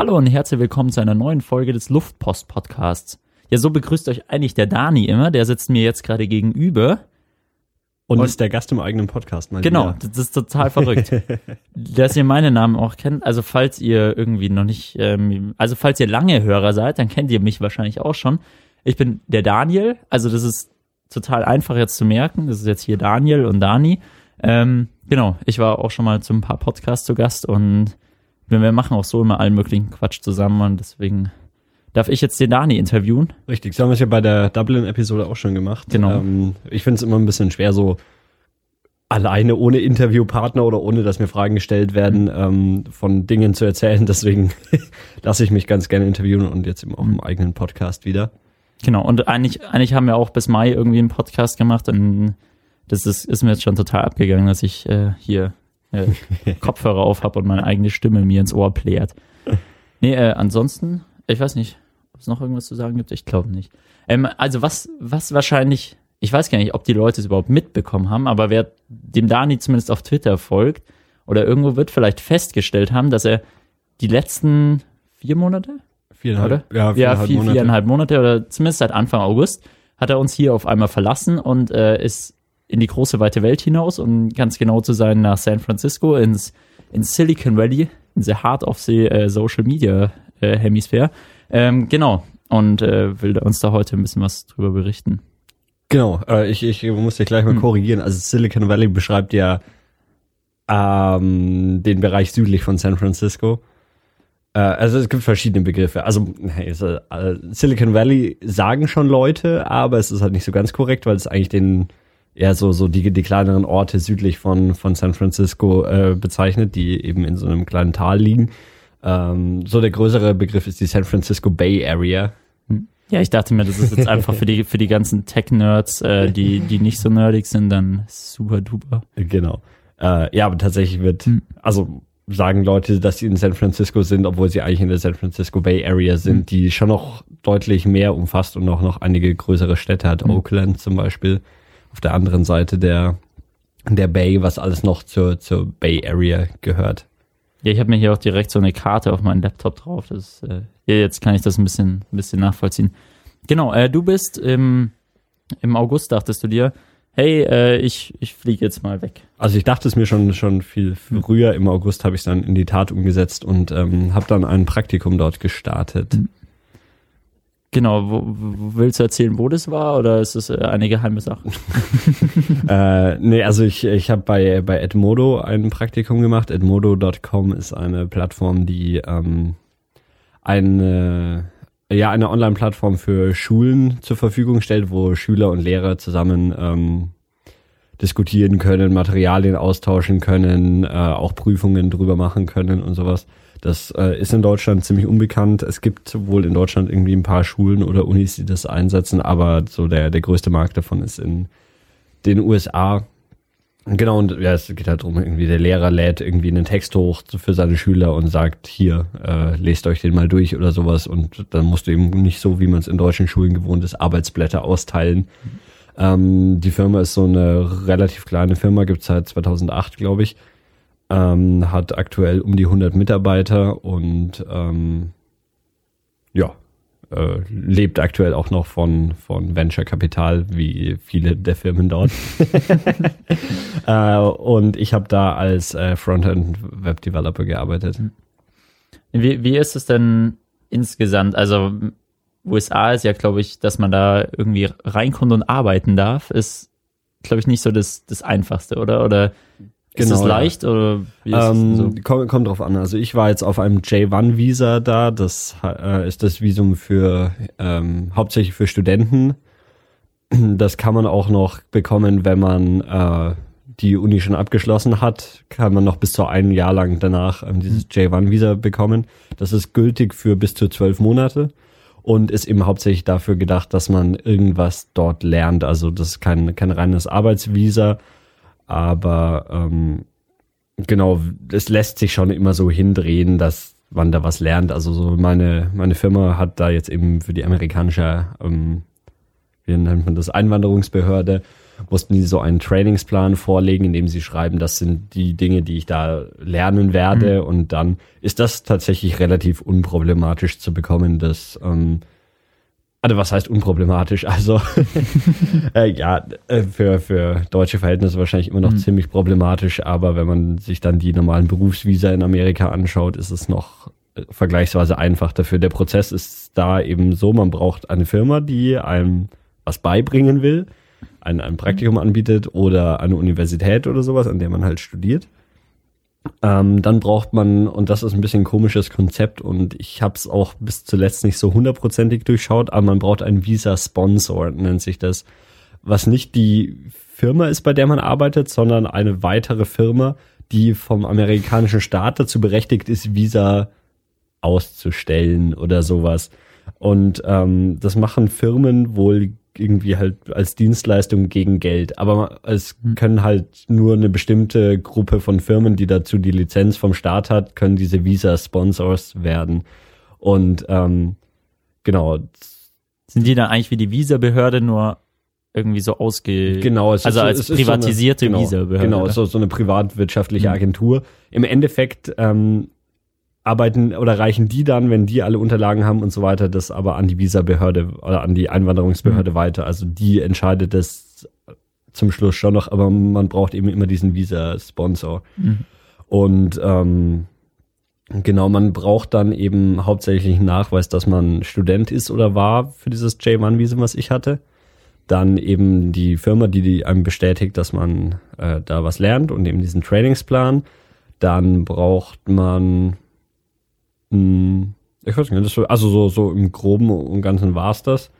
Hallo und herzlich willkommen zu einer neuen Folge des Luftpost Podcasts. Ja, so begrüßt euch eigentlich der Dani immer, der sitzt mir jetzt gerade gegenüber. Und, und ist der Gast im eigenen Podcast, mal Genau, wieder. das ist total verrückt. dass ihr meinen Namen auch kennt, also falls ihr irgendwie noch nicht, ähm, also falls ihr lange Hörer seid, dann kennt ihr mich wahrscheinlich auch schon. Ich bin der Daniel, also das ist total einfach jetzt zu merken. Das ist jetzt hier Daniel und Dani. Ähm, genau, ich war auch schon mal zu ein paar Podcasts zu Gast und wir machen auch so immer allen möglichen Quatsch zusammen und deswegen darf ich jetzt den Dani interviewen. Richtig, so haben wir es ja bei der Dublin-Episode auch schon gemacht. Genau. Ähm, ich finde es immer ein bisschen schwer, so alleine ohne Interviewpartner oder ohne, dass mir Fragen gestellt werden, ähm, von Dingen zu erzählen. Deswegen lasse ich mich ganz gerne interviewen und jetzt eben auch im eigenen Podcast wieder. Genau, und eigentlich, eigentlich haben wir auch bis Mai irgendwie einen Podcast gemacht und das ist, ist mir jetzt schon total abgegangen, dass ich äh, hier äh, Kopfhörer auf habe und meine eigene Stimme mir ins Ohr plärt. Nee, äh, ansonsten, ich weiß nicht, ob es noch irgendwas zu sagen gibt. Ich glaube nicht. Ähm, also was, was wahrscheinlich, ich weiß gar nicht, ob die Leute es überhaupt mitbekommen haben, aber wer dem Dani zumindest auf Twitter folgt oder irgendwo wird vielleicht festgestellt haben, dass er die letzten vier Monate, Viereinhalb, oder? Ja, viereinhalb, ja, vier, Monate. viereinhalb Monate oder zumindest seit Anfang August hat er uns hier auf einmal verlassen und äh, ist in die große weite Welt hinaus und ganz genau zu sein nach San Francisco ins, ins Silicon Valley, in the heart of the uh, social media uh, hemisphere. Ähm, genau. Und äh, will uns da heute ein bisschen was drüber berichten. Genau, äh, ich, ich muss dich gleich mal hm. korrigieren. Also Silicon Valley beschreibt ja ähm, den Bereich südlich von San Francisco. Äh, also es gibt verschiedene Begriffe. Also äh, Silicon Valley sagen schon Leute, aber es ist halt nicht so ganz korrekt, weil es eigentlich den eher so so die die kleineren Orte südlich von von San Francisco äh, bezeichnet, die eben in so einem kleinen Tal liegen. Ähm, so der größere Begriff ist die San Francisco Bay Area. Hm. Ja, ich dachte mir, das ist jetzt einfach für die für die ganzen Tech-Nerds, äh, die die nicht so nerdig sind, dann super duper. Genau. Äh, ja, aber tatsächlich wird, hm. also sagen Leute, dass sie in San Francisco sind, obwohl sie eigentlich in der San Francisco Bay Area sind, mhm. die schon noch deutlich mehr umfasst und auch noch einige größere Städte hat. Mhm. Oakland zum Beispiel auf der anderen Seite der, der Bay, was alles noch zur, zur Bay Area gehört. Ja, ich habe mir hier auch direkt so eine Karte auf meinen Laptop drauf. Das, äh, ja, jetzt kann ich das ein bisschen, ein bisschen nachvollziehen. Genau, äh, du bist im, im August, dachtest du dir, hey, äh, ich, ich fliege jetzt mal weg. Also ich dachte es mir schon, schon viel früher, im August habe ich es dann in die Tat umgesetzt und ähm, habe dann ein Praktikum dort gestartet. Hm. Genau, wo, willst du erzählen, wo das war oder ist es äh, eine geheime Sache? äh, nee, also ich, ich habe bei, bei Edmodo ein Praktikum gemacht. Edmodo.com ist eine Plattform, die ähm, eine ja eine Online-Plattform für Schulen zur Verfügung stellt, wo Schüler und Lehrer zusammen ähm, diskutieren können, Materialien austauschen können, äh, auch Prüfungen drüber machen können und sowas. Das äh, ist in Deutschland ziemlich unbekannt. Es gibt wohl in Deutschland irgendwie ein paar Schulen oder Unis, die das einsetzen, aber so der, der größte Markt davon ist in den USA. Genau, und ja, es geht halt darum, irgendwie der Lehrer lädt irgendwie einen Text hoch für seine Schüler und sagt, hier, äh, lest euch den mal durch oder sowas. Und dann musst du eben nicht so, wie man es in deutschen Schulen gewohnt ist, Arbeitsblätter austeilen. Ähm, die Firma ist so eine relativ kleine Firma, gibt's seit 2008, glaube ich. Ähm, hat aktuell um die 100 Mitarbeiter und ähm, ja, äh, lebt aktuell auch noch von, von Venture Capital, wie viele der Firmen dort. äh, und ich habe da als äh, Frontend Web Developer gearbeitet. Wie, wie ist es denn insgesamt? Also USA ist ja, glaube ich, dass man da irgendwie reinkommt und arbeiten darf, ist, glaube ich, nicht so das, das Einfachste, oder? Oder Genau, ist es leicht ja. oder wie ist ähm, so? kommt, kommt drauf an. Also ich war jetzt auf einem J1-Visa da. Das äh, ist das Visum für ähm, hauptsächlich für Studenten. Das kann man auch noch bekommen, wenn man äh, die Uni schon abgeschlossen hat. Kann man noch bis zu ein Jahr lang danach ähm, dieses J1-Visa bekommen. Das ist gültig für bis zu zwölf Monate und ist eben hauptsächlich dafür gedacht, dass man irgendwas dort lernt. Also das ist kein, kein reines Arbeitsvisa aber ähm, genau, es lässt sich schon immer so hindrehen, dass man da was lernt. Also so meine, meine Firma hat da jetzt eben für die amerikanische, ähm, wie nennt man das, Einwanderungsbehörde, mussten die so einen Trainingsplan vorlegen, in dem sie schreiben, das sind die Dinge, die ich da lernen werde. Mhm. Und dann ist das tatsächlich relativ unproblematisch zu bekommen, dass ähm, also was heißt unproblematisch? Also äh, ja, äh, für, für deutsche Verhältnisse wahrscheinlich immer noch mhm. ziemlich problematisch, aber wenn man sich dann die normalen Berufsvisa in Amerika anschaut, ist es noch äh, vergleichsweise einfach dafür. Der Prozess ist da eben so, man braucht eine Firma, die einem was beibringen will, ein, ein Praktikum anbietet oder eine Universität oder sowas, an der man halt studiert. Ähm, dann braucht man, und das ist ein bisschen ein komisches Konzept und ich habe es auch bis zuletzt nicht so hundertprozentig durchschaut, aber man braucht einen Visa-Sponsor, nennt sich das, was nicht die Firma ist, bei der man arbeitet, sondern eine weitere Firma, die vom amerikanischen Staat dazu berechtigt ist, Visa auszustellen oder sowas. Und ähm, das machen Firmen wohl irgendwie halt als Dienstleistung gegen Geld. Aber es hm. können halt nur eine bestimmte Gruppe von Firmen, die dazu die Lizenz vom Staat hat, können diese Visa-Sponsors werden. Und ähm, genau. Sind die dann eigentlich wie die Visa-Behörde nur irgendwie so ausge... Genau. Es also ist, als privatisierte so genau, Visa-Behörde. Genau, so, so eine privatwirtschaftliche hm. Agentur. Im Endeffekt ähm, arbeiten oder reichen die dann, wenn die alle Unterlagen haben und so weiter, das aber an die Visa-Behörde oder an die Einwanderungsbehörde mhm. weiter. Also die entscheidet das zum Schluss schon noch, aber man braucht eben immer diesen Visa-Sponsor. Mhm. Und ähm, genau, man braucht dann eben hauptsächlich einen Nachweis, dass man Student ist oder war für dieses J1-Visum, was ich hatte. Dann eben die Firma, die, die einem bestätigt, dass man äh, da was lernt und eben diesen Trainingsplan. Dann braucht man ich weiß nicht, also so, so im Groben und Ganzen war es das.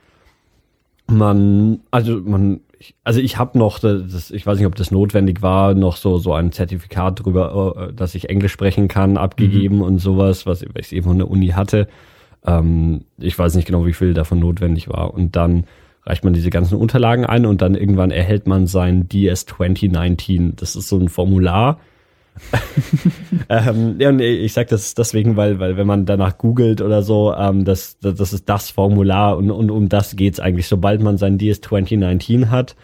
Man, also man, also ich habe noch, das, ich weiß nicht, ob das notwendig war, noch so so ein Zertifikat darüber, äh, dass ich Englisch sprechen kann, abgegeben mhm. und sowas, was, was ich eben von der Uni hatte. Ähm, ich weiß nicht genau, wie viel davon notwendig war. Und dann reicht man diese ganzen Unterlagen ein und dann irgendwann erhält man sein DS 2019. Das ist so ein Formular, ähm, ja, und ich sage das deswegen, weil, weil wenn man danach googelt oder so, ähm, das, das, das ist das Formular und, und um das geht's eigentlich. Sobald man sein DS 2019 hat,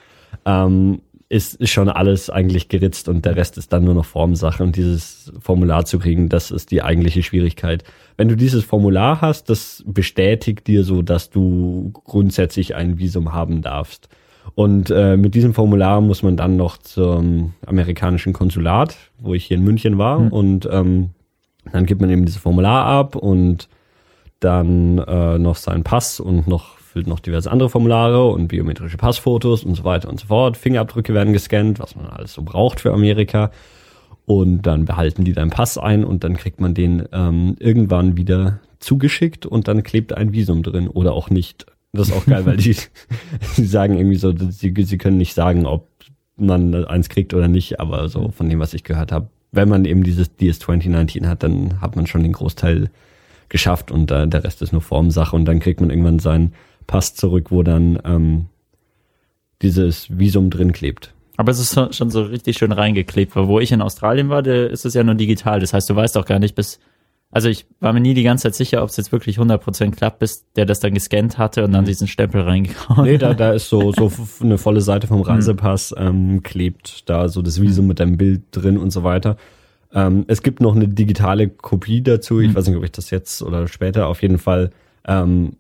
ähm, ist, ist schon alles eigentlich geritzt und der Rest ist dann nur noch Formsache und dieses Formular zu kriegen, das ist die eigentliche Schwierigkeit. Wenn du dieses Formular hast, das bestätigt dir so, dass du grundsätzlich ein Visum haben darfst. Und äh, mit diesem Formular muss man dann noch zum amerikanischen Konsulat, wo ich hier in München war. Mhm. Und ähm, dann gibt man eben dieses Formular ab und dann äh, noch seinen Pass und noch füllt noch diverse andere Formulare und biometrische Passfotos und so weiter und so fort. Fingerabdrücke werden gescannt, was man alles so braucht für Amerika. Und dann behalten die deinen Pass ein und dann kriegt man den ähm, irgendwann wieder zugeschickt und dann klebt ein Visum drin oder auch nicht. Das ist auch geil, weil die, die sagen irgendwie so, sie, sie können nicht sagen, ob man eins kriegt oder nicht, aber so von dem, was ich gehört habe, wenn man eben dieses DS 2019 hat, dann hat man schon den Großteil geschafft und äh, der Rest ist nur Formsache und dann kriegt man irgendwann seinen Pass zurück, wo dann ähm, dieses Visum drin klebt. Aber es ist schon so richtig schön reingeklebt, weil wo ich in Australien war, da ist es ja nur digital. Das heißt, du weißt auch gar nicht, bis also ich war mir nie die ganze Zeit sicher, ob es jetzt wirklich 100% klappt, bis der das dann gescannt hatte und dann mhm. diesen Stempel reingehauen Nee, da, da ist so, so eine volle Seite vom mhm. Reisepass, ähm, klebt da so das Visum mit deinem Bild drin und so weiter. Ähm, es gibt noch eine digitale Kopie dazu. Ich mhm. weiß nicht, ob ich das jetzt oder später auf jeden Fall. Ähm,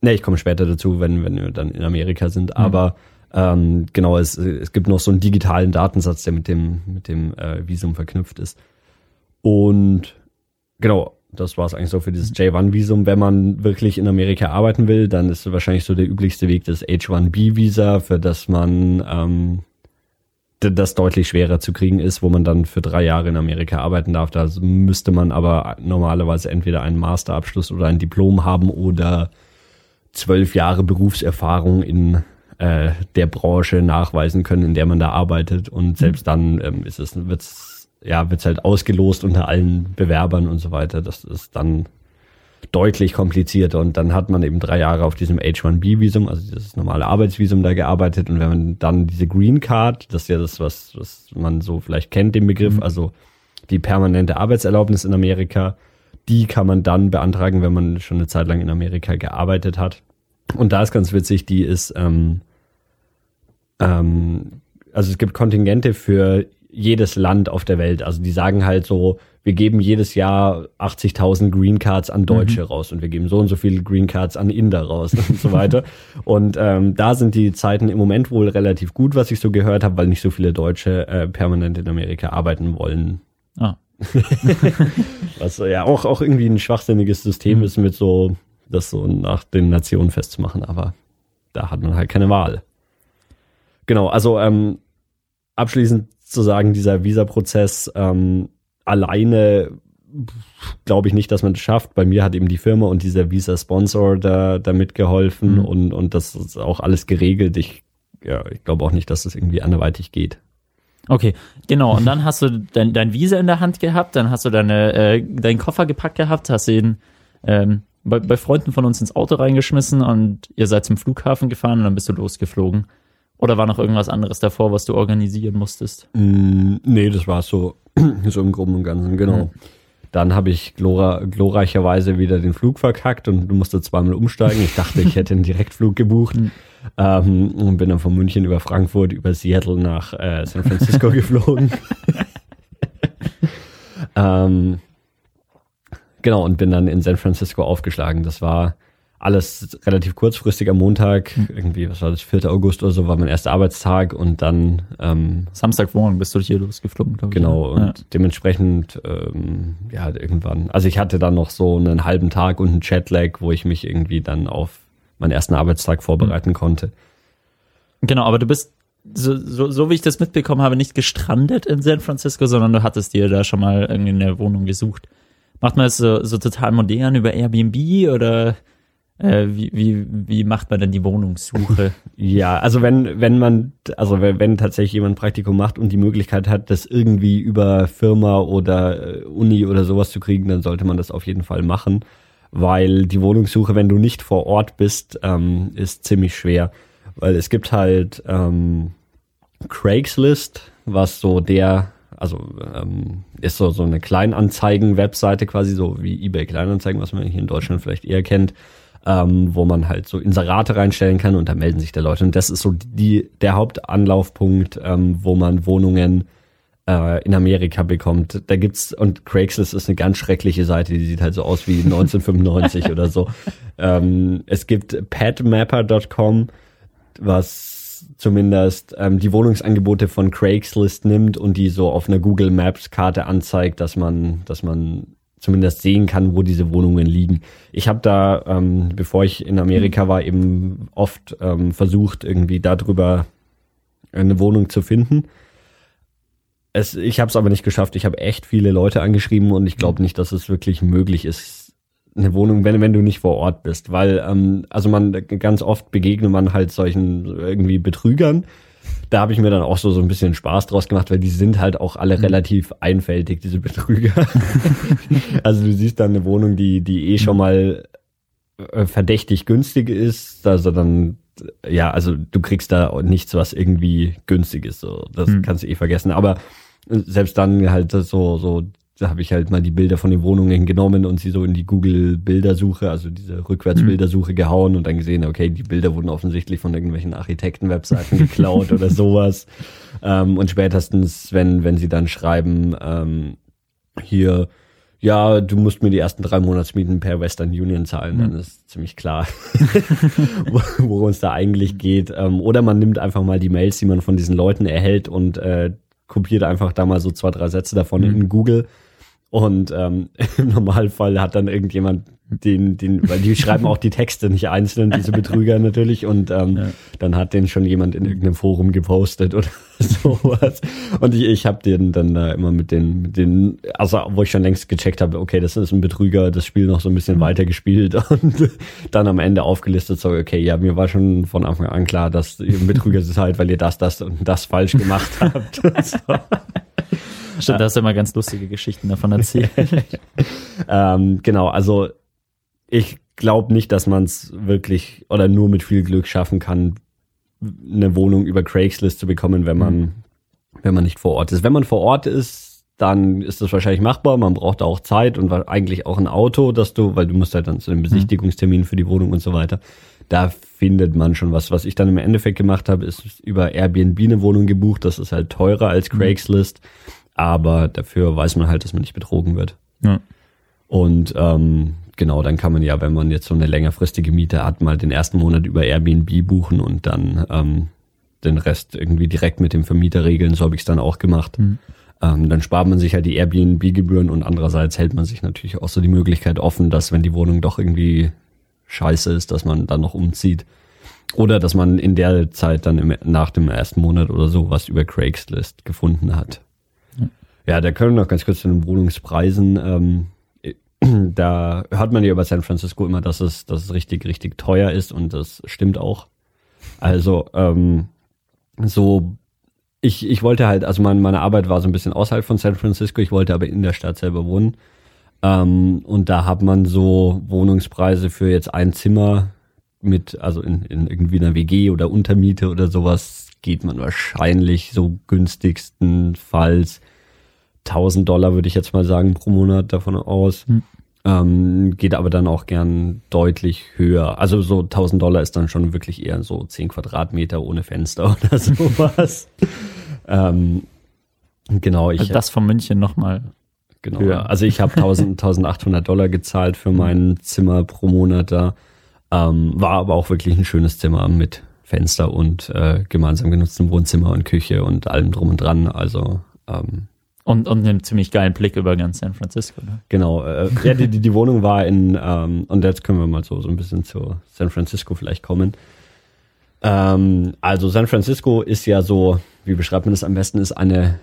ne, ich komme später dazu, wenn, wenn wir dann in Amerika sind. Mhm. Aber ähm, genau, es, es gibt noch so einen digitalen Datensatz, der mit dem, mit dem äh, Visum verknüpft ist. Und genau, das war es eigentlich so für dieses J1-Visum. Wenn man wirklich in Amerika arbeiten will, dann ist wahrscheinlich so der üblichste Weg das H1B-Visa, für das man ähm, das deutlich schwerer zu kriegen ist, wo man dann für drei Jahre in Amerika arbeiten darf. Da müsste man aber normalerweise entweder einen Masterabschluss oder ein Diplom haben oder zwölf Jahre Berufserfahrung in äh, der Branche nachweisen können, in der man da arbeitet. Und selbst dann ähm, ist es, wird's ja, wird's halt ausgelost unter allen Bewerbern und so weiter. Das ist dann deutlich komplizierter und dann hat man eben drei Jahre auf diesem H1B-Visum, also dieses normale Arbeitsvisum da gearbeitet und wenn man dann diese Green Card, das ist ja das, was, was man so vielleicht kennt, den Begriff, mhm. also die permanente Arbeitserlaubnis in Amerika, die kann man dann beantragen, wenn man schon eine Zeit lang in Amerika gearbeitet hat. Und da ist ganz witzig, die ist ähm, ähm, also es gibt Kontingente für jedes Land auf der Welt. Also die sagen halt so, wir geben jedes Jahr 80.000 Green Cards an Deutsche mhm. raus und wir geben so und so viele Green Cards an Inder raus und so weiter. Und ähm, da sind die Zeiten im Moment wohl relativ gut, was ich so gehört habe, weil nicht so viele Deutsche äh, permanent in Amerika arbeiten wollen. Ah. was ja auch, auch irgendwie ein schwachsinniges System mhm. ist, mit so, das so nach den Nationen festzumachen, aber da hat man halt keine Wahl. Genau, also ähm, abschließend zu sagen, dieser Visa-Prozess ähm, alleine glaube ich nicht, dass man das schafft. Bei mir hat eben die Firma und dieser Visa-Sponsor da, da mitgeholfen mhm. und, und das ist auch alles geregelt. Ich, ja, ich glaube auch nicht, dass das irgendwie anderweitig geht. Okay, genau. Und dann hast du dein, dein Visa in der Hand gehabt, dann hast du deine, äh, deinen Koffer gepackt gehabt, hast ihn ähm, bei, bei Freunden von uns ins Auto reingeschmissen und ihr seid zum Flughafen gefahren und dann bist du losgeflogen. Oder war noch irgendwas anderes davor, was du organisieren musstest? Mm, nee, das war so, so im Groben und Ganzen, genau. Mhm. Dann habe ich glora glorreicherweise wieder den Flug verkackt und musste zweimal umsteigen. Ich dachte, ich hätte einen Direktflug gebucht. Mhm. Ähm, und bin dann von München über Frankfurt, über Seattle nach äh, San Francisco geflogen. ähm, genau, und bin dann in San Francisco aufgeschlagen. Das war alles relativ kurzfristig am Montag, mhm. irgendwie, was war das, 4. August oder so, war mein erster Arbeitstag und dann ähm, Samstagmorgen bist du hier losgeflogen, glaube ich. Genau, und ja. dementsprechend, ähm, ja, irgendwann, also ich hatte dann noch so einen halben Tag und einen Chatlag, wo ich mich irgendwie dann auf meinen ersten Arbeitstag vorbereiten mhm. konnte. Genau, aber du bist, so, so, so wie ich das mitbekommen habe, nicht gestrandet in San Francisco, sondern du hattest dir da schon mal irgendwie eine Wohnung gesucht. Macht man das so, so total modern über Airbnb oder äh, wie, wie, wie macht man denn die Wohnungssuche? Ja, also wenn, wenn man, also wenn, wenn tatsächlich jemand ein Praktikum macht und die Möglichkeit hat, das irgendwie über Firma oder äh, Uni oder sowas zu kriegen, dann sollte man das auf jeden Fall machen, weil die Wohnungssuche, wenn du nicht vor Ort bist, ähm, ist ziemlich schwer, weil es gibt halt ähm, Craigslist, was so der also ähm, ist so, so eine Kleinanzeigen-Webseite quasi, so wie eBay Kleinanzeigen, was man hier in Deutschland vielleicht eher kennt ähm, wo man halt so Inserate reinstellen kann und da melden sich da Leute. Und das ist so die, der Hauptanlaufpunkt, ähm, wo man Wohnungen äh, in Amerika bekommt. Da gibt's, und Craigslist ist eine ganz schreckliche Seite, die sieht halt so aus wie 1995 oder so. Ähm, es gibt padmapper.com, was zumindest ähm, die Wohnungsangebote von Craigslist nimmt und die so auf einer Google Maps Karte anzeigt, dass man, dass man zumindest sehen kann, wo diese Wohnungen liegen. Ich habe da, ähm, bevor ich in Amerika war, eben oft ähm, versucht, irgendwie darüber eine Wohnung zu finden. Es, ich habe es aber nicht geschafft. Ich habe echt viele Leute angeschrieben und ich glaube nicht, dass es wirklich möglich ist, eine Wohnung, wenn, wenn du nicht vor Ort bist. Weil, ähm, also man ganz oft begegnet man halt solchen irgendwie Betrügern, da habe ich mir dann auch so, so ein bisschen Spaß draus gemacht, weil die sind halt auch alle mhm. relativ einfältig, diese Betrüger. also du siehst dann eine Wohnung, die, die eh schon mhm. mal äh, verdächtig günstig ist, also dann, ja, also du kriegst da nichts, was irgendwie günstig ist, so, das mhm. kannst du eh vergessen, aber selbst dann halt so, so da habe ich halt mal die Bilder von den Wohnungen genommen und sie so in die Google-Bildersuche, also diese Rückwärtsbildersuche gehauen und dann gesehen, okay, die Bilder wurden offensichtlich von irgendwelchen Architekten-Webseiten geklaut oder sowas. Ähm, und spätestens, wenn, wenn sie dann schreiben, ähm, hier, ja, du musst mir die ersten drei Monatsmieten per Western Union zahlen, mhm. dann ist ziemlich klar, worum es da eigentlich geht. Ähm, oder man nimmt einfach mal die Mails, die man von diesen Leuten erhält und äh, kopiert einfach da mal so zwei, drei Sätze davon mhm. in Google und ähm, im Normalfall hat dann irgendjemand den, den, weil die schreiben auch die Texte nicht einzeln, diese Betrüger natürlich, und ähm, ja. dann hat den schon jemand in irgendeinem Forum gepostet oder sowas. Und ich, ich habe den dann da immer mit den, mit den, also wo ich schon längst gecheckt habe, okay, das ist ein Betrüger, das Spiel noch so ein bisschen mhm. weiter gespielt und dann am Ende aufgelistet, so, okay, ja, mir war schon von Anfang an klar, dass ihr ein Betrüger seid, weil ihr das, das und das falsch gemacht habt. Stimmt, da hast du immer ganz lustige Geschichten davon erzählt. ähm, genau, also ich glaube nicht, dass man es wirklich oder nur mit viel Glück schaffen kann, eine Wohnung über Craigslist zu bekommen, wenn man, mhm. wenn man nicht vor Ort ist. Wenn man vor Ort ist, dann ist das wahrscheinlich machbar. Man braucht auch Zeit und eigentlich auch ein Auto, dass du, weil du musst halt dann zu einem mhm. Besichtigungstermin für die Wohnung und so weiter. da findet man schon was. Was ich dann im Endeffekt gemacht habe, ist über Airbnb eine Wohnung gebucht. Das ist halt teurer als mhm. Craigslist, mhm. Aber dafür weiß man halt, dass man nicht betrogen wird. Ja. Und ähm, genau, dann kann man ja, wenn man jetzt so eine längerfristige Miete hat, mal den ersten Monat über Airbnb buchen und dann ähm, den Rest irgendwie direkt mit dem Vermieter regeln. So habe ich es dann auch gemacht. Mhm. Ähm, dann spart man sich halt die Airbnb-Gebühren und andererseits hält man sich natürlich auch so die Möglichkeit offen, dass wenn die Wohnung doch irgendwie scheiße ist, dass man dann noch umzieht. Oder dass man in der Zeit dann im, nach dem ersten Monat oder so was über Craigslist gefunden hat. Ja, da können wir noch ganz kurz zu den Wohnungspreisen. Ähm, da hört man ja über San Francisco immer, dass es, dass es richtig, richtig teuer ist und das stimmt auch. Also ähm, so ich, ich wollte halt, also mein, meine Arbeit war so ein bisschen außerhalb von San Francisco, ich wollte aber in der Stadt selber wohnen. Ähm, und da hat man so Wohnungspreise für jetzt ein Zimmer mit, also in, in irgendwie einer WG oder Untermiete oder sowas, geht man wahrscheinlich so günstigstenfalls 1000 Dollar, würde ich jetzt mal sagen, pro Monat davon aus. Hm. Ähm, geht aber dann auch gern deutlich höher. Also so 1000 Dollar ist dann schon wirklich eher so 10 Quadratmeter ohne Fenster oder sowas. ähm, genau. Ich, also das von München nochmal genau. höher. Also ich habe 1800 Dollar gezahlt für mein Zimmer pro Monat da. Ähm, war aber auch wirklich ein schönes Zimmer mit Fenster und äh, gemeinsam genutztem Wohnzimmer und Küche und allem drum und dran. Also ähm, und, und einen ziemlich geilen Blick über ganz San Francisco. Ne? Genau. Äh, ja, die, die, die Wohnung war in, ähm, und jetzt können wir mal so, so ein bisschen zu San Francisco vielleicht kommen. Ähm, also San Francisco ist ja so, wie beschreibt man das am besten, ist eine,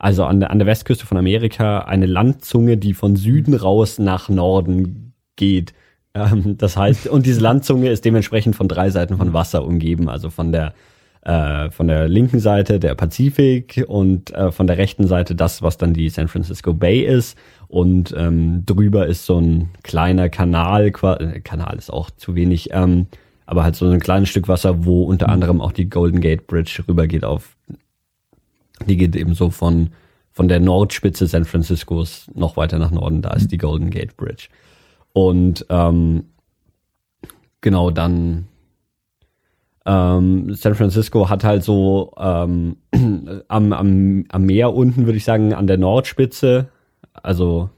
also an der, an der Westküste von Amerika, eine Landzunge, die von Süden raus nach Norden geht. Ähm, das heißt, und diese Landzunge ist dementsprechend von drei Seiten von Wasser umgeben, also von der äh, von der linken Seite der Pazifik und äh, von der rechten Seite das, was dann die San Francisco Bay ist. Und ähm, drüber ist so ein kleiner Kanal, äh, Kanal ist auch zu wenig, ähm, aber halt so ein kleines Stück Wasser, wo unter mhm. anderem auch die Golden Gate Bridge rübergeht auf, die geht eben so von, von der Nordspitze San Franciscos noch weiter nach Norden, da ist mhm. die Golden Gate Bridge. Und ähm, genau dann ähm, San Francisco hat halt so ähm, am, am, am Meer unten, würde ich sagen, an der Nordspitze, also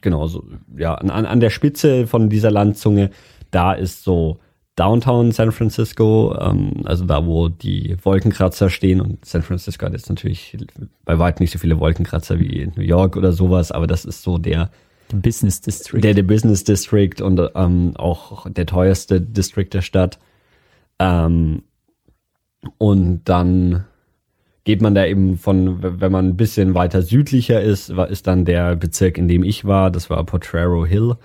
genau so, ja, an, an der Spitze von dieser Landzunge, da ist so Downtown San Francisco, ähm, also da, wo die Wolkenkratzer stehen. Und San Francisco hat jetzt natürlich bei weitem nicht so viele Wolkenkratzer wie New York oder sowas, aber das ist so der Business District. Der, der Business District und ähm, auch der teuerste District der Stadt. Ähm, und dann geht man da eben von, wenn man ein bisschen weiter südlicher ist, ist dann der Bezirk, in dem ich war, das war Potrero Hill.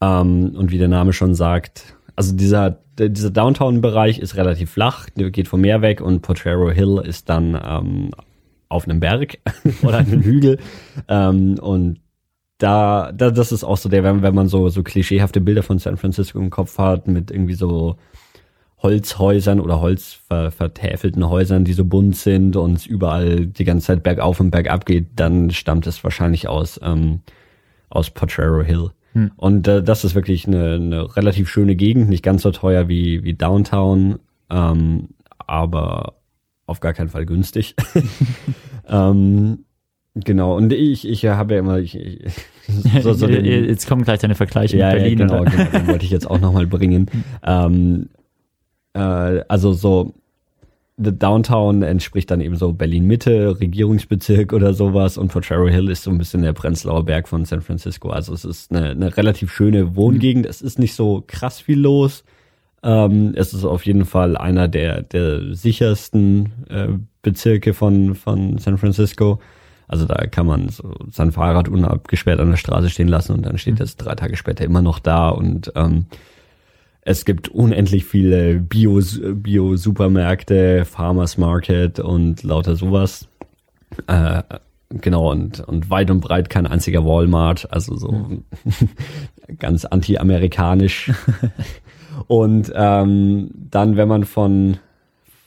Ähm, und wie der Name schon sagt, also dieser, dieser Downtown-Bereich ist relativ flach, geht vom Meer weg und Potrero Hill ist dann ähm, auf einem Berg oder einem Hügel. Ähm, und da, da, das ist auch so der, wenn, wenn man so, so klischeehafte Bilder von San Francisco im Kopf hat, mit irgendwie so Holzhäusern oder holzvertäfelten Häusern, die so bunt sind und überall die ganze Zeit bergauf und bergab geht, dann stammt es wahrscheinlich aus, ähm, aus Potrero Hill. Hm. Und äh, das ist wirklich eine, eine relativ schöne Gegend, nicht ganz so teuer wie, wie Downtown, ähm, aber auf gar keinen Fall günstig. ähm, genau, und ich, ich habe ja immer, ich, ich, so, so den, jetzt kommen gleich deine Vergleiche ja, mit Berlin. Ja, genau, genau, den wollte ich jetzt auch nochmal bringen. ähm, äh, also so The Downtown entspricht dann eben so Berlin Mitte, Regierungsbezirk oder sowas und Potrero Hill ist so ein bisschen der Prenzlauer Berg von San Francisco. Also es ist eine, eine relativ schöne Wohngegend. Es ist nicht so krass viel los. Ähm, es ist auf jeden Fall einer der, der sichersten äh, Bezirke von, von San Francisco. Also da kann man so sein Fahrrad unabgesperrt an der Straße stehen lassen und dann steht es drei Tage später immer noch da und ähm, es gibt unendlich viele Bio-Supermärkte, Bio Farmers Market und lauter sowas. Äh, genau, und, und weit und breit kein einziger Walmart, also so mhm. ganz anti-amerikanisch. und ähm, dann, wenn man von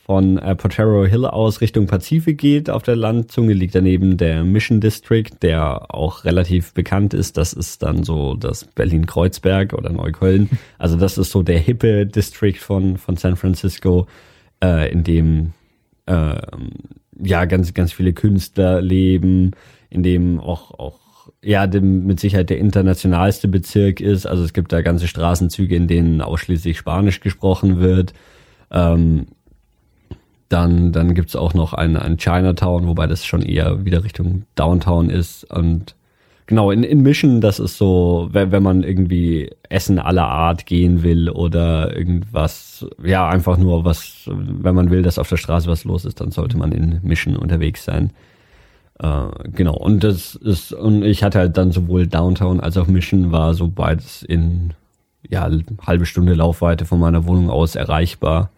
von äh, Potrero Hill aus Richtung Pazifik geht auf der Landzunge, liegt daneben der Mission District, der auch relativ bekannt ist. Das ist dann so das Berlin-Kreuzberg oder Neukölln. Also das ist so der hippe District von, von San Francisco, äh, in dem äh, ja ganz, ganz viele Künstler leben, in dem auch, auch ja, dem, mit Sicherheit der internationalste Bezirk ist. Also es gibt da ganze Straßenzüge, in denen ausschließlich Spanisch gesprochen wird. Ähm, dann, dann gibt's auch noch ein, ein Chinatown, wobei das schon eher wieder Richtung Downtown ist. Und genau, in, in Mission, das ist so, wenn, wenn man irgendwie Essen aller Art gehen will oder irgendwas, ja, einfach nur was, wenn man will, dass auf der Straße was los ist, dann sollte man in Mission unterwegs sein. Äh, genau, und das ist, und ich hatte halt dann sowohl Downtown als auch Mission war so beides in, ja, halbe Stunde Laufweite von meiner Wohnung aus erreichbar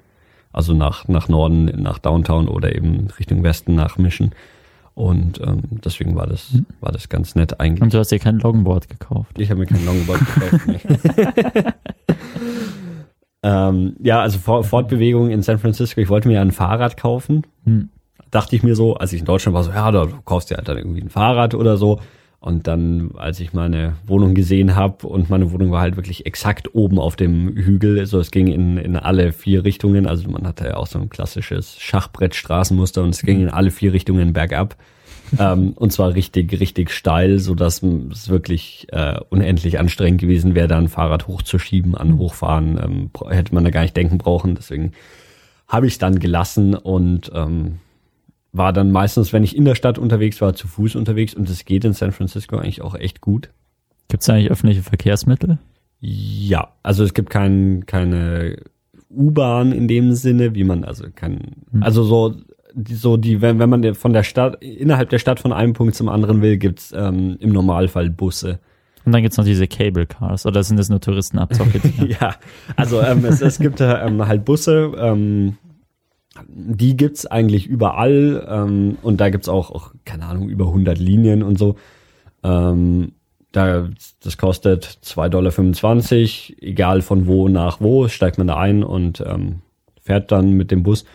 also nach, nach Norden, nach Downtown oder eben Richtung Westen nach Mission. Und ähm, deswegen war das, mhm. war das ganz nett eigentlich. Und du hast dir kein Longboard gekauft? Ich habe mir kein Longboard gekauft. ähm, ja, also Fortbewegung in San Francisco. Ich wollte mir ein Fahrrad kaufen. Hm. Dachte ich mir so, als ich in Deutschland war, so, ja, da kaufst du halt dann irgendwie ein Fahrrad oder so. Und dann, als ich meine Wohnung gesehen habe und meine Wohnung war halt wirklich exakt oben auf dem Hügel, so also es ging in, in alle vier Richtungen. Also man hatte ja auch so ein klassisches Schachbrett-Straßenmuster und es ging in alle vier Richtungen bergab. ähm, und zwar richtig, richtig steil, so dass es wirklich äh, unendlich anstrengend gewesen wäre, da ein Fahrrad hochzuschieben. An Hochfahren ähm, hätte man da gar nicht denken brauchen. Deswegen habe ich dann gelassen und ähm, war dann meistens, wenn ich in der Stadt unterwegs war, zu Fuß unterwegs und es geht in San Francisco eigentlich auch echt gut. Gibt es eigentlich öffentliche Verkehrsmittel? Ja, also es gibt kein, keine U-Bahn in dem Sinne, wie man also kann, hm. also so so die, wenn, wenn man von der Stadt, innerhalb der Stadt von einem Punkt zum anderen will, gibt's ähm, im Normalfall Busse. Und dann gibt's noch diese Cable Cars, oder sind das nur Touristenabzocke? ja, also ähm, es, es gibt ähm, halt Busse, ähm, die gibt's eigentlich überall ähm, und da gibt's auch, auch, keine Ahnung, über 100 Linien und so. Ähm, da, das kostet 2,25 Dollar, egal von wo nach wo, steigt man da ein und ähm, fährt dann mit dem Bus.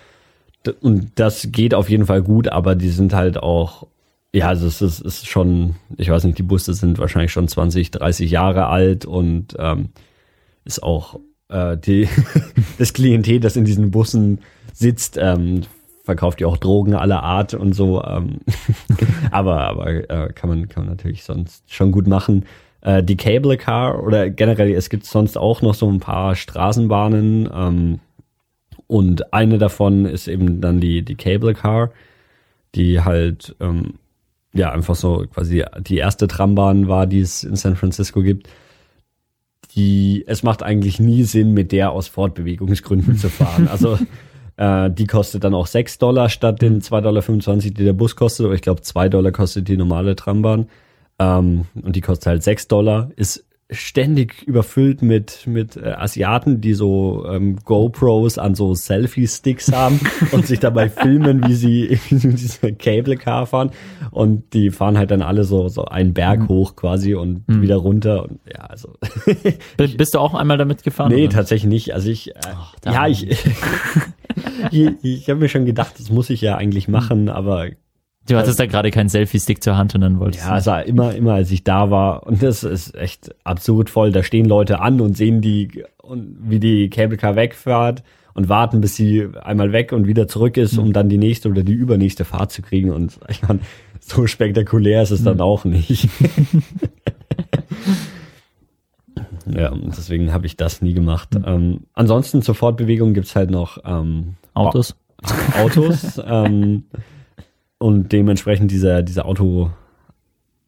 Und das geht auf jeden Fall gut, aber die sind halt auch, ja, also es ist, ist schon, ich weiß nicht, die Busse sind wahrscheinlich schon 20, 30 Jahre alt und ähm, ist auch äh, die, das Klientel, das in diesen Bussen sitzt, ähm, verkauft ja auch Drogen aller Art und so. Ähm, aber aber äh, kann man kann man natürlich sonst schon gut machen. Äh, die Cable Car oder generell es gibt sonst auch noch so ein paar Straßenbahnen ähm, und eine davon ist eben dann die die Cable Car, die halt ähm, ja einfach so quasi die erste Trambahn war, die es in San Francisco gibt die, es macht eigentlich nie Sinn, mit der aus Fortbewegungsgründen zu fahren. Also äh, die kostet dann auch 6 Dollar statt den 2,25 Dollar, die der Bus kostet. Aber ich glaube, 2 Dollar kostet die normale Trambahn. Ähm, und die kostet halt 6 Dollar. Ist ständig überfüllt mit mit äh, Asiaten, die so ähm, GoPros an so Selfie-Sticks haben und sich dabei filmen, wie sie diese Cable Car fahren und die fahren halt dann alle so so einen Berg mhm. hoch quasi und mhm. wieder runter und ja also bist du auch einmal damit gefahren? Nee, oder? tatsächlich nicht. Also ich äh, Ach, ja ich ich, ich habe mir schon gedacht, das muss ich ja eigentlich machen, aber Du hattest da gerade keinen Selfie-Stick zur Hand und dann wolltest Ja, also immer, immer als ich da war und das ist echt absurd voll, da stehen Leute an und sehen die, und wie die Cable Car wegfährt und warten, bis sie einmal weg und wieder zurück ist, um mhm. dann die nächste oder die übernächste Fahrt zu kriegen und ich meine, so spektakulär ist es dann mhm. auch nicht. ja, und deswegen habe ich das nie gemacht. Mhm. Ähm, ansonsten zur Fortbewegung gibt's halt noch ähm, Autos. Autos. ähm, und dementsprechend dieser, dieser Auto,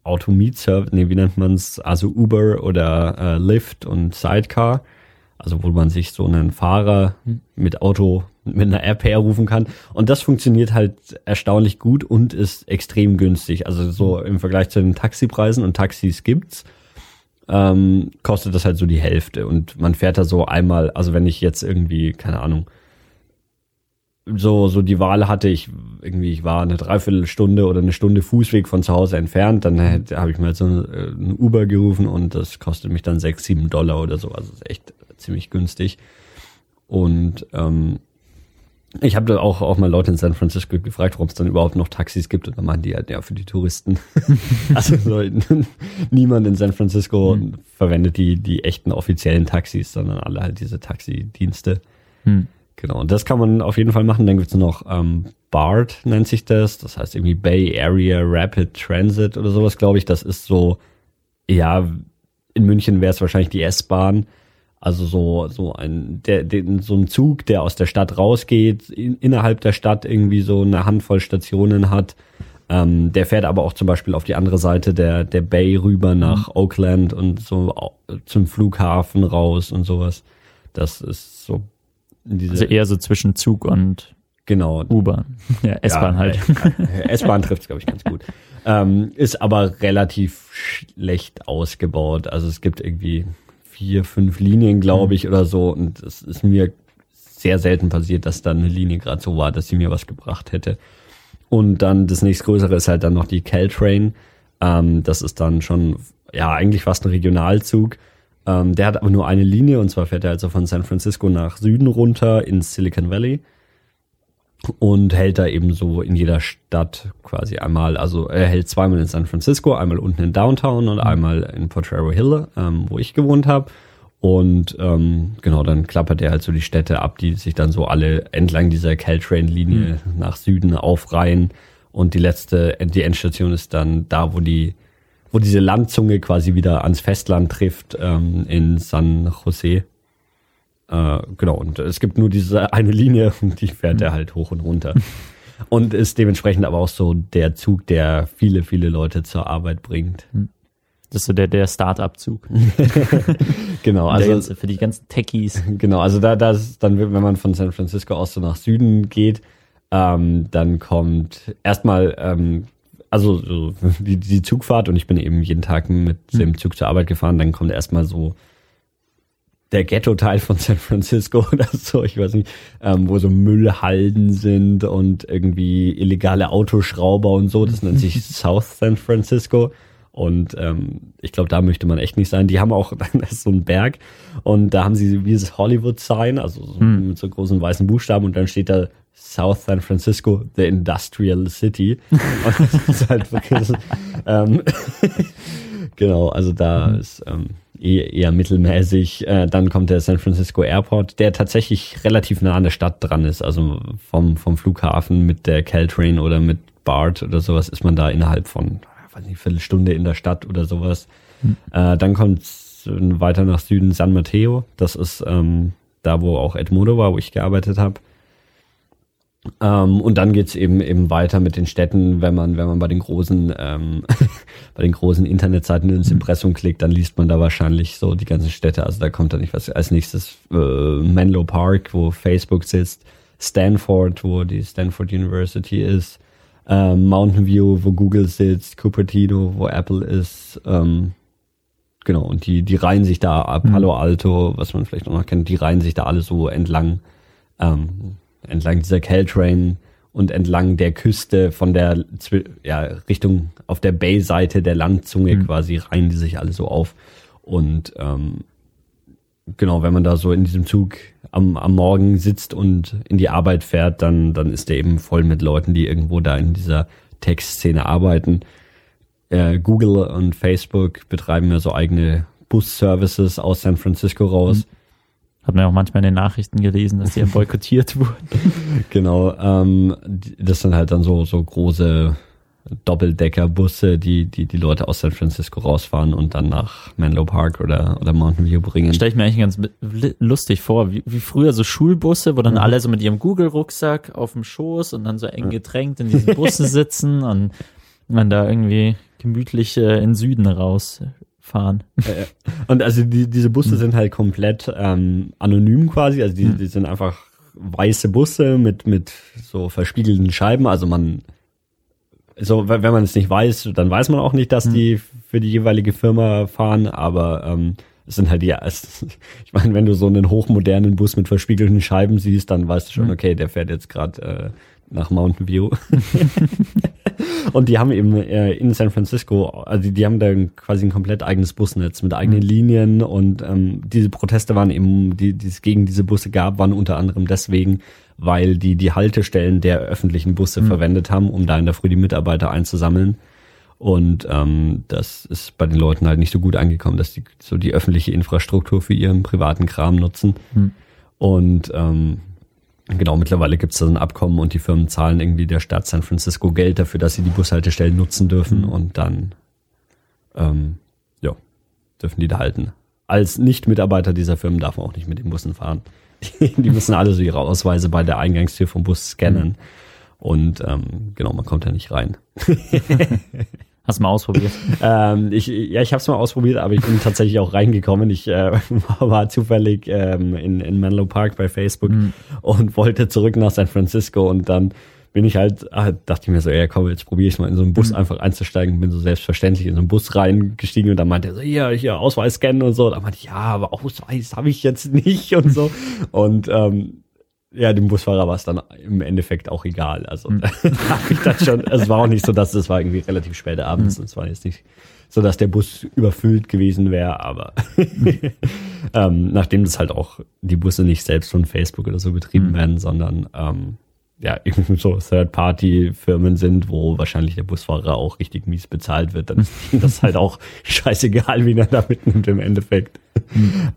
Auto-Meet-Service, nee, wie nennt man's? Also Uber oder äh, Lyft und Sidecar. Also wo man sich so einen Fahrer mit Auto, mit einer App herrufen kann. Und das funktioniert halt erstaunlich gut und ist extrem günstig. Also so im Vergleich zu den Taxipreisen und Taxis gibt's, ähm, kostet das halt so die Hälfte. Und man fährt da so einmal, also wenn ich jetzt irgendwie, keine Ahnung, so, so die Wahl hatte, ich irgendwie, ich war eine Dreiviertelstunde oder eine Stunde Fußweg von zu Hause entfernt, dann habe ich mal so ein Uber gerufen und das kostet mich dann sechs, sieben Dollar oder so. Also ist echt ziemlich günstig. Und ähm, Ich habe da auch, auch mal Leute in San Francisco gefragt, warum es dann überhaupt noch Taxis gibt. Und dann meinen die halt, ja, für die Touristen. also so, niemand in San Francisco mhm. verwendet die, die echten offiziellen Taxis, sondern alle halt diese Taxidienste. Mhm. Genau, und das kann man auf jeden Fall machen. Dann gibt's noch ähm, BART, nennt sich das. Das heißt irgendwie Bay Area Rapid Transit oder sowas, glaube ich. Das ist so, ja, in München wäre es wahrscheinlich die S-Bahn. Also so, so ein, der, der, so ein Zug, der aus der Stadt rausgeht, in, innerhalb der Stadt irgendwie so eine Handvoll Stationen hat. Ähm, der fährt aber auch zum Beispiel auf die andere Seite der, der Bay rüber nach mhm. Oakland und so zum Flughafen raus und sowas. Das ist so also eher so zwischen Zug und genau. U-Bahn. Ja, S-Bahn ja, halt. S-Bahn trifft es, glaube ich, ganz gut. Ähm, ist aber relativ schlecht ausgebaut. Also es gibt irgendwie vier, fünf Linien, glaube mhm. ich, oder so. Und es ist mir sehr selten passiert, dass dann eine Linie gerade so war, dass sie mir was gebracht hätte. Und dann das nächstgrößere ist halt dann noch die Caltrain. Ähm, das ist dann schon, ja, eigentlich fast ein Regionalzug. Ähm, der hat aber nur eine Linie und zwar fährt er also von San Francisco nach Süden runter ins Silicon Valley und hält da eben so in jeder Stadt quasi einmal, also er hält zweimal in San Francisco, einmal unten in Downtown und einmal in Potrero Hill, ähm, wo ich gewohnt habe. Und ähm, genau, dann klappert er halt so die Städte ab, die sich dann so alle entlang dieser Caltrain-Linie mhm. nach Süden aufreihen. Und die letzte, die Endstation ist dann da, wo die, wo diese Landzunge quasi wieder ans Festland trifft, ähm, in San Jose. Äh, genau, und es gibt nur diese eine Linie und die fährt mhm. er halt hoch und runter. und ist dementsprechend aber auch so der Zug, der viele, viele Leute zur Arbeit bringt. Mhm. Das ist so der, der Start-up-Zug. genau, also ganze, für die ganzen Techies. Genau, also da, da ist dann, wenn man von San Francisco aus so nach Süden geht, ähm, dann kommt erstmal, ähm, also so die, die Zugfahrt und ich bin eben jeden Tag mit hm. dem Zug zur Arbeit gefahren, dann kommt erstmal so der Ghetto-Teil von San Francisco oder so, ich weiß nicht, ähm, wo so Müllhalden sind und irgendwie illegale Autoschrauber und so. Das nennt sich South San Francisco. Und ähm, ich glaube, da möchte man echt nicht sein. Die haben auch dann ist so einen Berg und da haben sie wie das Hollywood-Sign, also so hm. mit so großen weißen Buchstaben und dann steht da South San Francisco, the Industrial City. und das ist halt wirklich, ähm, genau, also da mhm. ist ähm, eher, eher mittelmäßig. Äh, dann kommt der San Francisco Airport, der tatsächlich relativ nah an der Stadt dran ist. Also vom, vom Flughafen mit der Caltrain oder mit BART oder sowas ist man da innerhalb von, weiß nicht, Viertelstunde in der Stadt oder sowas. Mhm. Äh, dann kommt weiter nach Süden San Mateo. Das ist ähm, da, wo auch Edmodo war, wo ich gearbeitet habe. Ähm, und dann geht's eben eben weiter mit den Städten, wenn man, wenn man bei den großen, ähm, bei den großen Internetseiten ins. Impressum klickt, dann liest man da wahrscheinlich so die ganzen Städte. Also da kommt dann nicht was als nächstes äh, Menlo Park, wo Facebook sitzt, Stanford, wo die Stanford University ist, ähm, Mountain View, wo Google sitzt, Cupertino, wo Apple ist, ähm, genau, und die, die reihen sich da ab, mhm. Palo Alto, was man vielleicht auch noch kennt, die reihen sich da alle so entlang. Ähm, entlang dieser Caltrain und entlang der Küste von der ja, Richtung auf der Bay-Seite der Landzunge mhm. quasi reihen die sich alle so auf. Und ähm, genau, wenn man da so in diesem Zug am, am Morgen sitzt und in die Arbeit fährt, dann, dann ist der eben voll mit Leuten, die irgendwo da in dieser Tech-Szene arbeiten. Äh, Google und Facebook betreiben ja so eigene Bus-Services aus San Francisco raus. Mhm hat man ja auch manchmal in den Nachrichten gelesen, dass die ja boykottiert wurden. Genau, ähm, das sind halt dann so, so große Doppeldeckerbusse, die, die die Leute aus San Francisco rausfahren und dann nach Menlo Park oder, oder Mountain View bringen. Stelle ich mir eigentlich ganz lustig vor, wie, wie früher so Schulbusse, wo dann mhm. alle so mit ihrem Google-Rucksack auf dem Schoß und dann so eng gedrängt in diesen Bussen sitzen und man da irgendwie gemütlich äh, in Süden raus fahren. Und also die, diese Busse sind halt komplett ähm, anonym quasi, also die, hm. die sind einfach weiße Busse mit, mit so verspiegelten Scheiben, also man so, wenn man es nicht weiß, dann weiß man auch nicht, dass hm. die für die jeweilige Firma fahren, aber ähm, es sind halt die, es, ich meine, wenn du so einen hochmodernen Bus mit verspiegelten Scheiben siehst, dann weißt du schon, hm. okay, der fährt jetzt gerade äh, nach Mountain View. Und die haben eben äh, in San Francisco, also die, die haben da quasi ein komplett eigenes Busnetz mit eigenen mhm. Linien und ähm, diese Proteste waren eben, die, die es gegen diese Busse gab, waren unter anderem deswegen, weil die die Haltestellen der öffentlichen Busse mhm. verwendet haben, um da in der Früh die Mitarbeiter einzusammeln. Und ähm, das ist bei den Leuten halt nicht so gut angekommen, dass die so die öffentliche Infrastruktur für ihren privaten Kram nutzen. Mhm. Und ähm, genau, mittlerweile gibt es da ein Abkommen und die Firmen zahlen irgendwie der Stadt San Francisco Geld dafür, dass sie die Bushaltestellen nutzen dürfen mhm. und dann ähm, ja, dürfen die da halten. Als Nicht-Mitarbeiter dieser Firmen darf man auch nicht mit den Bussen fahren. die müssen alle so ihre Ausweise bei der Eingangstür vom Bus scannen. Mhm. Und ähm, genau, man kommt da nicht rein. Hast du mal ausprobiert? ähm, ich, ja, ich habe es mal ausprobiert, aber ich bin tatsächlich auch reingekommen. Ich äh, war zufällig ähm, in, in Menlo Park bei Facebook mhm. und wollte zurück nach San Francisco und dann bin ich halt, ah, dachte ich mir so, ja komm, jetzt probiere ich mal in so einen Bus mhm. einfach einzusteigen, bin so selbstverständlich in so einen Bus reingestiegen und dann meinte er so, hier, hier, Ausweis scannen und so. Da meinte ich, ja, aber Ausweis habe ich jetzt nicht und so. Und ähm, ja, dem Busfahrer war es dann im Endeffekt auch egal. Also mhm. habe ich dann schon, also es war auch nicht so, dass es war irgendwie relativ spät abends mhm. und es war jetzt nicht so, dass der Bus überfüllt gewesen wäre, aber ähm, nachdem das halt auch die Busse nicht selbst von Facebook oder so betrieben mhm. werden, sondern ähm, ja, irgendwie so Third-Party-Firmen sind, wo wahrscheinlich der Busfahrer auch richtig mies bezahlt wird, dann ist das halt auch scheißegal, wie er da mitnimmt im Endeffekt.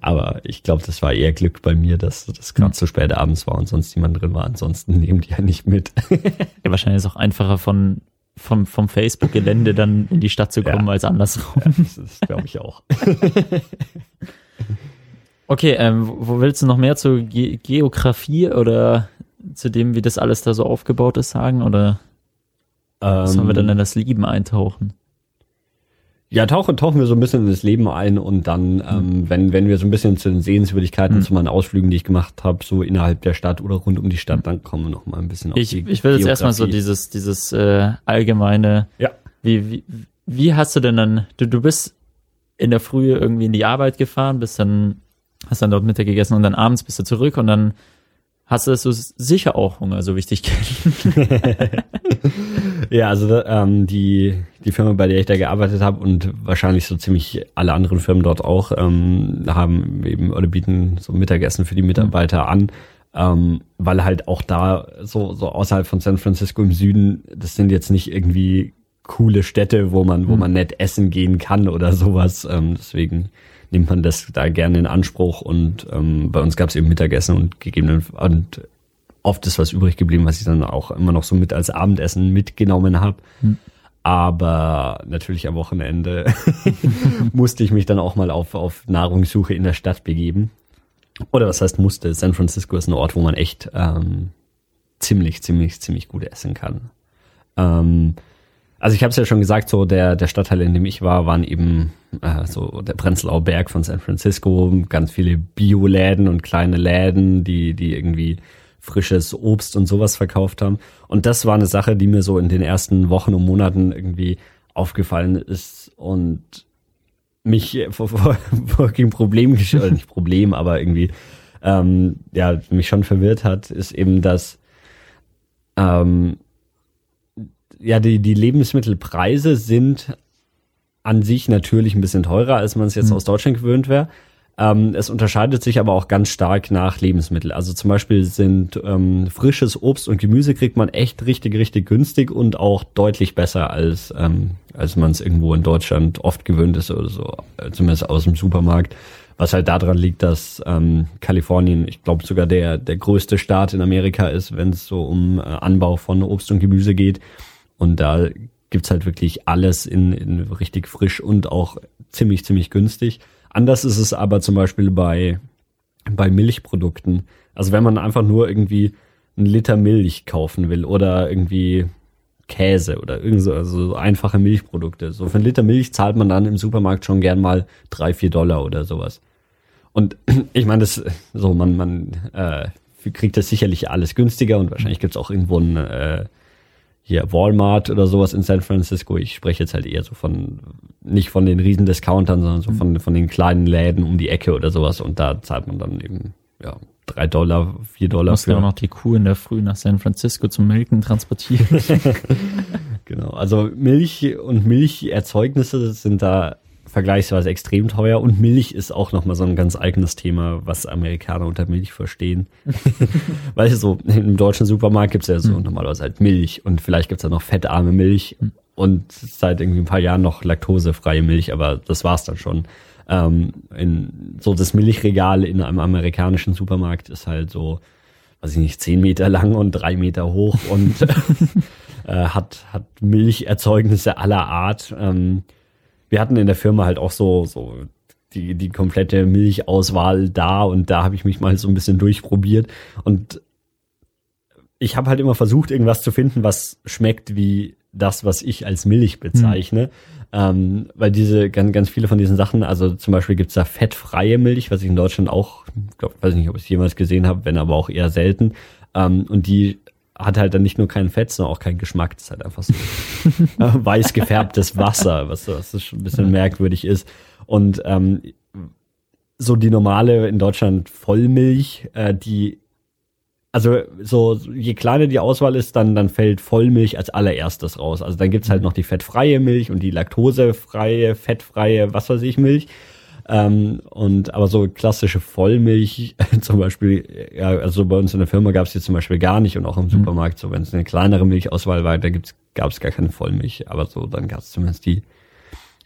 Aber ich glaube, das war eher Glück bei mir, dass das gerade so spät abends war und sonst niemand drin war. Ansonsten nehmen die ja nicht mit. ja, wahrscheinlich ist es auch einfacher von vom, vom Facebook-Gelände dann in die Stadt zu kommen ja. als andersrum. Ja, das glaube ich auch. okay, ähm, wo willst du noch mehr zur Ge Geografie oder zu dem, wie das alles da so aufgebaut ist, sagen? Oder ähm, sollen wir dann in das Leben eintauchen? Ja, tauchen, tauchen wir so ein bisschen in das Leben ein und dann, ähm, mhm. wenn, wenn wir so ein bisschen zu den Sehenswürdigkeiten, mhm. zu meinen Ausflügen, die ich gemacht habe, so innerhalb der Stadt oder rund um die Stadt, mhm. dann kommen wir noch mal ein bisschen auf ich, die Ich will jetzt erstmal so dieses, dieses äh, allgemeine, ja. wie, wie, wie hast du denn dann, du, du bist in der Früh irgendwie in die Arbeit gefahren, bist dann, hast dann dort Mittag gegessen und dann abends bist du zurück und dann hast du sicher auch Hunger, so wichtig kennen. ja, also ähm, die, die Firma, bei der ich da gearbeitet habe und wahrscheinlich so ziemlich alle anderen Firmen dort auch, ähm, haben eben oder bieten so Mittagessen für die Mitarbeiter mhm. an. Ähm, weil halt auch da so, so außerhalb von San Francisco im Süden, das sind jetzt nicht irgendwie coole Städte, wo man, wo mhm. man nett essen gehen kann oder sowas. Ähm, deswegen nimmt man das da gerne in Anspruch und ähm, bei uns gab es eben Mittagessen und gegebenenfalls und oft ist was übrig geblieben, was ich dann auch immer noch so mit als Abendessen mitgenommen habe. Hm. Aber natürlich am Wochenende musste ich mich dann auch mal auf, auf Nahrungssuche in der Stadt begeben. Oder was heißt musste? San Francisco ist ein Ort, wo man echt ähm, ziemlich, ziemlich, ziemlich gut essen kann. Ähm, also ich habe es ja schon gesagt, so der, der Stadtteil, in dem ich war, waren eben äh, so der Prenzlauer Berg von San Francisco, ganz viele Bioläden und kleine Läden, die, die irgendwie frisches Obst und sowas verkauft haben. Und das war eine Sache, die mir so in den ersten Wochen und Monaten irgendwie aufgefallen ist und mich vor, vor, vor ein Problem, oder nicht Problem, aber irgendwie, ähm, ja, mich schon verwirrt hat, ist eben, dass ähm, ja, die, die Lebensmittelpreise sind an sich natürlich ein bisschen teurer, als man es jetzt mhm. aus Deutschland gewöhnt wäre. Ähm, es unterscheidet sich aber auch ganz stark nach Lebensmittel. Also zum Beispiel sind ähm, frisches Obst und Gemüse kriegt man echt richtig, richtig günstig und auch deutlich besser als, ähm, als man es irgendwo in Deutschland oft gewöhnt ist oder so, äh, zumindest aus dem Supermarkt. Was halt daran liegt, dass ähm, Kalifornien, ich glaube sogar der, der größte Staat in Amerika ist, wenn es so um äh, Anbau von Obst und Gemüse geht. Und da gibt's halt wirklich alles in, in richtig frisch und auch ziemlich, ziemlich günstig. Anders ist es aber zum Beispiel bei, bei Milchprodukten. Also wenn man einfach nur irgendwie einen Liter Milch kaufen will oder irgendwie Käse oder irgend so, also einfache Milchprodukte. So für einen Liter Milch zahlt man dann im Supermarkt schon gern mal drei, vier Dollar oder sowas. Und ich meine, das so, man, man äh, kriegt das sicherlich alles günstiger und wahrscheinlich gibt's auch irgendwo ein äh, hier Walmart oder sowas in San Francisco. Ich spreche jetzt halt eher so von, nicht von den riesen Discountern, sondern so von, von den kleinen Läden um die Ecke oder sowas. Und da zahlt man dann eben, ja, drei Dollar, vier Dollar. Musst für. ja auch noch die Kuh in der Früh nach San Francisco zum Melken transportieren. genau. Also Milch und Milcherzeugnisse sind da vergleichsweise extrem teuer und Milch ist auch nochmal so ein ganz eigenes Thema, was Amerikaner unter Milch verstehen. Weil so im deutschen Supermarkt gibt's ja so mhm. normalerweise halt Milch und vielleicht gibt's da noch fettarme Milch mhm. und seit irgendwie ein paar Jahren noch laktosefreie Milch, aber das war's dann schon. Ähm, in, so das Milchregal in einem amerikanischen Supermarkt ist halt so, weiß ich nicht, zehn Meter lang und drei Meter hoch und äh, hat, hat Milcherzeugnisse aller Art. Ähm, wir hatten in der Firma halt auch so, so die, die komplette Milchauswahl da und da habe ich mich mal so ein bisschen durchprobiert und ich habe halt immer versucht, irgendwas zu finden, was schmeckt wie das, was ich als Milch bezeichne. Mhm. Ähm, weil diese ganz, ganz viele von diesen Sachen, also zum Beispiel gibt's da fettfreie Milch, was ich in Deutschland auch, glaub, weiß nicht, ob ich es jemals gesehen habe, wenn aber auch eher selten. Ähm, und die hat halt dann nicht nur kein Fett, sondern auch keinen Geschmack. Das ist halt einfach so weiß gefärbtes Wasser, was, was schon ein bisschen merkwürdig ist. Und ähm, so die normale in Deutschland Vollmilch, äh, die also so je kleiner die Auswahl ist, dann dann fällt Vollmilch als allererstes raus. Also dann gibt's halt noch die fettfreie Milch und die laktosefreie, fettfreie, was weiß ich Milch. Ähm, und aber so klassische Vollmilch zum Beispiel, ja, also bei uns in der Firma gab es die zum Beispiel gar nicht und auch im mhm. Supermarkt, so wenn es eine kleinere Milchauswahl war, da gab es gar keine Vollmilch. Aber so, dann gab es zumindest die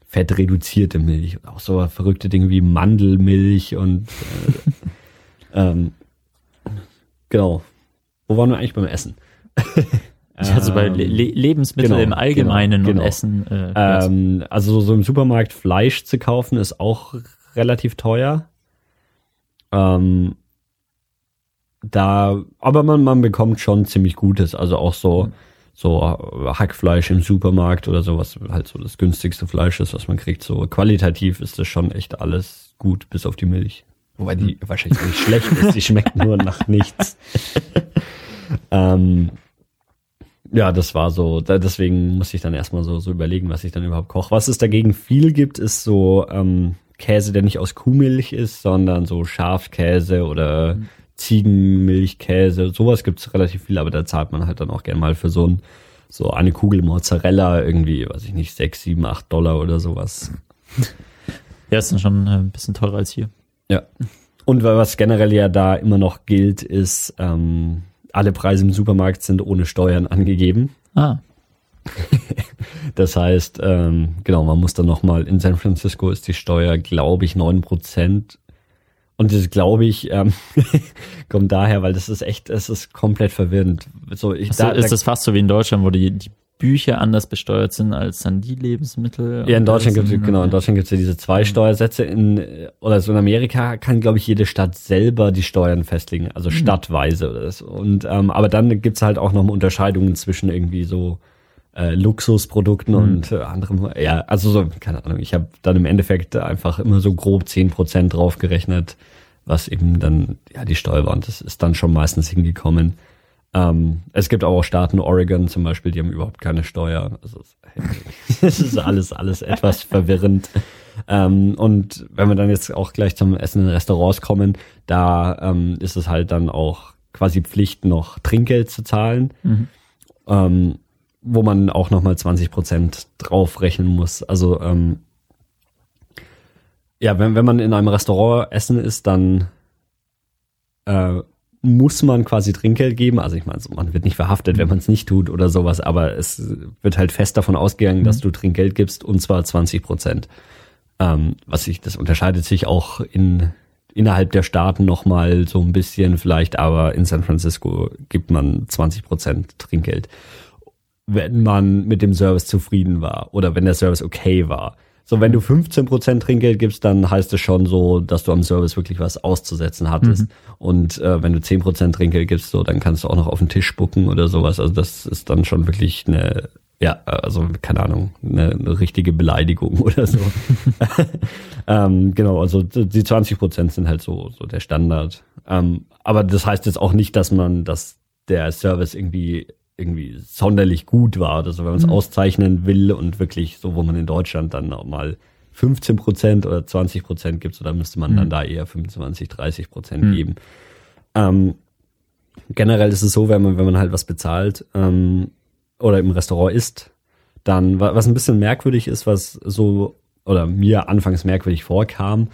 fettreduzierte Milch und auch so verrückte Dinge wie Mandelmilch und äh, ähm, genau. Wo waren wir eigentlich beim Essen? Also bei Le Lebensmitteln genau, im Allgemeinen genau, genau. und Essen. Äh, ähm, also so im Supermarkt Fleisch zu kaufen ist auch relativ teuer. Ähm, da, aber man, man bekommt schon ziemlich Gutes. Also auch so, mhm. so Hackfleisch im Supermarkt oder so, was halt so das günstigste Fleisch ist, was man kriegt. So qualitativ ist das schon echt alles gut, bis auf die Milch. Wobei die mhm. wahrscheinlich nicht schlecht ist, die schmeckt nur nach nichts. ähm, ja, das war so. Da, deswegen muss ich dann erstmal so, so überlegen, was ich dann überhaupt koche. Was es dagegen viel gibt, ist so ähm, Käse, der nicht aus Kuhmilch ist, sondern so Schafkäse oder mhm. Ziegenmilchkäse. Sowas gibt's relativ viel, aber da zahlt man halt dann auch gerne mal für so ein so eine Kugel Mozzarella irgendwie, weiß ich nicht, sechs, sieben, acht Dollar oder sowas. Ja, ist dann schon äh, ein bisschen teurer als hier. Ja. Und was generell ja da immer noch gilt, ist ähm, alle Preise im Supermarkt sind ohne Steuern angegeben. Ah. das heißt, ähm, genau, man muss dann nochmal, in San Francisco ist die Steuer, glaube ich, neun Prozent. Und das, glaube ich, ähm, kommt daher, weil das ist echt, es ist komplett verwirrend. So, ich, so, da, ist das fast so wie in Deutschland, wo die, die Bücher anders besteuert sind als dann die Lebensmittel. Ja, in Deutschland gibt es genau, in Deutschland gibt es ja diese zwei mhm. Steuersätze. In oder so in Amerika kann, glaube ich, jede Stadt selber die Steuern festlegen, also mhm. stadtweise oder so. Und ähm, aber dann gibt's halt auch noch Unterscheidungen zwischen irgendwie so äh, Luxusprodukten mhm. und äh, anderem. Ja, also so, keine Ahnung. Ich habe dann im Endeffekt einfach immer so grob zehn Prozent draufgerechnet, was eben dann ja die Steuer war. Und das ist dann schon meistens hingekommen. Ähm, es gibt auch Staaten, Oregon zum Beispiel, die haben überhaupt keine Steuer. Also es ist alles, alles etwas verwirrend. Ähm, und wenn wir dann jetzt auch gleich zum Essen in Restaurants kommen, da ähm, ist es halt dann auch quasi Pflicht, noch Trinkgeld zu zahlen, mhm. ähm, wo man auch nochmal 20 Prozent draufrechnen muss. Also ähm, ja, wenn, wenn man in einem Restaurant essen ist, dann äh, muss man quasi Trinkgeld geben. Also ich meine, man wird nicht verhaftet, wenn man es nicht tut oder sowas, aber es wird halt fest davon ausgegangen, mhm. dass du Trinkgeld gibst und zwar 20 Prozent. Ähm, was sich, das unterscheidet sich auch in innerhalb der Staaten nochmal so ein bisschen vielleicht, aber in San Francisco gibt man 20 Prozent Trinkgeld, wenn man mit dem Service zufrieden war oder wenn der Service okay war. So, wenn du 15% Trinkgeld gibst, dann heißt es schon so, dass du am Service wirklich was auszusetzen hattest. Mhm. Und äh, wenn du 10% Trinkgeld gibst, so, dann kannst du auch noch auf den Tisch spucken oder sowas. Also das ist dann schon wirklich eine, ja, also keine Ahnung, eine, eine richtige Beleidigung oder so. ähm, genau, also die 20% sind halt so, so der Standard. Ähm, aber das heißt jetzt auch nicht, dass man, dass der Service irgendwie irgendwie sonderlich gut war oder so, wenn man es mhm. auszeichnen will und wirklich so, wo man in Deutschland dann auch mal 15 Prozent oder 20 Prozent gibt, so dann müsste man mhm. dann da eher 25, 30 Prozent mhm. geben. Ähm, generell ist es so, wenn man, wenn man halt was bezahlt ähm, oder im Restaurant isst, dann, was ein bisschen merkwürdig ist, was so, oder mir anfangs merkwürdig vorkam,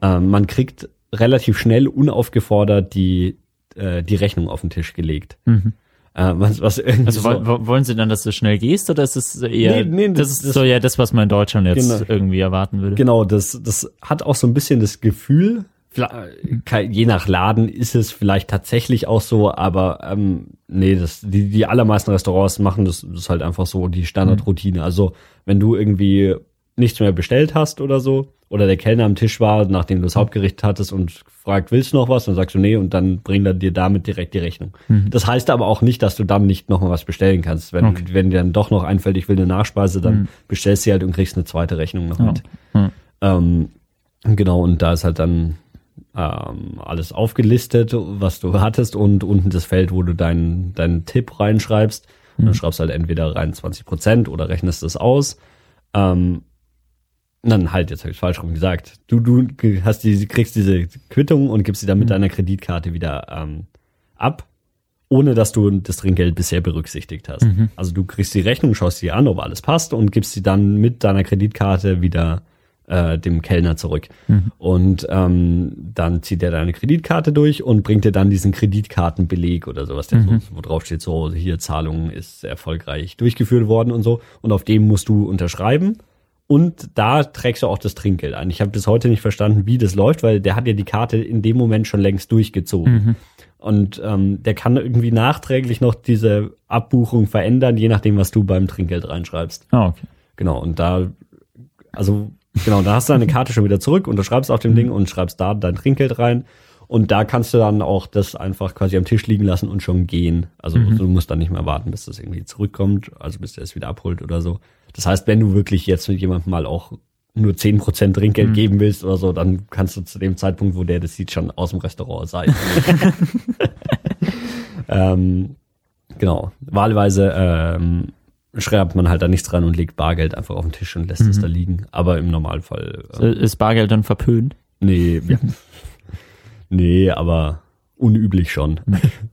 äh, man kriegt relativ schnell unaufgefordert die, äh, die Rechnung auf den Tisch gelegt. Mhm. Äh, was, was irgendwie Also so, woll- wollen Sie dann, dass du schnell gehst oder ist es eher, Nee, nee, das, das- ist so ja das, was man in Deutschland jetzt Genau. irgendwie erwarten würde? Genau, das, das hat auch so ein bisschen das Gefühl, je nach Laden ist es vielleicht tatsächlich auch so, aber ähm, nee, das, die, die allermeisten Restaurants machen das, das ist halt einfach so die Standardroutine. Also wenn du irgendwie nichts mehr bestellt hast oder so, oder der Kellner am Tisch war, nachdem du das Hauptgericht hattest und fragt, willst du noch was? Dann sagst du nee und dann bringt er dir damit direkt die Rechnung. Das heißt aber auch nicht, dass du dann nicht nochmal was bestellen kannst. Wenn, Okay. wenn dir dann doch noch einfällt, ich will eine Nachspeise, dann bestellst du sie halt und kriegst eine zweite Rechnung noch Ja. mit. Hm. Ähm, genau, und da ist halt dann ähm, alles aufgelistet, was du hattest und unten das Feld, wo du deinen deinen Tipp reinschreibst. Und dann schreibst du halt entweder rein 20 Prozent oder rechnest es aus. Ähm, dann halt, jetzt habe ich falsch rum gesagt. Du, du hast die, kriegst diese Quittung und gibst sie dann mit deiner Kreditkarte wieder ähm, ab, ohne dass du das Trinkgeld bisher berücksichtigt hast. Also du kriegst die Rechnung, schaust sie an, ob alles passt und gibst sie dann mit deiner Kreditkarte wieder äh, dem Kellner zurück. Und ähm, dann zieht er deine Kreditkarte durch und bringt dir dann diesen Kreditkartenbeleg oder sowas, der so, wo drauf steht, so hier Zahlung ist erfolgreich durchgeführt worden und so. Und auf dem musst du unterschreiben. Und da trägst du auch das Trinkgeld ein. Ich habe bis heute nicht verstanden, wie das läuft, weil der hat ja die Karte in dem Moment schon längst durchgezogen. Und ähm, der kann irgendwie nachträglich noch diese Abbuchung verändern, je nachdem, was du beim Trinkgeld reinschreibst. Ah, okay. Genau, und da, also, genau, da hast du deine Karte schon wieder zurück, unterschreibst auf dem Ding und schreibst da dein Trinkgeld rein. Und da kannst du dann auch das einfach quasi am Tisch liegen lassen und schon gehen. Also du musst dann nicht mehr warten, bis das irgendwie zurückkommt, also bis der es wieder abholt oder so. Das heißt, wenn du wirklich jetzt mit jemandem mal auch nur 10% Trinkgeld geben willst oder so, dann kannst du zu dem Zeitpunkt, wo der das sieht, schon aus dem Restaurant sein. ähm, genau. Wahlweise ähm, schreibt man halt da nichts dran und legt Bargeld einfach auf den Tisch und lässt es da liegen. Aber im Normalfall. Äh, Ist Bargeld dann verpönt? nee, ja. nee, aber unüblich schon.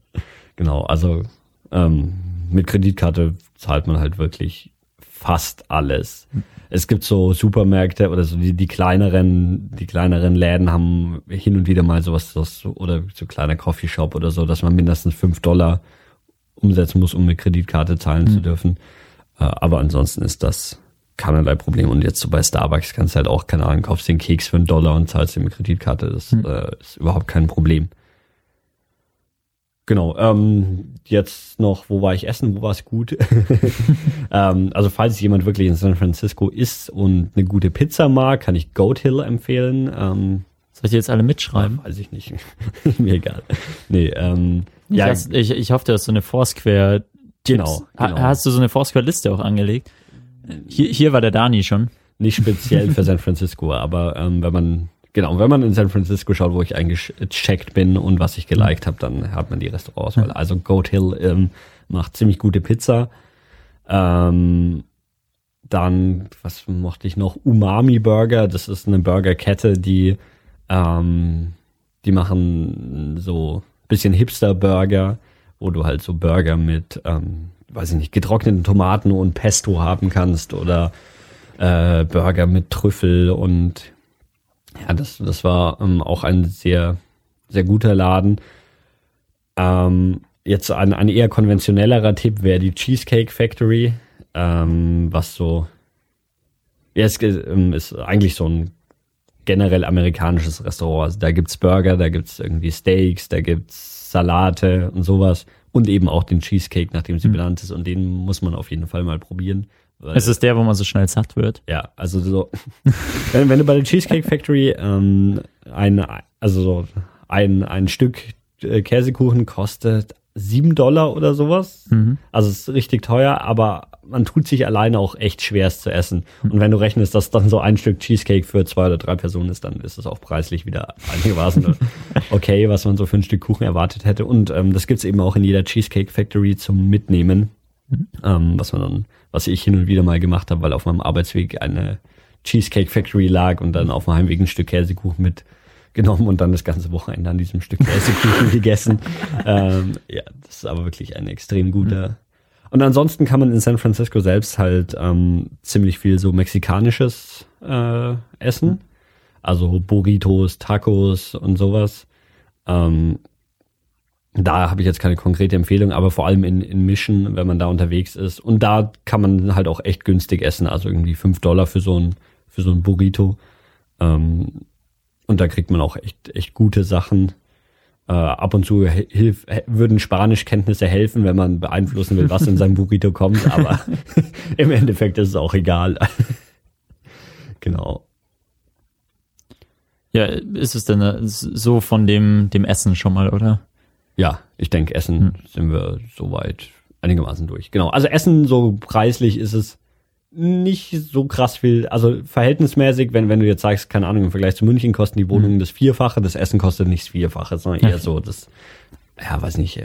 genau, also ähm, mit Kreditkarte zahlt man halt wirklich fast alles. Es gibt so Supermärkte oder so die, die kleineren, die kleineren Läden haben hin und wieder mal sowas, das, oder so kleiner Coffeeshop oder so, dass man mindestens fünf Dollar umsetzen muss, um mit Kreditkarte zahlen zu dürfen. Äh, aber ansonsten ist das keinerlei Problem. Und jetzt so bei Starbucks kannst du halt auch, keine Ahnung, kaufst den Keks für einen Dollar und zahlst den mit Kreditkarte. Das äh, ist überhaupt kein Problem. Genau, ähm, jetzt noch, wo war ich essen, wo war es gut? ähm, also falls jemand wirklich in San Francisco ist und eine gute Pizza mag, kann ich Goat Hill empfehlen. Ähm, Soll ich jetzt alle mitschreiben? weiß ich nicht. Mir egal. Nee, ähm, Ich, ja, hast, ich, ich hoffe, du hast so eine Foursquare. Genau, genau. Hast du so eine Foursquare-Liste auch angelegt? Hier, hier war der Dani schon. nicht speziell für San Francisco, aber ähm, wenn man genau, wenn man in San Francisco schaut, wo ich eingecheckt bin und was ich geliked habe, dann hat man die Restaurantauswahl. Also Goat Hill ähm, macht ziemlich gute Pizza. Ähm, dann, was mochte ich noch? Umami Burger, das ist eine Burgerkette, die ähm, die machen so bisschen Hipster Burger, wo du halt so Burger mit, ähm, weiß ich nicht, getrockneten Tomaten und Pesto haben kannst oder äh, Burger mit Trüffel und ja, das, das war ähm, auch ein sehr, sehr guter Laden. Ähm, jetzt ein, ein eher konventionellerer Tipp wäre die Cheesecake Factory, ähm, was so, ja, es ähm, ist eigentlich so ein generell amerikanisches Restaurant. Also da gibt's Burger, da gibt's irgendwie Steaks, da gibt's Salate und sowas und eben auch den Cheesecake, nachdem sie benannt ist und den muss man auf jeden Fall mal probieren. Weil- Es ist der, wo man so schnell satt wird. ja, also so, wenn, wenn du bei der Cheesecake Factory ähm, ein, also so ein, ein Stück äh, Käsekuchen kostet sieben Dollar oder sowas. Also es ist richtig teuer, aber man tut sich alleine auch echt schwer, es zu essen. Und wenn du rechnest, dass dann so ein Stück Cheesecake für zwei oder drei Personen ist, dann ist es auch preislich wieder einigermaßen okay, was man so für ein Stück Kuchen erwartet hätte. Und ähm, das gibt's eben auch in jeder Cheesecake Factory zum Mitnehmen ähm, was man dann, was ich hin und wieder mal gemacht habe, weil auf meinem Arbeitsweg eine Cheesecake Factory lag und dann auf dem Heimweg ein Stück Käsekuchen mitgenommen und dann das ganze Wochenende an diesem Stück Käsekuchen gegessen. Ähm, ja, das ist aber wirklich ein extrem guter. Und ansonsten kann man in San Francisco selbst halt ähm, ziemlich viel so mexikanisches äh, essen. Also Burritos, Tacos und sowas. Ähm, da habe ich jetzt keine konkrete Empfehlung, aber vor allem in, in Mission, wenn man da unterwegs ist. Und da kann man halt auch echt günstig essen, also irgendwie fünf Dollar für so ein, für so ein Burrito. Ähm, und da kriegt man auch echt, echt gute Sachen. Äh, ab und zu hilf, würden Spanischkenntnisse helfen, wenn man beeinflussen will, was in sein Burrito kommt, aber im Endeffekt ist es auch egal. genau. Ja, ist es denn äh, so von dem, dem Essen schon mal, oder? Ja, ich denke, Essen hm. sind wir soweit einigermaßen durch. Genau. Also Essen so preislich ist es nicht so krass viel, also verhältnismäßig, wenn, wenn du jetzt sagst, keine Ahnung, im Vergleich zu München kosten die Wohnungen mhm. das Vierfache, das Essen kostet nicht das Vierfache, sondern eher so das, ja, weiß nicht,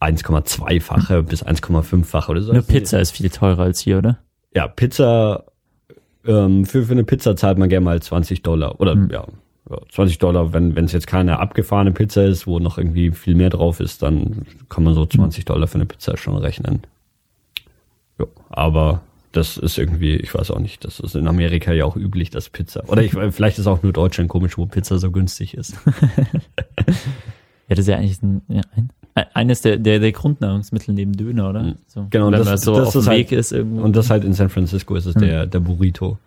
1,2-fache bis 1,5-fache oder so. Eine Pizza ist viel teurer als hier, oder? Ja, Pizza, ähm, für, für eine Pizza zahlt man gerne mal 20 Dollar oder mhm. ja, 20 Dollar, wenn wenn es jetzt keine abgefahrene Pizza ist, wo noch irgendwie viel mehr drauf ist, dann kann man so 20 Dollar für eine Pizza schon rechnen. Ja, aber das ist irgendwie, ich weiß auch nicht, das ist in Amerika ja auch üblich, dass Pizza. Oder ich, vielleicht ist auch nur Deutschland komisch, wo Pizza so günstig ist. ja, das ist ja eigentlich ein, ja, ein, eines der, der, der Grundnahrungsmittel neben Döner, oder? Mhm. So, genau, wenn das, man so das auf dem Weg halt, ist irgendwo. Und das halt in San Francisco ist es hm. der, der Burrito.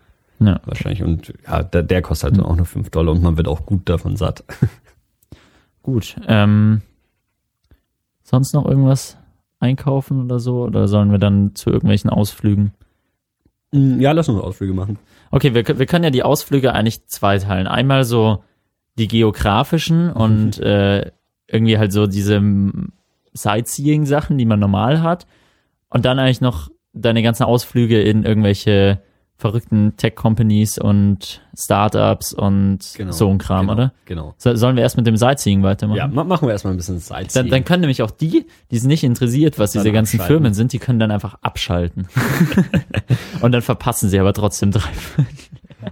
Ja. Wahrscheinlich. Und ja, der, der kostet halt hm. auch nur 5 Dollar und man wird auch gut davon satt. Gut. Ähm, sonst noch irgendwas einkaufen oder so? Oder sollen wir dann zu irgendwelchen Ausflügen? Mm, ja, lass uns Ausflüge machen. Okay, wir, wir können ja die Ausflüge eigentlich zweiteilen. Einmal so die geografischen mhm. und äh, irgendwie halt so diese Sightseeing-Sachen, die man normal hat. Und dann eigentlich noch deine ganzen Ausflüge in irgendwelche verrückten Tech-Companies und Startups und genau, so ein Kram, genau, oder? Genau. So, sollen wir erst mit dem Sightseeing weitermachen? Ja, machen wir erstmal ein bisschen Sightseeing. Dann, dann können nämlich auch die, die es nicht interessiert, was diese ganzen Firmen sind, die können dann einfach abschalten. und dann verpassen sie aber trotzdem drei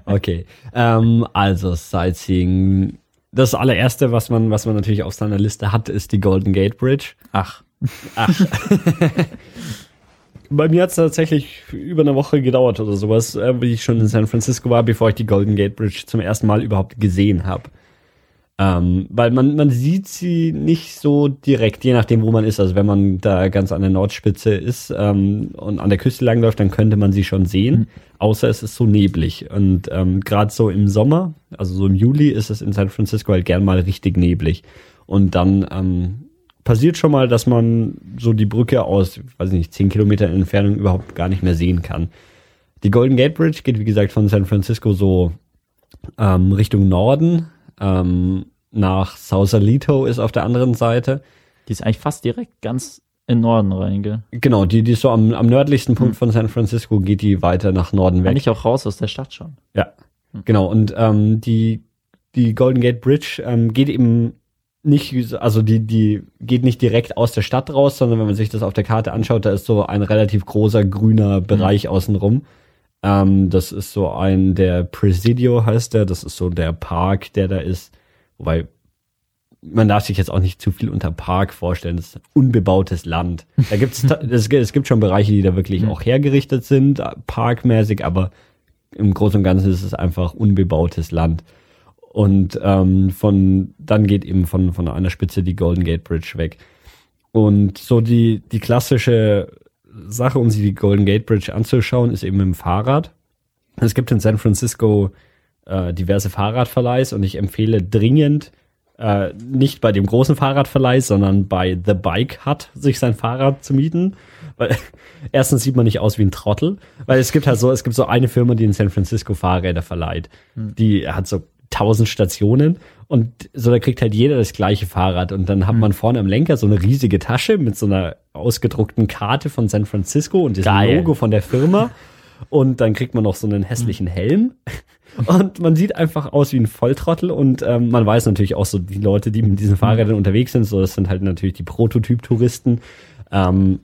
Okay. Ähm, also Sightseeing. Das allererste, was man, was man natürlich auf seiner Liste hat, ist die Golden Gate Bridge. Ach. Ach. Bei mir hat es tatsächlich über eine Woche gedauert oder sowas, äh, wie ich schon in San Francisco war, bevor ich die Golden Gate Bridge zum ersten Mal überhaupt gesehen habe. Ähm, weil man, man sieht sie nicht so direkt, je nachdem, wo man ist. Also wenn man da ganz an der Nordspitze ist ähm, und an der Küste langläuft, dann könnte man sie schon sehen, mhm. außer es ist so neblig. Und ähm, gerade so im Sommer, also so im Juli, ist es in San Francisco halt gern mal richtig neblig. Und dann ähm, passiert schon mal, dass man so die Brücke aus, weiß nicht, zehn Kilometer Entfernung überhaupt gar nicht mehr sehen kann. Die Golden Gate Bridge geht, wie gesagt, von San Francisco so ähm, Richtung Norden. Ähm, nach Sausalito ist auf der anderen Seite. Die ist eigentlich fast direkt ganz in Norden rein, gell? Genau, die, die ist so am, am nördlichsten Punkt hm. von San Francisco, geht die weiter nach Norden weg. Eigentlich auch raus aus der Stadt schon. Ja, hm. genau. Und ähm, die, die Golden Gate Bridge ähm, geht eben nicht, also die, die geht nicht direkt aus der Stadt raus, sondern wenn man sich das auf der Karte anschaut, da ist so ein relativ großer grüner Bereich mhm. außenrum. Ähm, das ist so ein, der Presidio heißt der, das ist so der Park, der da ist. Wobei, man darf sich jetzt auch nicht zu viel unter Park vorstellen, das ist unbebautes Land. Da gibt's, es, es gibt schon Bereiche, die da wirklich mhm. auch hergerichtet sind, parkmäßig, aber im Großen und Ganzen ist es einfach unbebautes Land. Und ähm, von dann geht eben von, von einer Spitze die Golden Gate Bridge weg. Und so die, die klassische Sache, um sich die Golden Gate Bridge anzuschauen, ist eben mit dem Fahrrad. Es gibt in San Francisco äh, diverse Fahrradverleihs und ich empfehle dringend, äh, nicht bei dem großen Fahrradverleih, sondern bei The Bike Hut sich sein Fahrrad zu mieten. Weil erstens sieht man nicht aus wie ein Trottel, weil es gibt halt so, es gibt so eine Firma, die in San Francisco Fahrräder verleiht. Hm. Die hat so tausend Stationen und so da kriegt halt jeder das gleiche Fahrrad und dann hat mhm. man vorne am Lenker so eine riesige Tasche mit so einer ausgedruckten Karte von San Francisco und diesem Logo von der Firma und dann kriegt man noch so einen hässlichen mhm. Helm und man sieht einfach aus wie ein Volltrottel und ähm, man weiß natürlich auch so die Leute, die mit diesen mhm. Fahrrädern unterwegs sind, so das sind halt natürlich die Prototyp-Touristen ähm,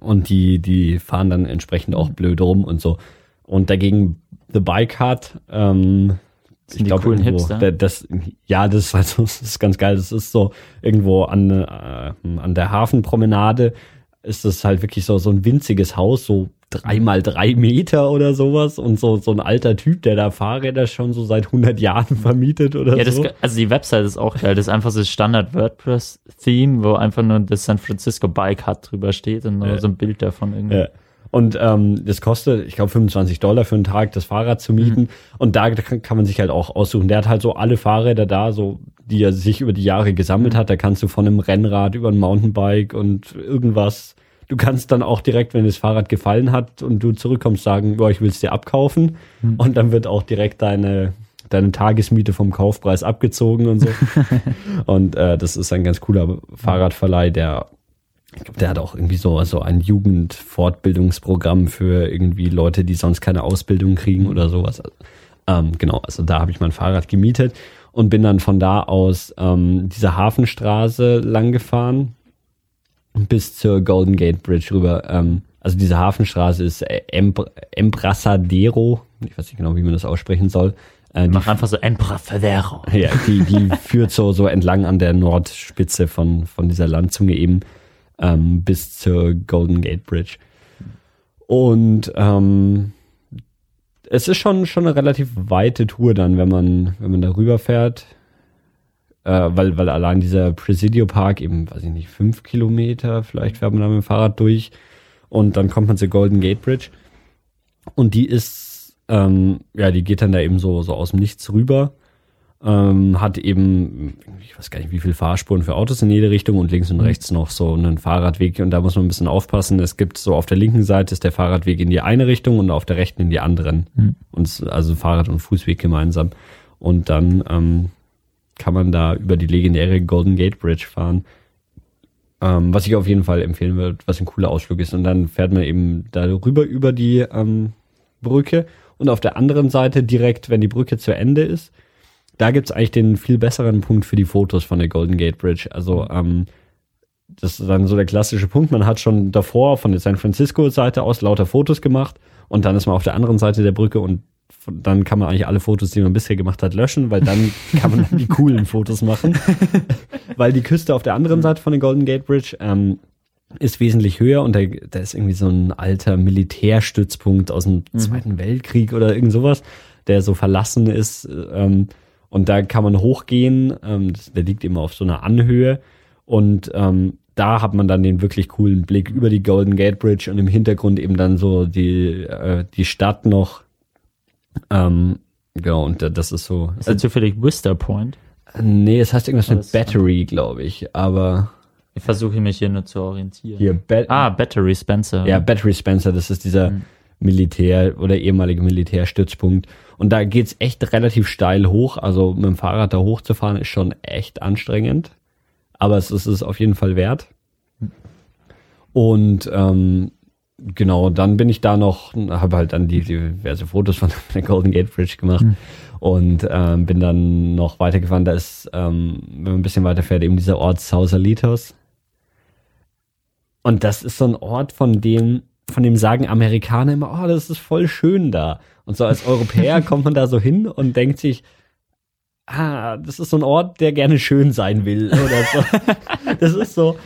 und die die fahren dann entsprechend auch blöd rum und so und dagegen The Bike hat ähm, ich glaube coolen irgendwo, Hipster. Das, ja, das ist, also, das ist ganz geil. Das ist so irgendwo an, äh, an der Hafenpromenade ist es halt wirklich so, so ein winziges Haus, so drei mal drei Meter oder sowas und so, so ein alter Typ, der da Fahrräder schon so seit 100 Jahren vermietet oder Ja, das, so. also die Website ist auch geil. Das ist einfach so das Standard WordPress-Theme, wo einfach nur das San Francisco Bike Hut drüber steht und nur Ja. so ein Bild davon irgendwie. Ja. Und ähm, das kostet, ich glaube, 25 Dollar für einen Tag, das Fahrrad zu mieten. Und da kann, kann man sich halt auch aussuchen. Der hat halt so alle Fahrräder da, so die er sich über die Jahre gesammelt hat. Da kannst du von einem Rennrad über ein Mountainbike und irgendwas. Du kannst dann auch direkt, wenn das Fahrrad gefallen hat und du zurückkommst, sagen, boah, ich will es dir abkaufen. Und dann wird auch direkt deine deine Tagesmiete vom Kaufpreis abgezogen und so. und äh, das ist ein ganz cooler Fahrradverleih, der ich glaube, der hat auch irgendwie so, so ein Jugendfortbildungsprogramm für irgendwie Leute, die sonst keine Ausbildung kriegen oder sowas. Ähm, genau, also da habe ich mein Fahrrad gemietet und bin dann von da aus ähm, diese Hafenstraße lang gefahren bis zur Golden Gate Bridge rüber. Ähm, also diese Hafenstraße ist Embr Embrasadero, ich weiß nicht genau, wie man das aussprechen soll. Äh, Mach einfach so Emprafedero. ja, die, die führt so, so entlang an der Nordspitze von, von dieser Landzunge eben ähm, bis zur Golden Gate Bridge. Und ähm, es ist schon, schon eine relativ weite Tour dann, wenn man, wenn man darüber fährt. Äh, weil, weil allein dieser Presidio Park eben, weiß ich nicht, fünf Kilometer, vielleicht fährt man da mit dem Fahrrad durch und dann kommt man zur Golden Gate Bridge. Und die ist, ähm, ja, die geht dann da eben so, so aus dem Nichts rüber. Ähm, hat eben, ich weiß gar nicht, wie viele Fahrspuren für Autos in jede Richtung und links und rechts noch so einen Fahrradweg. Und da muss man ein bisschen aufpassen. Es gibt so auf der linken Seite ist der Fahrradweg in die eine Richtung und auf der rechten in die anderen. Und es, also Fahrrad- und Fußweg gemeinsam. Und dann ähm, kann man da über die legendäre Golden Gate Bridge fahren. Ähm, was ich auf jeden Fall empfehlen würde, was ein cooler Ausflug ist. Und dann fährt man eben da rüber über die ähm, Brücke. Und auf der anderen Seite direkt, wenn die Brücke zu Ende ist, da gibt's eigentlich den viel besseren Punkt für die Fotos von der Golden Gate Bridge. Also ähm, das ist dann so der klassische Punkt. Man hat schon davor von der San Francisco-Seite aus lauter Fotos gemacht und dann ist man auf der anderen Seite der Brücke und dann kann man eigentlich alle Fotos, die man bisher gemacht hat, löschen, weil dann kann man die coolen Fotos machen. weil die Küste auf der anderen Seite von der Golden Gate Bridge ähm, ist wesentlich höher und da, da ist irgendwie so ein alter Militärstützpunkt aus dem Zweiten Weltkrieg oder irgend sowas, der so verlassen ist. Ähm, und da kann man hochgehen. Ähm, das, der liegt eben auf so einer Anhöhe. Und ähm, da hat man dann den wirklich coolen Blick über die Golden Gate Bridge und im Hintergrund eben dann so die, äh, die Stadt noch. Ähm, genau, und äh, das ist so. Ist das zufällig Wister Point? nee, es heißt irgendwas mit Battery, glaube ich. Aber Ich versuche mich hier nur zu orientieren. hier, Ba- Ah, Battery Spencer. Ja, Battery Spencer, das ist dieser Militär- oder ehemalige Militärstützpunkt. Und da geht's echt relativ steil hoch. Also mit dem Fahrrad da hochzufahren ist schon echt anstrengend. Aber es ist es auf jeden Fall wert. Und ähm, genau, dann bin ich da noch, habe halt dann die, diverse Fotos von der Golden Gate Bridge gemacht und ähm, bin dann noch weitergefahren. Da ist, ähm, wenn man ein bisschen weiter fährt, eben dieser Ort Sausalitos. Und das ist so ein Ort, von dem, von dem sagen Amerikaner immer, oh, das ist voll schön da. Und so als Europäer kommt man da so hin und denkt sich, ah, das ist so ein Ort, der gerne schön sein will oder so. Das ist so,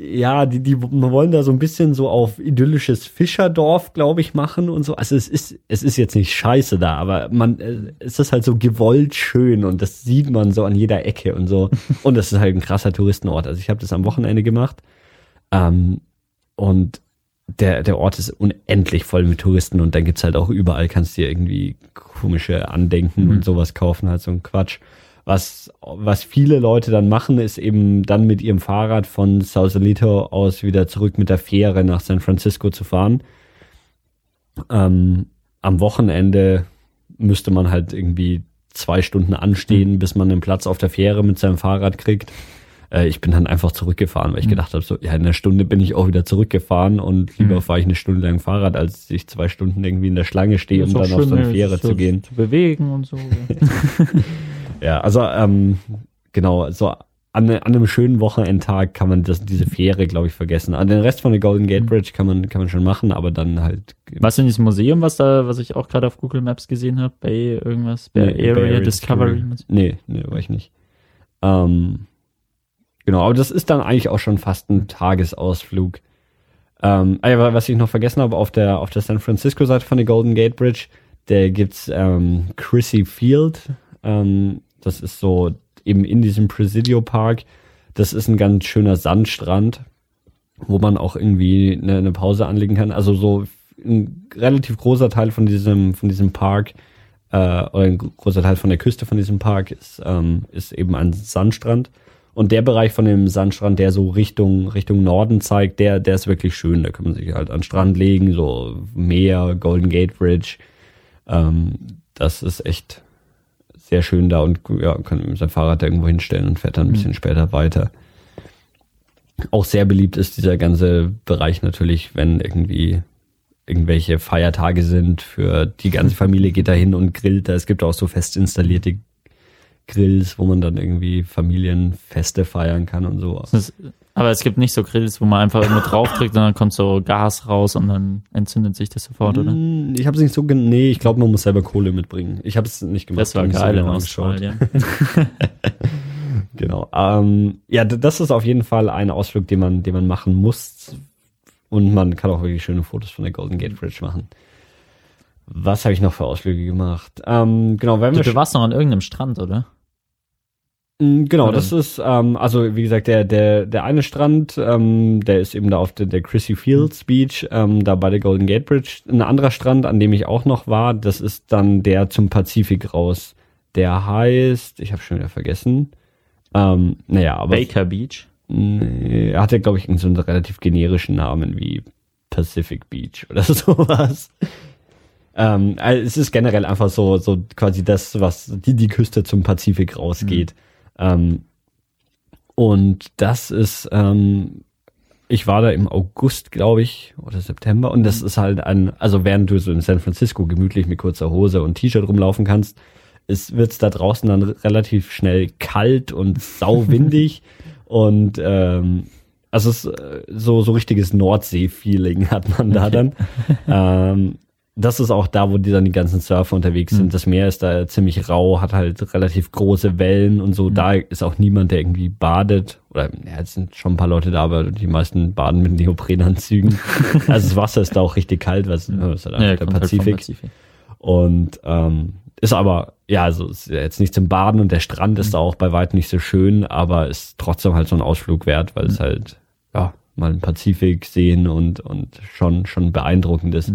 ja, die, die wollen da so ein bisschen so auf idyllisches Fischerdorf, glaube ich, machen und so. Also es ist, es ist jetzt nicht scheiße da, aber man, äh, es ist halt so gewollt schön und das sieht man so an jeder Ecke und so. Und das ist halt ein krasser Touristenort. Also ich habe das am Wochenende gemacht. Ähm, und der, der Ort ist unendlich voll mit Touristen und dann gibt's halt auch überall, kannst dir irgendwie komische Andenken und sowas kaufen, halt so ein Quatsch. Was, was viele Leute dann machen, ist eben dann mit ihrem Fahrrad von Sausalito aus wieder zurück mit der Fähre nach San Francisco zu fahren. Ähm, am Wochenende müsste man halt irgendwie zwei Stunden anstehen, bis man einen Platz auf der Fähre mit seinem Fahrrad kriegt. Äh, ich bin dann einfach zurückgefahren, weil ich gedacht habe, so, ja, in einer Stunde bin ich auch wieder zurückgefahren und lieber Mhm. fahre ich eine Stunde lang Fahrrad, als ich zwei Stunden irgendwie in der Schlange stehe, um dann auf so eine ne, Fähre zu gehen. Zu bewegen und so. Ja, also ähm, genau, so an, an einem schönen Wochenendtag kann man das, diese Fähre, glaube ich, vergessen. An den Rest von der Golden Mhm. Gate Bridge kann man, kann man schon machen, aber dann halt. Was in diesem Museum, was da, was ich auch gerade auf Google Maps gesehen habe, Bay irgendwas, Bay Nee, Area, Bay Area Discovery. Nee, nee, war ich nicht. Ähm, genau, aber das ist dann eigentlich auch schon fast ein Tagesausflug. Ähm, ah was ich noch vergessen habe, auf der, auf der San Francisco-Seite von der Golden Gate Bridge, der gibt's ähm, Chrissy Field. Ähm, das ist so eben in diesem Presidio Park. Das ist ein ganz schöner Sandstrand, wo man auch irgendwie eine, eine Pause anlegen kann. Also so ein relativ großer Teil von diesem, von diesem Park äh, oder ein großer Teil von der Küste von diesem Park ist, ähm, ist eben ein Sandstrand. Und der Bereich von dem Sandstrand, der so Richtung, Richtung Norden zeigt, der, der ist wirklich schön. Da kann man sich halt an den Strand legen, so Meer, Golden Gate Bridge. Ähm, das ist echt sehr schön da und ja, kann sein Fahrrad da irgendwo hinstellen und fährt dann ein bisschen mhm. später weiter. Auch sehr beliebt ist dieser ganze Bereich natürlich, wenn irgendwie irgendwelche Feiertage sind für die ganze Familie geht da hin und grillt da. Es gibt auch so fest installierte Grills, wo man dann irgendwie Familienfeste feiern kann und so. Aber es gibt nicht so Grills, wo man einfach nur draufdrückt und dann kommt so Gas raus und dann entzündet sich das sofort, oder? Mm, ich habe es nicht so, nee, ich glaube, man muss selber Kohle mitbringen. Ich habe es nicht gemacht. Das war geil so in Australien. genau. Ähm, ja, das ist auf jeden Fall ein Ausflug, den man, den man machen muss. Und man kann auch wirklich schöne Fotos von der Golden Gate Bridge machen. Was habe ich noch für Ausflüge gemacht? Ähm, genau, wenn wir du warst noch an irgendeinem Strand, oder? Mm, genau, das ist, ähm, also wie gesagt, der, der, der eine Strand, ähm, der ist eben da auf der, der Chrissy Fields Beach, ähm, da bei der Golden Gate Bridge. Ein anderer Strand, an dem ich auch noch war, das ist dann der zum Pazifik raus. Der heißt, ich habe schon wieder vergessen. Ähm, naja, aber. Baker Beach? Nee, er hatte, glaube ich, so einen relativ generischen Namen wie Pacific Beach oder sowas. Ähm, also es ist generell einfach so, so quasi das, was die, die Küste zum Pazifik rausgeht. Mhm. Ähm, und das ist, ähm, ich war da im August, glaube ich, oder September, und das mhm. ist halt ein, also während du so in San Francisco gemütlich mit kurzer Hose und T-Shirt rumlaufen kannst, ist, wird's da draußen dann relativ schnell kalt und sauwindig und ähm, also es äh, so so richtiges Nordsee-Feeling hat man da dann. ähm, das ist auch da, wo die dann die ganzen Surfer unterwegs sind. Mhm. Das Meer ist da ziemlich rau, hat halt relativ große Wellen und so. Mhm. Da ist auch niemand, der irgendwie badet. Oder ja, es sind schon ein paar Leute da, aber die meisten baden mit Neoprenanzügen. also das Wasser ist da auch richtig kalt, weil es mhm. ist halt ja, der halt Pazifik. Pazifik. Und ähm, ist aber, ja, also ist jetzt nicht zum Baden und der Strand ist mhm. da auch bei weitem nicht so schön, aber ist trotzdem halt so ein Ausflug wert, weil es mhm. halt, ja, mal den Pazifik sehen und, und schon, schon beeindruckend ist.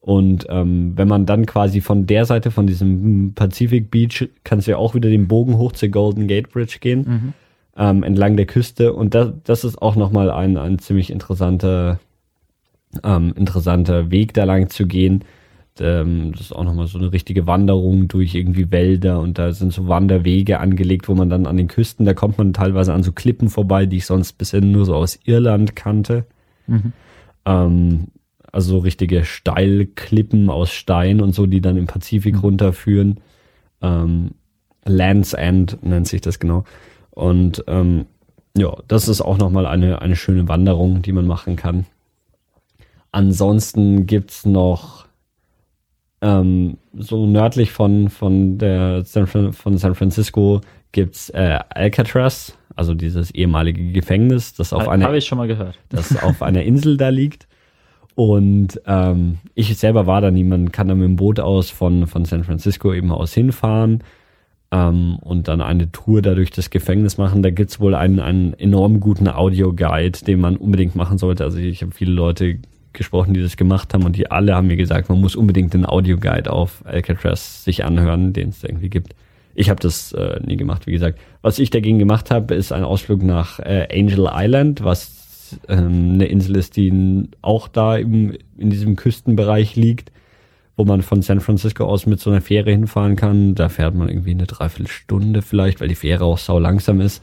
Und ähm, wenn man dann quasi von der Seite, von diesem Pacific Beach, kannst du ja auch wieder den Bogen hoch zur Golden Gate Bridge gehen, mhm. ähm, entlang der Küste. Und das, das ist auch nochmal ein, ein ziemlich interessanter, ähm, interessanter Weg da lang zu gehen. Ähm, das ist auch nochmal so eine richtige Wanderung durch irgendwie Wälder und da sind so Wanderwege angelegt, wo man dann an den Küsten, da kommt man teilweise an so Klippen vorbei, die ich sonst bisher nur so aus Irland kannte. Mhm. Ähm, also so richtige Steilklippen aus Stein und so, die dann im Pazifik mhm. runterführen. Ähm, Land's End nennt sich das genau. Und ähm, ja, das ist auch nochmal eine, eine schöne Wanderung, die man machen kann. Ansonsten gibt's noch ähm, so nördlich von, von, der San, von San Francisco gibt's äh, Alcatraz, also dieses ehemalige Gefängnis, das auf einer, ich schon mal gehört. das auf einer Insel da liegt. Und ähm, ich selber war da niemand, kann da mit dem Boot aus von, von San Francisco eben aus hinfahren ähm, und dann eine Tour da durch das Gefängnis machen. Da gibt's wohl einen, einen enorm guten Audioguide, den man unbedingt machen sollte. Also ich habe viele Leute gesprochen, die das gemacht haben und die alle haben mir gesagt, man muss unbedingt den Audioguide auf Alcatraz sich anhören, den es irgendwie gibt. Ich habe das äh, nie gemacht, wie gesagt. Was ich dagegen gemacht habe, ist ein Ausflug nach äh, Angel Island, was ähm, eine Insel ist, die auch da im, in diesem Küstenbereich liegt, wo man von San Francisco aus mit so einer Fähre hinfahren kann. Da fährt man irgendwie eine Dreiviertelstunde vielleicht, weil die Fähre auch sau langsam ist.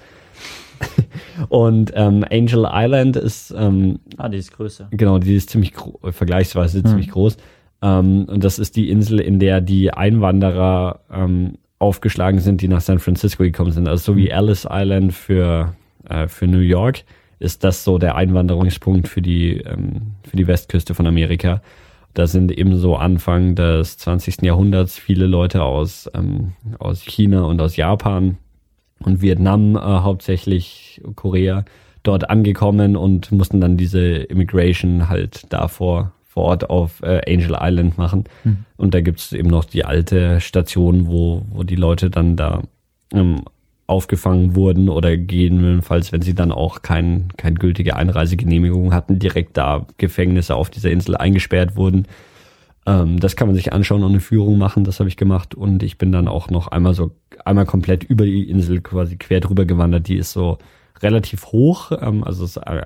Und ähm, Angel Island ist ähm, ah, die ist größer. Genau, die ist ziemlich vergleichsweise hm. ziemlich groß. Ähm, und das ist die Insel, in der die Einwanderer ähm, aufgeschlagen sind, die nach San Francisco gekommen sind. Also so wie hm. Ellis Island für äh, für New York ist das so der Einwanderungspunkt für die, ähm, für die Westküste von Amerika. Da sind eben so Anfang des 20. Jahrhunderts viele Leute aus, ähm, aus China und aus Japan und Vietnam, äh, hauptsächlich Korea, dort angekommen und mussten dann diese Immigration halt davor vor Ort auf äh, Angel Island machen. Mhm. Und da gibt es eben noch die alte Station, wo, wo die Leute dann da ähm, aufgefangen wurden oder gegebenenfalls, wenn sie dann auch kein, keine gültige Einreisegenehmigung hatten, direkt da Gefängnisse auf dieser Insel eingesperrt wurden. Ähm, das kann man sich anschauen und eine Führung machen, das habe ich gemacht. Und ich bin dann auch noch einmal so, einmal komplett über die Insel quasi quer drüber gewandert. Die ist so relativ hoch, ähm, also es, äh,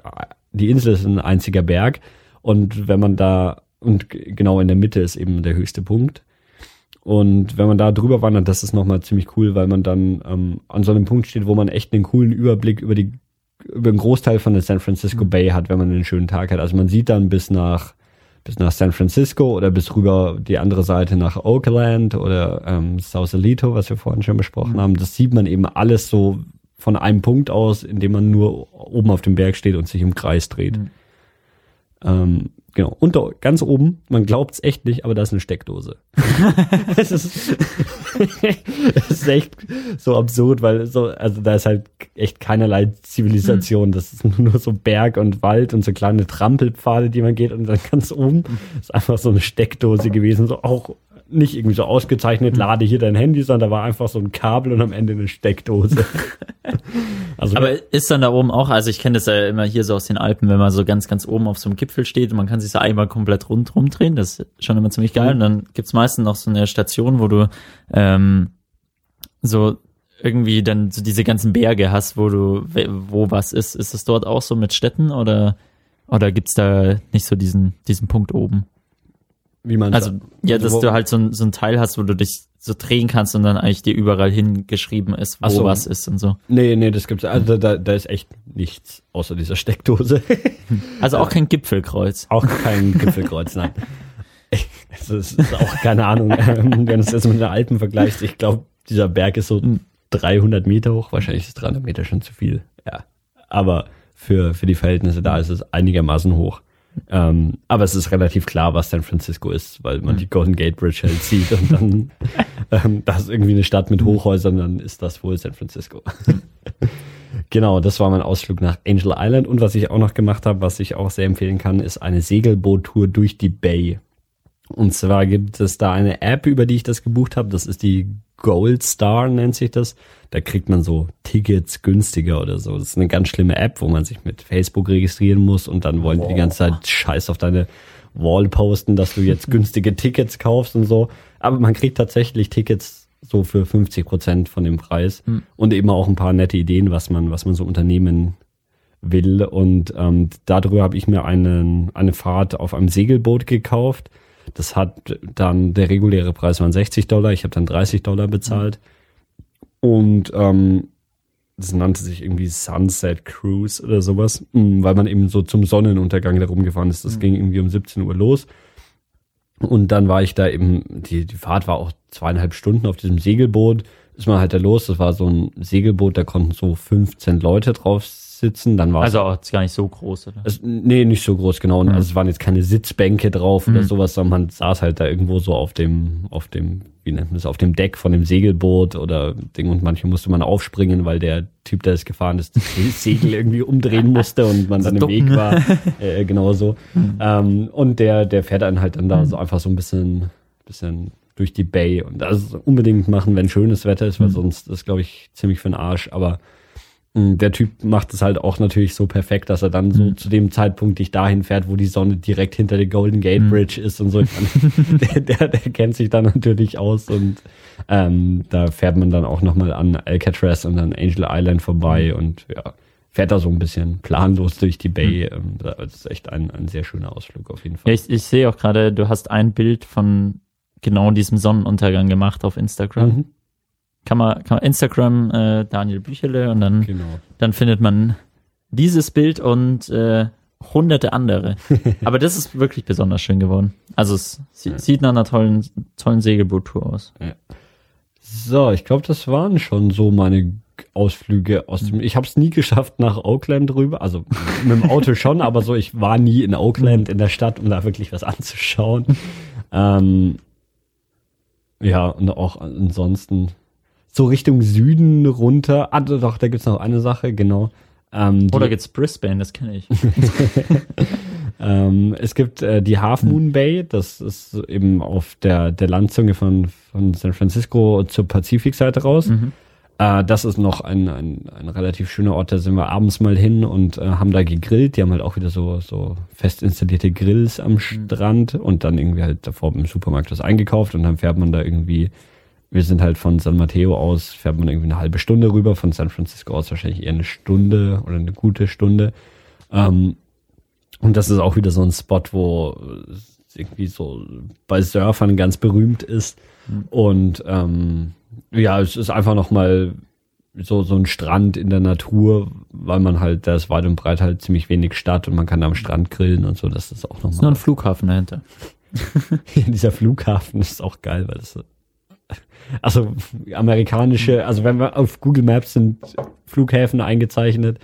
die Insel ist ein einziger Berg und wenn man da, und genau in der Mitte ist eben der höchste Punkt. Und wenn man da drüber wandert, das ist nochmal ziemlich cool, weil man dann ähm, an so einem Punkt steht, wo man echt einen coolen Überblick über die über einen Großteil von der San Francisco. Bay hat, wenn man einen schönen Tag hat. Also man sieht dann bis nach bis nach San Francisco oder bis rüber die andere Seite nach Oakland oder ähm, Sausalito, was wir vorhin schon besprochen mhm. haben. Das sieht man eben alles so von einem Punkt aus, indem man nur oben auf dem Berg steht und sich im Kreis dreht. Mhm. Ähm, genau, und da, ganz oben, man glaubt es echt nicht, aber da ist eine Steckdose. es, ist, es ist echt so absurd, weil so, also da ist halt echt keinerlei Zivilisation. Mhm. Das ist nur so Berg und Wald und so kleine Trampelpfade, die man geht und dann ganz oben ist einfach so eine Steckdose gewesen, so auch nicht irgendwie so ausgezeichnet, hm. lade hier dein Handy, sondern da war einfach so ein Kabel und am Ende eine Steckdose. also, Aber ist dann da oben auch, also ich kenne das ja immer hier so aus den Alpen, wenn man so ganz, ganz oben auf so einem Gipfel steht und man kann sich so einmal komplett rundherum drehen, das ist schon immer ziemlich geil. Mhm. Und dann gibt's meistens noch so eine Station, wo du ähm, so irgendwie dann so diese ganzen Berge hast, wo du, wo was ist. Ist es dort auch so mit Städten oder, oder gibt's da nicht so diesen, diesen Punkt oben? Wie man Also, ja, dass du halt so ein, so ein Teil hast, wo du dich so drehen kannst und dann eigentlich dir überall hingeschrieben ist, wo so. was ist und so. Nee, nee, das gibt's, also da, da ist echt nichts außer dieser Steckdose. Also auch kein Gipfelkreuz. Auch kein Gipfelkreuz, nein. Es ist, auch keine Ahnung, wenn du es jetzt mit den Alpen vergleichst. Ich glaube, dieser Berg ist so 300 Meter hoch. Wahrscheinlich ist 300 Meter schon zu viel. Ja. Aber für, für die Verhältnisse da ist es einigermaßen hoch. Ähm, aber es ist relativ klar, was San Francisco ist, weil man mhm. die Golden Gate Bridge halt sieht und dann ähm, das ist irgendwie eine Stadt mit Hochhäusern, dann ist das wohl San Francisco. genau, das war mein Ausflug nach Angel Island und was ich auch noch gemacht habe, was ich auch sehr empfehlen kann, ist eine Segelboottour durch die Bay. Und zwar gibt es da eine App, über die ich das gebucht habe. Das ist die Gold Star, nennt sich das. Da kriegt man so Tickets günstiger oder so. Das ist eine ganz schlimme App, wo man sich mit Facebook registrieren muss und dann wollen die die ganze Zeit Scheiß auf deine Wall posten, dass du jetzt günstige Tickets kaufst und so. Aber man kriegt tatsächlich Tickets so für 50 Prozent von dem Preis mhm. und eben auch ein paar nette Ideen, was man, was man so unternehmen will. Und ähm, darüber habe ich mir einen, eine Fahrt auf einem Segelboot gekauft das hat dann, der reguläre Preis waren 60 Dollar, ich habe dann 30 Dollar bezahlt. Und ähm, das nannte sich irgendwie Sunset Cruise oder sowas, mm, weil man eben so zum Sonnenuntergang da rumgefahren ist. Das mhm. ging irgendwie um 17 Uhr los. Und dann war ich da eben, die, die Fahrt war auch zweieinhalb Stunden auf diesem Segelboot. Ist man halt da los. Das war so ein Segelboot, da konnten so 15 Leute drauf sitzen. Dann war also auch gar nicht so groß, oder? Es, nee, nicht so groß, genau. Mhm. Also es waren jetzt keine Sitzbänke drauf mhm. oder sowas, sondern man saß halt da irgendwo so auf dem, auf dem, wie nennt man das, auf dem Deck von dem Segelboot oder Ding und manchmal musste man aufspringen, weil der Typ, der es gefahren ist, das Segel irgendwie umdrehen musste und man dann im Weg war. Äh, genau so. Mhm. Ähm, und der, der fährt einen halt dann da mhm. so einfach so ein bisschen, bisschen durch die Bay und das unbedingt machen, wenn schönes Wetter ist, weil mhm. sonst ist, glaube ich, ziemlich für den Arsch, aber der Typ macht es halt auch natürlich so perfekt, dass er dann so mhm. zu dem Zeitpunkt dich dahin fährt, wo die Sonne direkt hinter der Golden Gate hm. Bridge mhm. ist und so. der, der, der kennt sich dann natürlich aus und ähm, da fährt man dann auch nochmal an Alcatraz und dann Angel Island vorbei mhm. und ja, fährt da so ein bisschen planlos durch die Bay. Mhm. Das ist echt ein, ein sehr schöner Ausflug auf jeden Fall. Ja, ich, ich sehe auch gerade, du hast ein Bild von genau diesem Sonnenuntergang gemacht auf Instagram. Kann man, kann man Instagram äh, Daniel Büchele und dann, genau. dann findet man dieses Bild und äh, hunderte andere. Aber das ist wirklich besonders schön geworden. Also es ja. sieht nach einer tollen, tollen Segelboottour aus. Ja. So, ich glaube, das waren schon so meine Ausflüge aus dem. Ich habe es nie geschafft nach Oakland rüber. Also mit dem Auto schon, aber so, ich war nie in Oakland in der Stadt, um da wirklich was anzuschauen. Ähm, ja, und auch ansonsten so Richtung Süden runter. Ah, doch, da gibt's noch eine Sache, genau. Ähm, Oder gibt's Brisbane, das kenne ich. ähm, es gibt äh, die Half Moon Bay, das ist eben auf der, der Landzunge von, von San Francisco zur Pazifikseite raus. Mhm. Äh, das ist noch ein, ein, ein relativ schöner Ort, da sind wir abends mal hin und äh, haben da gegrillt. Die haben halt auch wieder so, so fest installierte Grills am Strand und dann irgendwie halt davor im Supermarkt was eingekauft und dann fährt man da irgendwie, wir sind halt von San Mateo aus, fährt man irgendwie eine halbe Stunde rüber, von San Francisco aus wahrscheinlich eher eine Stunde oder eine gute Stunde. Ähm, und das ist auch wieder so ein Spot, wo es irgendwie so bei Surfern ganz berühmt ist. Und ähm, ja, es ist einfach nochmal so, so ein Strand in der Natur, weil man halt, da ist weit und breit halt ziemlich wenig Stadt und man kann da am Strand grillen und so. Das ist auch Ist nur nochmal. ein Flughafen dahinter. Dieser Flughafen ist auch geil, weil das so- also amerikanische, also wenn wir auf Google Maps sind Flughäfen eingezeichnet,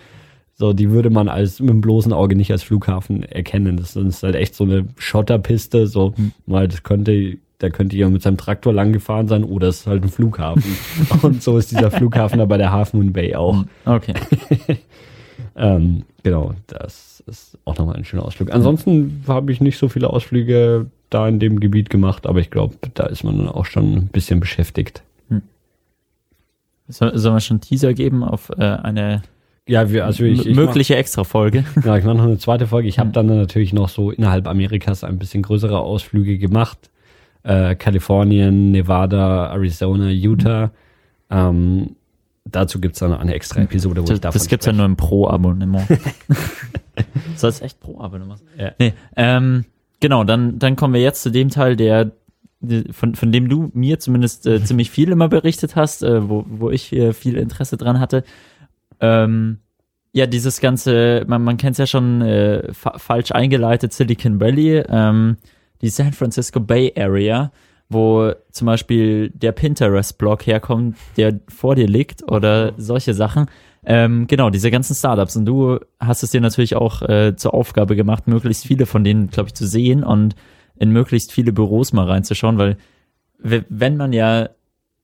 so die würde man als mit dem bloßen Auge nicht als Flughafen erkennen. Das ist halt echt so eine Schotterpiste, so mal das könnte da könnte jemand mit seinem Traktor lang gefahren sein oder es ist halt ein Flughafen. Und so ist dieser Flughafen da bei der Half Moon Bay auch. Okay. Ähm, genau, das ist auch nochmal ein schöner Ausflug. Ansonsten habe ich nicht so viele Ausflüge da in dem Gebiet gemacht, aber ich glaube, da ist man dann auch schon ein bisschen beschäftigt. Soll, sollen wir schon Teaser geben auf äh, eine Ja, wir, also ich, ich mögliche Extra-Folge? Ja, ich mache noch eine zweite Folge. Ich habe dann natürlich noch so innerhalb Amerikas ein bisschen größere Ausflüge gemacht. Äh, Kalifornien, Nevada, Arizona, Utah. Ähm, dazu gibt's dann eine extra Episode, wo ich Das, davon das gibt's ja spreche. nur im Pro-Abonnement. Soll es echt Pro-Abonnement? Ja. Nee, ähm, genau, dann, dann kommen wir jetzt zu dem Teil, der, von, von dem du mir zumindest äh, ziemlich viel immer berichtet hast, äh, wo, wo ich äh, viel Interesse dran hatte. Ähm, ja, dieses ganze, man, man kennt es ja schon äh, fa falsch eingeleitet, Silicon Valley, ähm, die San Francisco Bay Area, wo zum Beispiel der Pinterest-Blog herkommt, der vor dir liegt oder solche Sachen. Ähm, genau, diese ganzen Startups. Und du hast es dir natürlich auch äh, zur Aufgabe gemacht, möglichst viele von denen, glaube ich, zu sehen und in möglichst viele Büros mal reinzuschauen, weil wenn man ja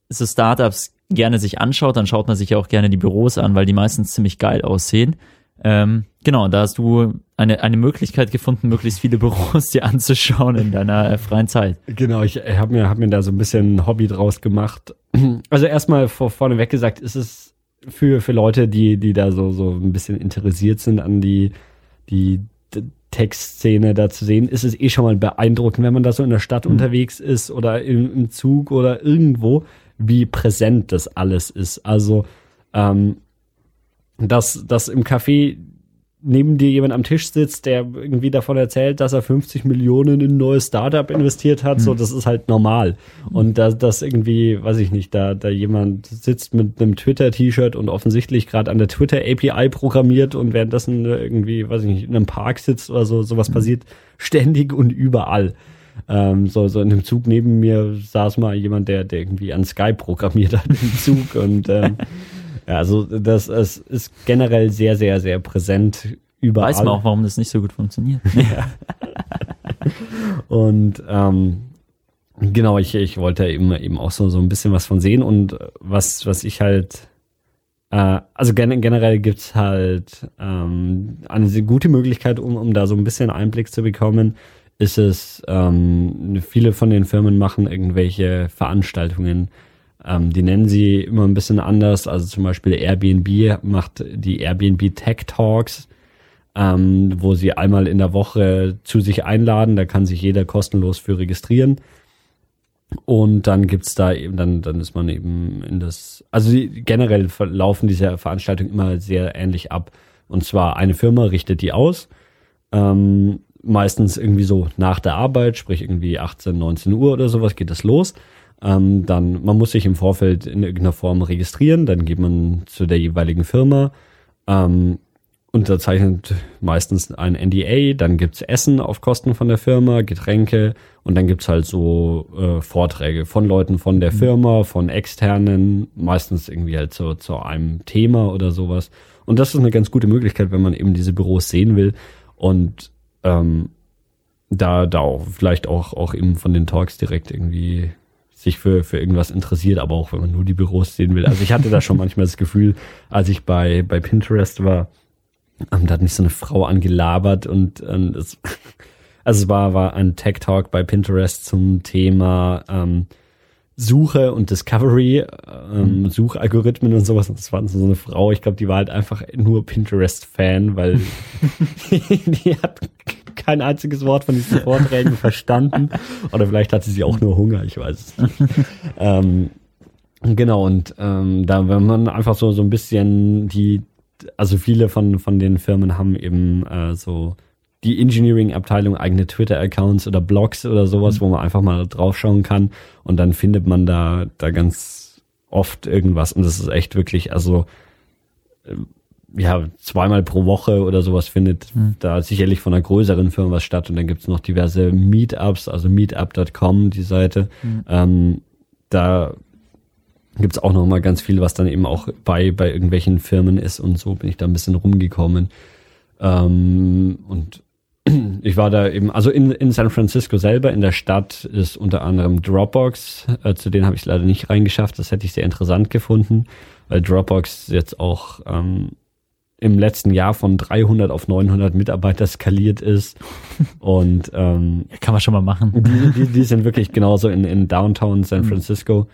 so Startups gerne sich anschaut, dann schaut man sich ja auch gerne die Büros an, weil die meistens ziemlich geil aussehen. Ähm, genau, da hast du eine, eine Möglichkeit gefunden, möglichst viele Büros dir anzuschauen in deiner äh, freien Zeit. Genau, ich habe mir, hab mir da so ein bisschen ein Hobby draus gemacht. Also erstmal vor, vorneweg gesagt, ist es für, für Leute, die, die da so, so ein bisschen interessiert sind an die, die Textszene da zu sehen, ist es eh schon mal beeindruckend, wenn man da so in der Stadt unterwegs ist oder im, im Zug oder irgendwo, wie präsent das alles ist. Also, ähm, dass, dass im Café neben dir jemand am Tisch sitzt, der irgendwie davon erzählt, dass er 50 Millionen in ein neues Startup investiert hat, so, das ist halt normal. Und dass, dass irgendwie, weiß ich nicht, da, da jemand sitzt mit einem Twitter-T-Shirt und offensichtlich gerade an der Twitter-API programmiert und währenddessen irgendwie, weiß ich nicht, in einem Park sitzt oder so, sowas passiert ständig und überall. Ähm, so, so in dem Zug neben mir saß mal jemand, der, der irgendwie an Skype programmiert hat im Zug und ähm, ja, also das, es ist generell sehr, sehr, sehr präsent überall. Weiß man auch, warum das nicht so gut funktioniert. Und ähm, genau, ich, ich wollte eben eben auch so, so ein bisschen was von sehen und was, was ich halt äh, also gen generell gibt's halt ähm, eine gute Möglichkeit, um, um da so ein bisschen Einblick zu bekommen, ist es, ähm, viele von den Firmen machen irgendwelche Veranstaltungen, ähm, die nennen sie immer ein bisschen anders. Also zum Beispiel Airbnb macht die Airbnb Tech Talks, ähm, wo sie einmal in der Woche zu sich einladen. Da kann sich jeder kostenlos für registrieren. Und dann gibt's da eben, dann, dann ist man eben in das, also die, generell verlaufen diese Veranstaltungen immer sehr ähnlich ab. Und zwar eine Firma richtet die aus, ähm, meistens irgendwie so nach der Arbeit, sprich irgendwie 18, 19 Uhr oder sowas geht das los. Ähm, dann, man muss sich im Vorfeld in irgendeiner Form registrieren, dann geht man zu der jeweiligen Firma, ähm, unterzeichnet meistens ein NDA, dann gibt's Essen auf Kosten von der Firma, Getränke und dann gibt's halt so äh, Vorträge von Leuten von der Firma, von externen, meistens irgendwie halt so, zu einem Thema oder sowas. Und das ist eine ganz gute Möglichkeit, wenn man eben diese Büros sehen will und ähm, da, da auch vielleicht auch, auch eben von den Talks direkt irgendwie sich für, für irgendwas interessiert, aber auch wenn man nur die Büros sehen will. Also ich hatte da schon manchmal das Gefühl, als ich bei, bei Pinterest war, ähm, da hat mich so eine Frau angelabert und ähm, es, also es war, war ein Tech Talk bei Pinterest zum Thema ähm, Suche und Discovery, ähm, mhm. Suchalgorithmen und sowas. Und das war so eine Frau, ich glaube, die war halt einfach nur Pinterest-Fan, weil die hat kein einziges Wort von diesen Vorträgen verstanden. Oder vielleicht hatte sie auch nur Hunger, ich weiß es nicht. ähm, genau, und ähm, da, wenn man einfach so, so ein bisschen die, also viele von, von den Firmen haben eben äh, so die Engineering-Abteilung eigene Twitter-Accounts oder Blogs oder sowas, mhm. wo man einfach mal draufschauen kann und dann findet man da, da ganz oft irgendwas und das ist echt wirklich, also ja, zweimal pro Woche oder sowas findet mhm. da sicherlich von einer größeren Firma was statt und dann gibt's noch diverse Meetups, also meetup.com, die Seite. Mhm. Ähm, da gibt's auch noch mal ganz viel, was dann eben auch bei, bei irgendwelchen Firmen ist und so bin ich da ein bisschen rumgekommen. Ähm, und ich war da eben, also in, in San Francisco selber, in der Stadt ist unter anderem Dropbox, äh, zu denen habe ich leider nicht reingeschafft, das hätte ich sehr interessant gefunden, weil Dropbox jetzt auch ähm, im letzten Jahr von 300 auf 900 Mitarbeiter skaliert ist und ähm, kann man schon mal machen. Die, die, die sind wirklich genauso in, in Downtown San mhm. Francisco.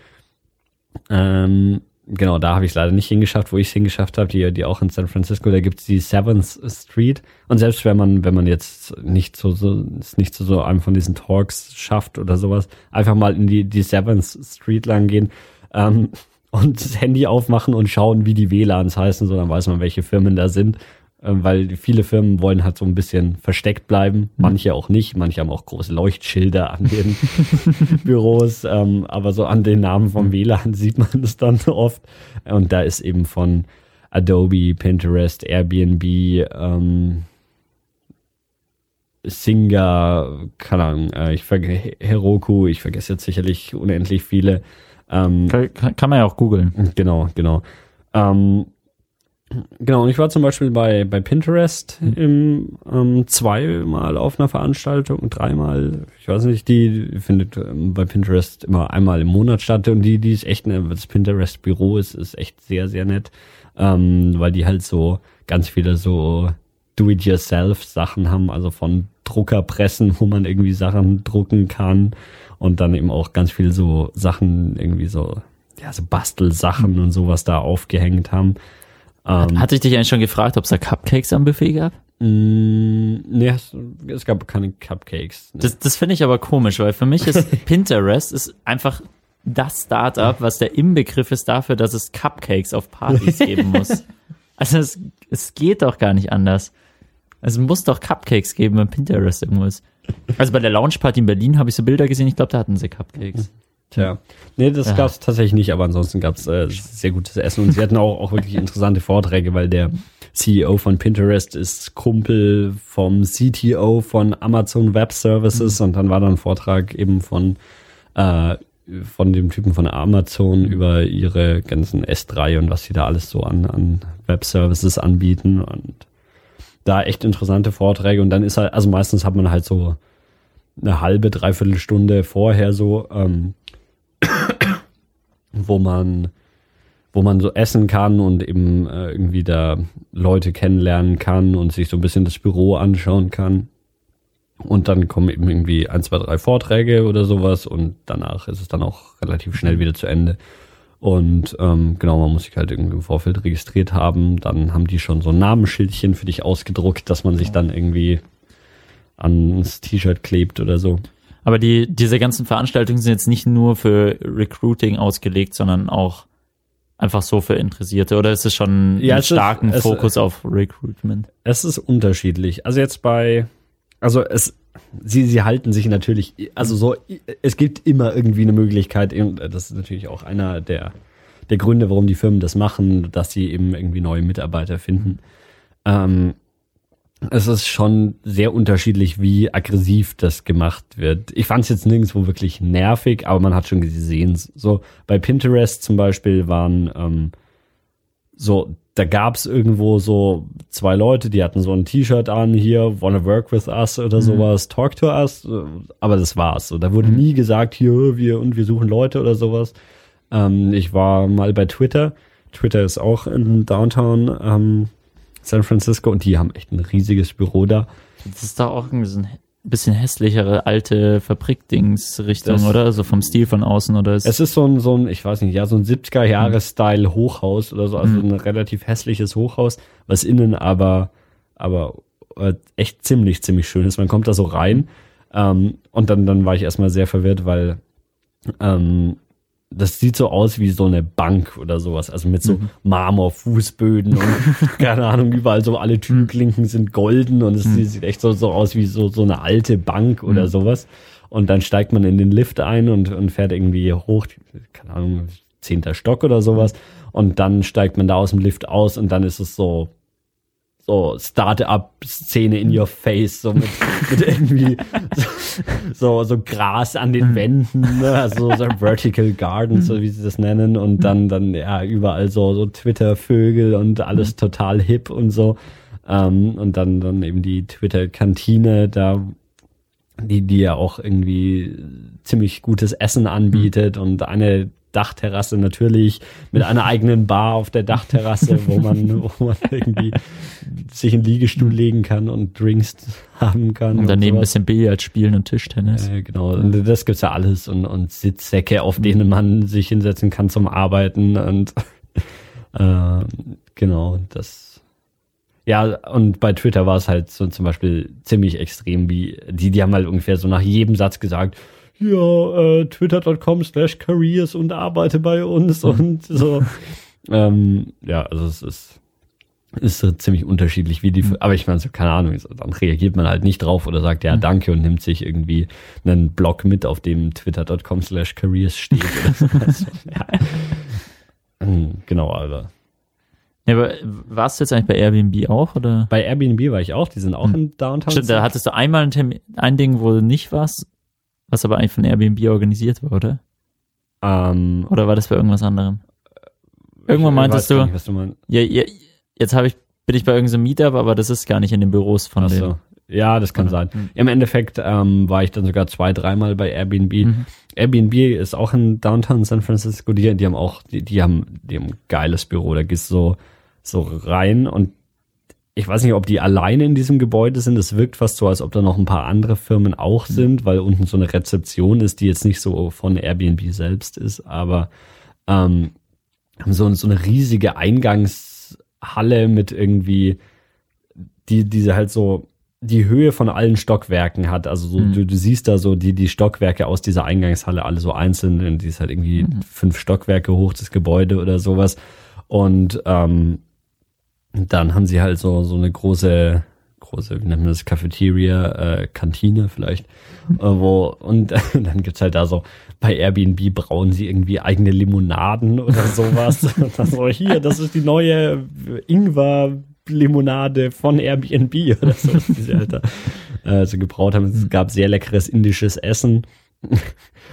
Ähm, genau, da habe ich leider nicht hingeschafft, wo ich es hingeschafft habe, die, die auch in San Francisco, da gibt's die Seventh Street. Und selbst wenn man, wenn man jetzt nicht so, so nicht zu so einem von diesen Talks schafft oder sowas, einfach mal in die, die Seventh Street lang gehen ähm, und das Handy aufmachen und schauen, wie die WLANs heißen, so dann weiß man, welche Firmen da sind. Ähm, weil viele Firmen wollen halt so ein bisschen versteckt bleiben, mhm. manche auch nicht, manche haben auch große Leuchtschilder an den Büros, ähm, aber so an den Namen vom mhm. WLAN sieht man es dann oft und da ist eben von Adobe, Pinterest, Airbnb, ähm, Singer, keine Ahnung, äh, ich Heroku, ich vergesse jetzt sicherlich unendlich viele. Ähm, kann, kann, man ja auch googeln. Genau, genau. Ähm, Genau, und ich war zum Beispiel bei, bei Pinterest mhm. im, ähm, zweimal auf einer Veranstaltung, dreimal, ich weiß nicht, die findet ähm, bei Pinterest immer einmal im Monat statt und die, die ist echt, ne, das Pinterest-Büro ist, ist echt sehr, sehr nett, ähm, weil die halt so ganz viele so Do-it-yourself-Sachen haben, also von Druckerpressen, wo man irgendwie Sachen drucken kann und dann eben auch ganz viel so Sachen, irgendwie so, ja, so Bastelsachen mhm. und sowas da aufgehängt haben. Ähm, Hatte ich dich eigentlich schon gefragt, ob es da Cupcakes am Buffet gab? Mm, nee, es, es, gab keine Cupcakes. Nee. Das, das finde ich aber komisch, weil für mich ist Pinterest ist einfach das Startup, was der Inbegriff ist dafür, dass es Cupcakes auf Partys geben muss. Also es, es geht doch gar nicht anders. Es muss doch Cupcakes geben, wenn Pinterest irgendwo ist. Also bei der Lounge-Party in Berlin habe ich so Bilder gesehen, ich glaube, da hatten sie Cupcakes. Tja, nee, das ja. gab es tatsächlich nicht, aber ansonsten gab es äh, sehr gutes Essen und sie hatten auch, auch wirklich interessante Vorträge, weil der CEO von Pinterest ist Kumpel vom CTO von Amazon Web Services mhm. und dann war da ein Vortrag eben von äh, von dem Typen von Amazon über ihre ganzen S3 und was sie da alles so an, an Web Services anbieten und da echt interessante Vorträge und dann ist halt, also meistens hat man halt so eine halbe, dreiviertel Stunde vorher so ähm, wo man wo man so essen kann und eben äh, irgendwie da Leute kennenlernen kann und sich so ein bisschen das Büro anschauen kann. Und dann kommen eben irgendwie ein, zwei, drei Vorträge oder sowas und danach ist es dann auch relativ schnell wieder zu Ende. Und ähm, genau, man muss sich halt irgendwie im Vorfeld registriert haben. Dann haben die schon so ein Namensschildchen für dich ausgedruckt, dass man sich dann irgendwie ans T-Shirt klebt oder so. Aber die, diese ganzen Veranstaltungen sind jetzt nicht nur für Recruiting ausgelegt, sondern auch einfach so für Interessierte oder ist es schon ja, einen starken ist, Fokus es, auf Recruitment? Es ist unterschiedlich. Also jetzt bei, also es, sie, sie halten sich natürlich, also so, es gibt immer irgendwie eine Möglichkeit, das ist natürlich auch einer der, der Gründe, warum die Firmen das machen, dass sie eben irgendwie neue Mitarbeiter finden. Ähm, es ist schon sehr unterschiedlich, wie aggressiv das gemacht wird. Ich fand es jetzt nirgendwo wirklich nervig, aber man hat schon gesehen, so bei Pinterest zum Beispiel waren ähm, so, da gab es irgendwo so zwei Leute, die hatten so ein T-Shirt an, hier, wanna work with us oder mhm. sowas, talk to us, aber das war's. So, da wurde mhm. nie gesagt, hier, wir und wir suchen Leute oder sowas. Ähm, ich war mal bei Twitter. Twitter ist auch in Downtown ähm, San Francisco und die haben echt ein riesiges Büro da. Das ist doch auch irgendwie so ein bisschen hässlichere alte Fabrikdingsrichtung, Das- oder? So vom Stil von außen, oder? Ist, Es ist so ein, so ein, ich weiß nicht, ja, so ein 70er-Jahre-Style Hochhaus oder so, also Mhm. ein relativ hässliches Hochhaus, was innen aber, aber äh, echt ziemlich, ziemlich schön ist. Man kommt da so rein ähm, und dann, dann war ich erstmal sehr verwirrt, weil ähm, das sieht so aus wie so eine Bank oder sowas, also mit so Mhm. Marmorfußböden und keine Ahnung, überall so alle Türklinken sind golden und es Mhm. sieht echt so, so aus wie so, so eine alte Bank oder Mhm. sowas. Und dann steigt man in den Lift ein und, und fährt irgendwie hoch, keine Ahnung, zehnter Stock oder sowas. Und dann steigt man da aus dem Lift aus und dann ist es so, so Start-up-Szene in your face, so mit, mit irgendwie so, so Gras an den Wänden, ne? also so Vertical Garden, so wie sie das nennen. Und dann, dann, ja, überall so, so Twitter-Vögel und alles total hip und so. Ähm, und dann, dann eben die Twitter-Kantine, da die, die ja auch irgendwie ziemlich gutes Essen anbietet und eine Dachterrasse natürlich mit einer eigenen Bar auf der Dachterrasse, wo man, wo man irgendwie sich in den Liegestuhl legen kann und Drinks haben kann. und daneben ein sowas. bisschen Billard spielen und Tischtennis. Äh, genau, und das gibt's ja alles und, und Sitzsäcke, auf denen man sich hinsetzen kann zum Arbeiten und äh, genau, das ja, und bei Twitter war es halt so zum Beispiel ziemlich extrem, wie die, die haben halt ungefähr so nach jedem Satz gesagt, ja, äh, twitter.com slash careers und arbeite bei uns und so. ähm, ja, also es ist, ist so ziemlich unterschiedlich, wie die, aber ich meine, so, keine Ahnung, so, dann reagiert man halt nicht drauf oder sagt, ja, danke und nimmt sich irgendwie einen Blog mit, auf dem twitter.com slash careers steht oder so. Also, ja. Hm, Genau, aber Ja, aber warst du jetzt eigentlich bei Airbnb auch, oder? bei Airbnb war ich auch, die sind auch in Downtown. Stimmt, da hattest du einmal ein, Termin, ein Ding, wo du nicht warst, was aber eigentlich von Airbnb organisiert war, oder? ähm, Oder war das bei irgendwas anderem? Irgendwann meintest du, nicht, du meinst. ja, ja jetzt habe ich, bin ich bei irgendeinem Meetup, aber das ist gar nicht in den Büros von Ach so. Ja, das kann Oder? sein. Hm. Im Endeffekt ähm, war ich dann sogar zwei, dreimal bei Airbnb. Mhm. Airbnb ist auch in Downtown San Francisco. Die, die haben auch, die, die haben, die haben ein geiles Büro. Da gehst du so, so rein und ich weiß nicht, ob die alleine in diesem Gebäude sind. Es wirkt fast so, als ob da noch ein paar andere Firmen auch Mhm. sind, weil unten so eine Rezeption ist, die jetzt nicht so von Airbnb selbst ist, aber ähm, so, so eine riesige Eingangshalle mit irgendwie, die, diese halt so die Höhe von allen Stockwerken hat. Also so, Mhm. du, du siehst da so die, die Stockwerke aus dieser Eingangshalle alle so einzeln. Und die ist halt irgendwie fünf Stockwerke hoch, das Gebäude oder sowas. Und ähm, dann haben sie halt so, so eine große, große, wie nennt man das, Cafeteria, äh, Kantine vielleicht. Äh, wo, und dann gibt's halt da so, bei Airbnb brauen sie irgendwie eigene Limonaden oder sowas. so, hier, das ist die neue Ingwer Limonade von Airbnb oder so, was die sie halt da äh, so gebraut haben. Es gab sehr leckeres indisches Essen.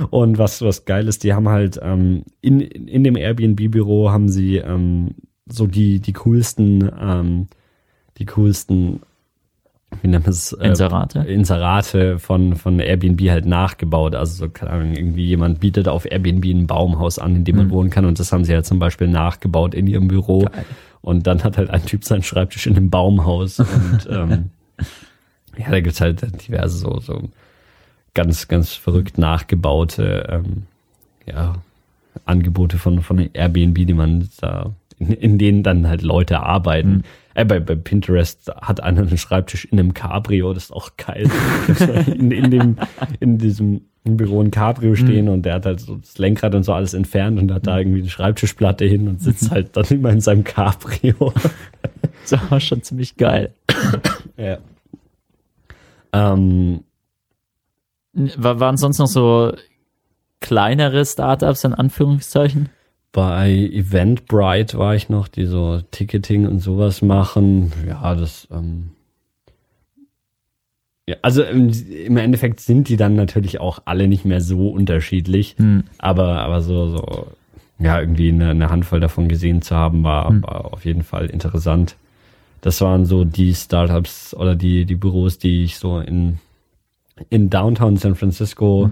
Und was, was geil ist, die haben halt ähm, in, in dem Airbnb-Büro haben sie ähm, so die, die coolsten, ähm, die coolsten, wie nennt man es? Äh, Inserate? Inserate von, von Airbnb halt nachgebaut. Also so, keine Ahnung, irgendwie jemand bietet auf Airbnb ein Baumhaus an, in dem man Mhm. wohnen kann. Und das haben sie halt zum Beispiel nachgebaut in ihrem Büro. Und dann hat halt ein Typ seinen Schreibtisch in einem Baumhaus. Und ähm, ja, da gibt's halt diverse so, so ganz, ganz verrückt nachgebaute ähm, ja, Angebote von, von Airbnb, die man da, in, in denen dann halt Leute arbeiten. Mhm. Äh, bei, bei Pinterest hat einer einen Schreibtisch in einem Cabrio, das ist auch geil. in, in, dem, in diesem Büro ein Cabrio stehen und der hat halt so das Lenkrad und so alles entfernt und hat da irgendwie eine Schreibtischplatte hin und sitzt halt dann immer in seinem Cabrio. Das war schon ziemlich geil. ja. Ähm, War, waren sonst noch so kleinere Startups in Anführungszeichen? Bei Eventbrite war ich noch, die so Ticketing und sowas machen. Ja, das, ähm, ja, also im, im Endeffekt sind die dann natürlich auch alle nicht mehr so unterschiedlich, Hm. aber, aber so, so, ja, irgendwie eine, eine Handvoll davon gesehen zu haben, war, Hm. war auf jeden Fall interessant. Das waren so die Startups oder die, die Büros, die ich so in, in Downtown San Francisco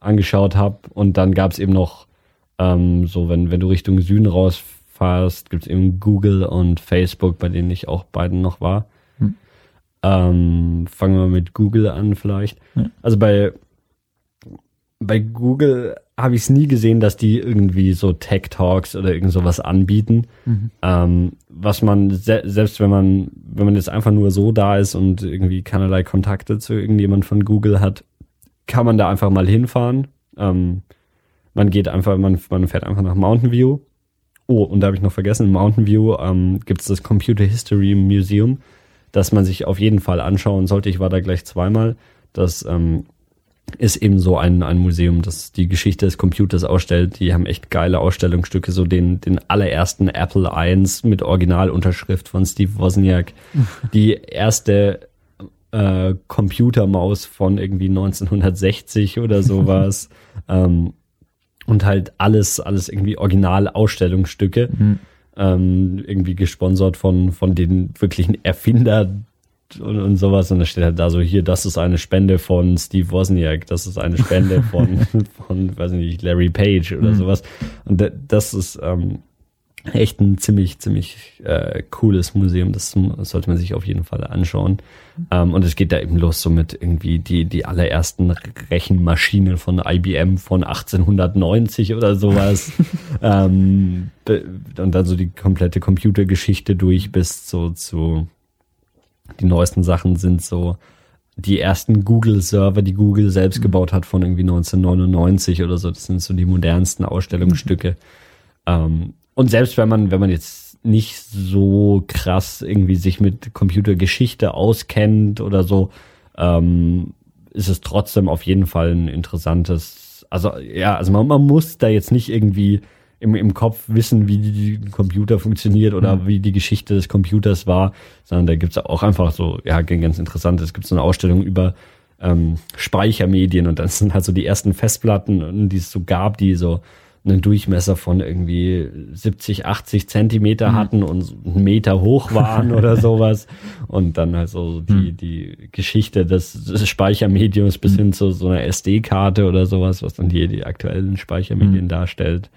angeschaut habe. Und dann gab es eben noch ähm, so, wenn, wenn du Richtung Süden raus feierst, gibt es eben Google und Facebook, bei denen ich auch beiden noch war. Hm. Ähm, fangen wir mit Google an vielleicht. Ja. Also bei, bei Google habe ich es nie gesehen, dass die irgendwie so Tech Talks oder irgend sowas anbieten. Mhm. Ähm, was man, se selbst wenn man, wenn man jetzt einfach nur so da ist und irgendwie keinerlei Kontakte zu irgendjemand von Google hat, kann man da einfach mal hinfahren. Ähm, man geht einfach, man, man fährt einfach nach Mountain View. Oh, und da habe ich noch vergessen, in Mountain View ähm, gibt es das Computer History Museum, das man sich auf jeden Fall anschauen sollte. Ich war da gleich zweimal. Das ähm, ist eben so ein, ein Museum, das die Geschichte des Computers ausstellt. Die haben echt geile Ausstellungsstücke, so den, den allerersten Apple I mit Originalunterschrift von Steve Wozniak. die erste äh, Computermaus von irgendwie 1960 oder sowas. ähm, und halt alles, alles irgendwie Original-Ausstellungsstücke. Mhm. Ähm, irgendwie gesponsert von, von den wirklichen Erfinder und, und sowas. Und da steht halt da so, hier, das ist eine Spende von Steve Wozniak, das ist eine Spende von, von weiß nicht, Larry Page oder mhm. sowas. Und das ist ähm, echt ein ziemlich, ziemlich äh, cooles Museum. Das, sollte man sich auf jeden Fall anschauen. Ähm, und es geht da eben los so mit irgendwie die, die allerersten Rechenmaschinen von IBM von 1890 oder sowas. ähm, und dann so die komplette Computergeschichte durch bis so zu die neuesten Sachen sind so die ersten Google-Server, die Google selbst mhm. gebaut hat von irgendwie 1999 oder so. Das sind so die modernsten Ausstellungsstücke. Mhm. Ähm, und selbst wenn man, wenn man jetzt nicht so krass irgendwie sich mit Computergeschichte auskennt oder so, ähm, ist es trotzdem auf jeden Fall ein interessantes, also ja, also man, man muss da jetzt nicht irgendwie im, im Kopf wissen, wie die Computer funktioniert oder mhm. wie die Geschichte des Computers war, sondern da gibt's auch einfach so, ja, ganz interessant, es gibt so eine Ausstellung über ähm, Speichermedien und dann sind halt so die ersten Festplatten, die es so gab, die so einen Durchmesser von irgendwie 70, 80 Zentimeter mhm. hatten und einen Meter hoch waren oder sowas. Und dann halt so die, mhm. die Geschichte des, des Speichermediums bis mhm. hin zu so einer SD-Karte oder sowas, was dann hier die aktuellen Speichermedien darstellt.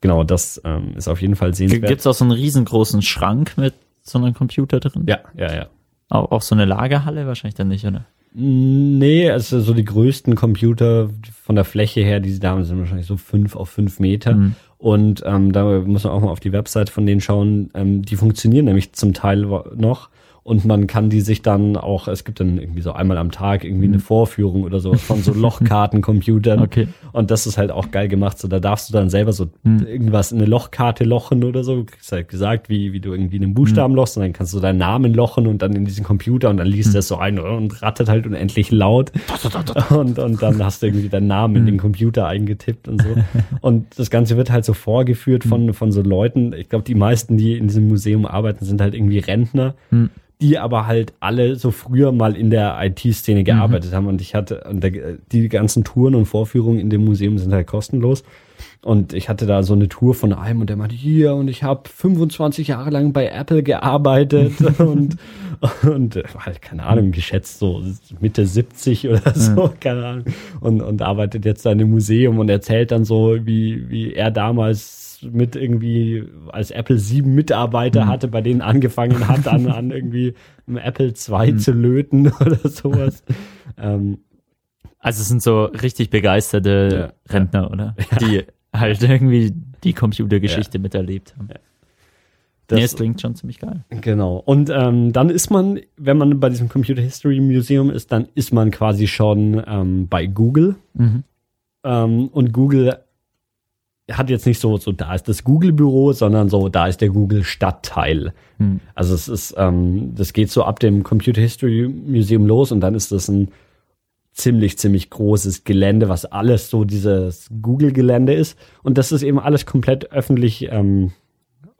Genau, das ähm, ist auf jeden Fall sehenswert. Gibt es auch so einen riesengroßen Schrank mit so einem Computer drin? Ja, ja, ja. Auch, auch so eine Lagerhalle wahrscheinlich dann nicht, oder? Nee, also so die größten Computer von der Fläche her, die sie da haben, sind wahrscheinlich so fünf auf fünf Meter. Mhm. Und ähm, da muss man auch mal auf die Website von denen schauen. Ähm, die funktionieren nämlich zum Teil noch und man kann die sich dann auch, es gibt dann irgendwie so einmal am Tag irgendwie eine mhm. Vorführung oder so von so Lochkartencomputern. Okay. Und das ist halt auch geil gemacht. So, da darfst du dann selber so mhm. irgendwas in eine Lochkarte lochen oder so. Du kriegst halt gesagt, wie, wie du irgendwie einen Buchstaben mhm. lochst und dann kannst du deinen Namen lochen und dann in diesen Computer und dann liest mhm. das so ein und rattert halt unendlich laut. und, und dann hast du irgendwie deinen Namen in den mhm. Computer eingetippt und so. Und das Ganze wird halt so vorgeführt von, mhm. von so Leuten. Ich glaube, die meisten, die in diesem Museum arbeiten, sind halt irgendwie Rentner die aber halt alle so früher mal in der IT-Szene gearbeitet mhm. haben. Und ich hatte, und der, die ganzen Touren und Vorführungen in dem Museum sind halt kostenlos. Und ich hatte da so eine Tour von einem und der meinte, hier, und ich habe 25 Jahre lang bei Apple gearbeitet und, und halt, keine Ahnung, geschätzt so Mitte 70 oder so, ja. keine Ahnung. Und, und arbeitet jetzt da in einem Museum und erzählt dann so, wie, wie er damals mit irgendwie als Apple 7 Mitarbeiter mhm. hatte, bei denen angefangen hat, an, an irgendwie einem Apple II mhm. zu löten oder sowas. ähm, also es sind so richtig begeisterte ja. Rentner, oder? Ja. Die halt irgendwie die Computergeschichte ja. miterlebt haben. Das, nee, es klingt schon ziemlich geil. Genau. Und ähm, dann ist man, wenn man bei diesem Computer History Museum ist, dann ist man quasi schon ähm, bei Google. Mhm. Ähm, und Google hat jetzt nicht so, so da ist das Google-Büro, sondern so, da ist der Google-Stadtteil. Hm. Also es ist, ähm, das geht so ab dem Computer History Museum los und dann ist das ein ziemlich, ziemlich großes Gelände, was alles so dieses Google-Gelände ist. Und das ist eben alles komplett öffentlich ähm,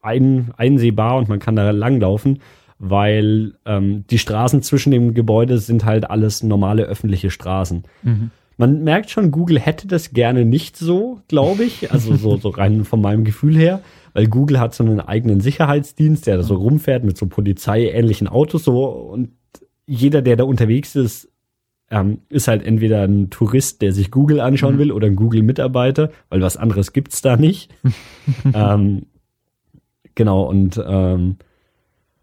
ein, einsehbar und man kann da langlaufen, weil ähm, die Straßen zwischen dem Gebäude sind halt alles normale öffentliche Straßen. Mhm. Man merkt schon, Google hätte das gerne nicht so, glaube ich. Also so, so rein von meinem Gefühl her. Weil Google hat so einen eigenen Sicherheitsdienst, der da so rumfährt mit so polizeiähnlichen Autos so und jeder, der da unterwegs ist, ähm, ist halt entweder ein Tourist, der sich Google anschauen mhm. will oder ein Google-Mitarbeiter, weil was anderes gibt's da nicht. ähm, Genau, und ähm,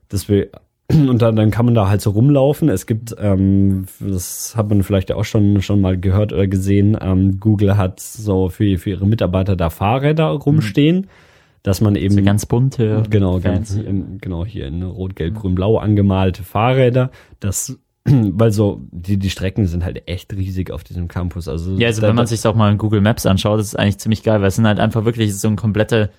das will, und dann, dann kann man da halt so rumlaufen. Es gibt, ähm, das hat man vielleicht auch schon, schon mal gehört oder gesehen, ähm, Google hat so für, für ihre Mitarbeiter da Fahrräder rumstehen, mhm. dass man eben. So ganz bunte. Genau, ganz, in, genau, hier in Rot, Gelb, Grün, Blau angemalte Fahrräder, das weil so die die Strecken sind halt echt riesig auf diesem Campus. Also ja, also da, wenn man sich auch mal in Google Maps anschaut, das ist eigentlich ziemlich geil, weil es sind halt einfach wirklich so ein komplette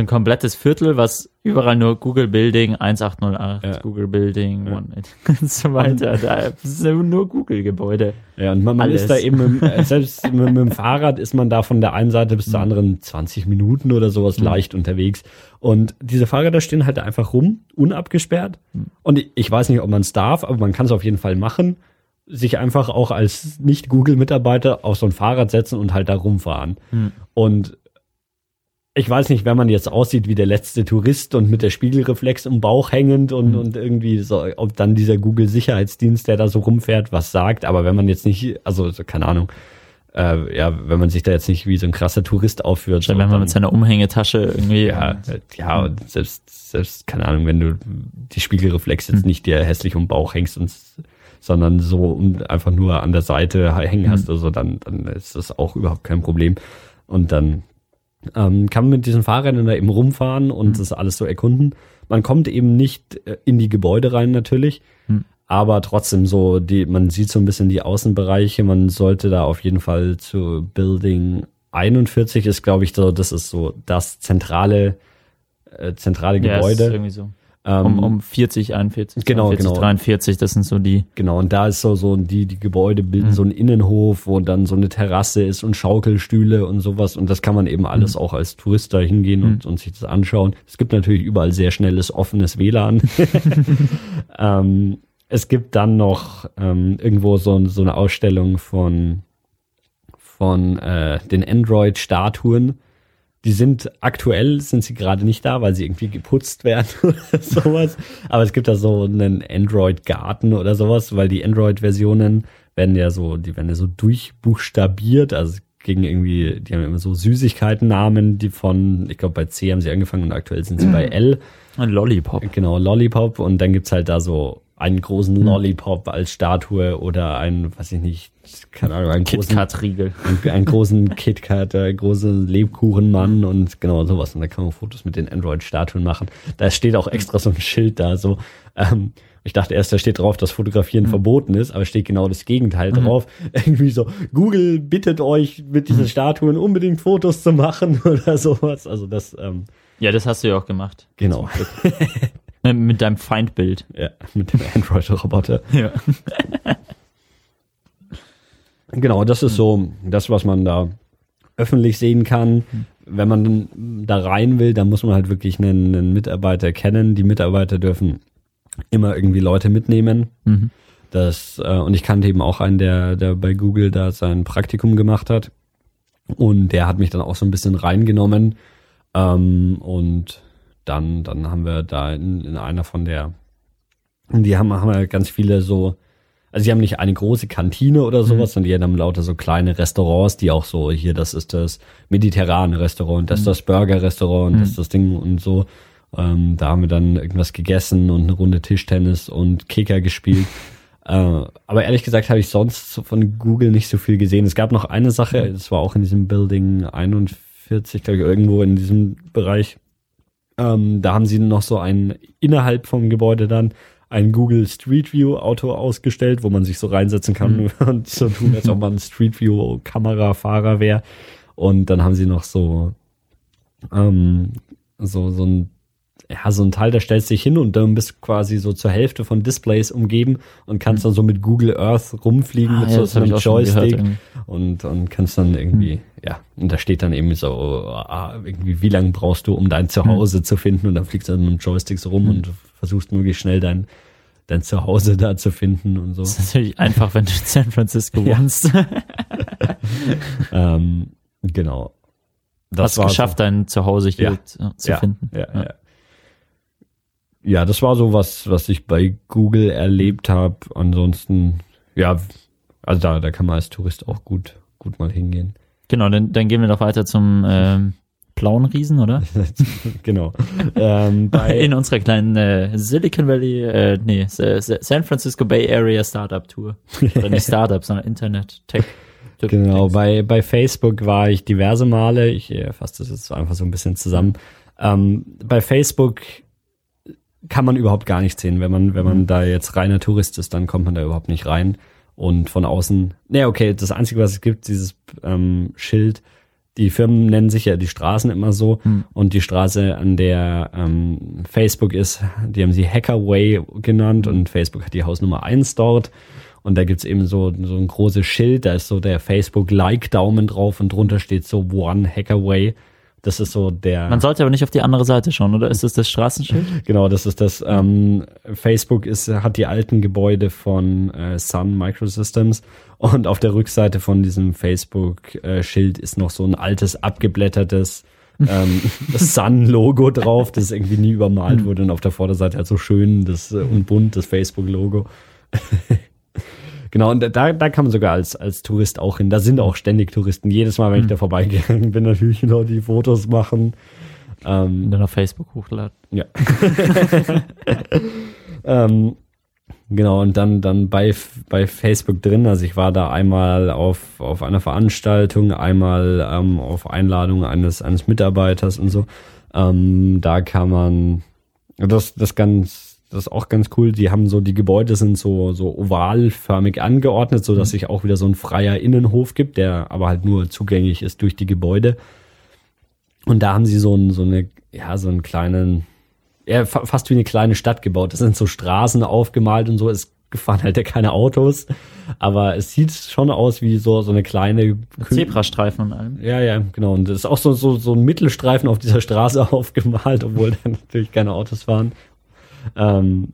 so ein komplettes Viertel, was überall nur Google Building 1808, ja. Google Building ja. und so weiter. Da sind nur Google-Gebäude. Ja, und man, man ist da eben, mit, äh, selbst mit, mit, dem Fahrrad ist man da von der einen Seite bis zur mhm. anderen 20 Minuten oder sowas mhm. leicht unterwegs. Und diese Fahrräder stehen halt einfach rum, unabgesperrt. Mhm. Und ich, ich weiß nicht, ob man es darf, aber man kann es auf jeden Fall machen sich einfach auch als Nicht-Google-Mitarbeiter auf so ein Fahrrad setzen und halt da rumfahren. Hm. Und ich weiß nicht, wenn man jetzt aussieht wie der letzte Tourist und mit der Spiegelreflex im Bauch hängend und, mhm. und irgendwie so, ob dann dieser Google-Sicherheitsdienst, der da so rumfährt, was sagt, aber wenn man jetzt nicht, also keine Ahnung, äh, ja, wenn man sich da jetzt nicht wie so ein krasser Tourist aufführt. So, wenn man mit seiner Umhängetasche irgendwie. Ja, ja, und selbst, selbst, keine Ahnung, wenn du die Spiegelreflex jetzt mhm. nicht dir hässlich um Bauch hängst und sondern so einfach nur an der Seite hängen hast, mhm. also dann, dann ist das auch überhaupt kein Problem. Und dann ähm, kann man mit diesen Fahrrädern da eben rumfahren und mhm. das alles so erkunden. Man kommt eben nicht äh, in die Gebäude rein natürlich, mhm. aber trotzdem so, die, man sieht so ein bisschen die Außenbereiche. Man sollte da auf jeden Fall zu Building 41 ist, glaube ich, so, das ist so das zentrale, äh, zentrale Gebäude. Ja, ist irgendwie so. Ähm, um, um 40, 41, genau, 42, genau. 43, das sind so die. Genau, und da ist so, so die, die Gebäude bilden mhm. so einen Innenhof, wo dann so eine Terrasse ist und Schaukelstühle und sowas. Und das kann man eben alles mhm. auch als Tourist da hingehen und, mhm. und sich das anschauen. Es gibt natürlich überall sehr schnelles, offenes WLAN. ähm, es gibt dann noch ähm, irgendwo so, so eine Ausstellung von, von äh, den Android-Statuen die sind aktuell sind sie gerade nicht da, weil sie irgendwie geputzt werden oder sowas. Aber es gibt da so einen Android-Garten oder sowas, weil die Android-Versionen werden ja so, die werden ja so durchbuchstabiert, also gegen irgendwie, die haben immer so Süßigkeiten-Namen, die von, ich glaube bei C haben sie angefangen und aktuell sind sie bei L. Ein Lollipop. Genau, Lollipop und dann gibt's halt da so einen großen hm. Lollipop als Statue oder ein, weiß ich nicht, keine Ahnung, einen KitKat-Riegel. Einen, einen großen KitKat, einen großen Lebkuchenmann und genau sowas. Und da kann man Fotos mit den Android-Statuen machen. Da steht auch extra so ein Schild da, so, ähm, ich dachte erst, da steht drauf, dass Fotografieren mhm. verboten ist, aber steht genau das Gegenteil mhm. drauf. Irgendwie so, Google bittet euch, mit diesen mhm. Statuen unbedingt Fotos zu machen oder sowas. Also das, ähm, Ja, das hast du ja auch gemacht. Genau. Äh, mit deinem Feindbild. Ja, mit dem Android-Roboter. Ja. genau, das ist so das, was man da öffentlich sehen kann. Wenn man da rein will, dann muss man halt wirklich einen, einen Mitarbeiter kennen. Die Mitarbeiter dürfen immer irgendwie Leute mitnehmen. Mhm. Das, äh, und ich kannte eben auch einen, der, der bei Google da sein Praktikum gemacht hat. Und der hat mich dann auch so ein bisschen reingenommen. Ähm, und dann, dann haben wir da in, in einer von der, die haben, haben wir ganz viele so, also die haben nicht eine große Kantine oder sowas, mhm. sondern die haben lauter so kleine Restaurants, die auch so, hier, das ist das mediterrane Restaurant, das ist mhm. das Burger-Restaurant, mhm. das ist das Ding und so. Ähm, da haben wir dann irgendwas gegessen und eine Runde Tischtennis und Kicker gespielt. äh, aber ehrlich gesagt habe ich sonst von Google nicht so viel gesehen. Es gab noch eine Sache, mhm. das war auch in diesem Building 41, glaube ich, irgendwo in diesem Bereich. Ähm, da haben sie noch so ein innerhalb vom Gebäude dann ein Google Street View Auto ausgestellt, wo man sich so reinsetzen kann mhm. und so tun, als ob man Street View Kamerafahrer wäre. Und dann haben sie noch so ähm, so so ein ja, so ein Teil, da stellst du dich hin und dann bist quasi so zur Hälfte von Displays umgeben und kannst dann so mit Google Earth rumfliegen ah, mit ja, so, einem Joystick und, und kannst dann irgendwie, hm. ja, und da steht dann eben so, ah, irgendwie, wie lange brauchst du, um dein Zuhause hm. zu finden und dann fliegst du dann mit dem Joystick so rum hm. und versuchst möglichst schnell dein, dein Zuhause da zu finden und so. Das ist natürlich einfach, wenn du in San Francisco wohnst. ähm, genau. Das Hast geschafft, so. dein Zuhause hier ja. zu ja. finden. Ja, ja. Ja das war so was, was ich bei Google erlebt habe. Ansonsten, ja, also da, da kann man als Tourist auch gut, gut mal hingehen. Genau, dann, dann gehen wir noch weiter zum ähm, blauen Riesen, oder? genau. ähm, In unserer kleinen äh, Silicon Valley, äh, nee, San Francisco Bay Area Startup Tour. Oder nicht Startup, sondern Internet Tech. Genau, bei, bei Facebook war ich diverse Male, ich äh, fasse das jetzt einfach so ein bisschen zusammen. Ähm, bei Facebook kann man überhaupt gar nichts sehen. Wenn man, wenn man da jetzt reiner Tourist ist, dann kommt man da überhaupt nicht rein. Und von außen, nee, okay, das Einzige, was es gibt, dieses ähm, Schild, die Firmen nennen sich ja die Straßen immer so Hm. und die Straße, an der ähm, Facebook ist, die haben sie Hackerway genannt und Facebook hat die Hausnummer eins dort und da gibt's eben so, so ein großes Schild, da ist so der Facebook-Like-Daumen drauf und drunter steht so One Hackerway. Das ist so der. Man sollte aber nicht auf die andere Seite schauen, oder? Ist das das Straßenschild? Genau, das ist das. Ähm, Facebook ist, hat die alten Gebäude von äh, Sun Microsystems und auf der Rückseite von diesem Facebook-Schild ist noch so ein altes, abgeblättertes ähm, Sun-Logo drauf, das irgendwie nie übermalt wurde und auf der Vorderseite halt so schön das, äh, und bunt das Facebook-Logo. Genau, und da, da kann man sogar als, als Tourist auch hin. Da sind auch ständig Touristen. Jedes Mal, wenn ich da vorbeigegangen bin, natürlich noch die Fotos machen. Ähm, Und dann auf Facebook hochladen. ja. ähm, genau, und dann, dann bei, bei Facebook drin. Also ich war da einmal auf, auf einer Veranstaltung, einmal ähm, auf Einladung eines, eines Mitarbeiters und so. Ähm, da kann man, das, das ganz, das ist auch ganz cool. Die haben so, die Gebäude sind so, so ovalförmig angeordnet, so dass sich auch wieder so ein freier Innenhof gibt, der aber halt nur zugänglich ist durch die Gebäude. Und da haben sie so, ein, so eine, ja, so einen kleinen, ja, fa- fast wie eine kleine Stadt gebaut. Das sind so Straßen aufgemalt und so. Es fahren halt ja keine Autos, aber es sieht schon aus wie so, so eine kleine Kü- Zebrastreifen und allem. Ja, ja, genau. Und das ist auch so, so, so ein Mittelstreifen auf dieser Straße aufgemalt, obwohl da natürlich keine Autos fahren. Ähm,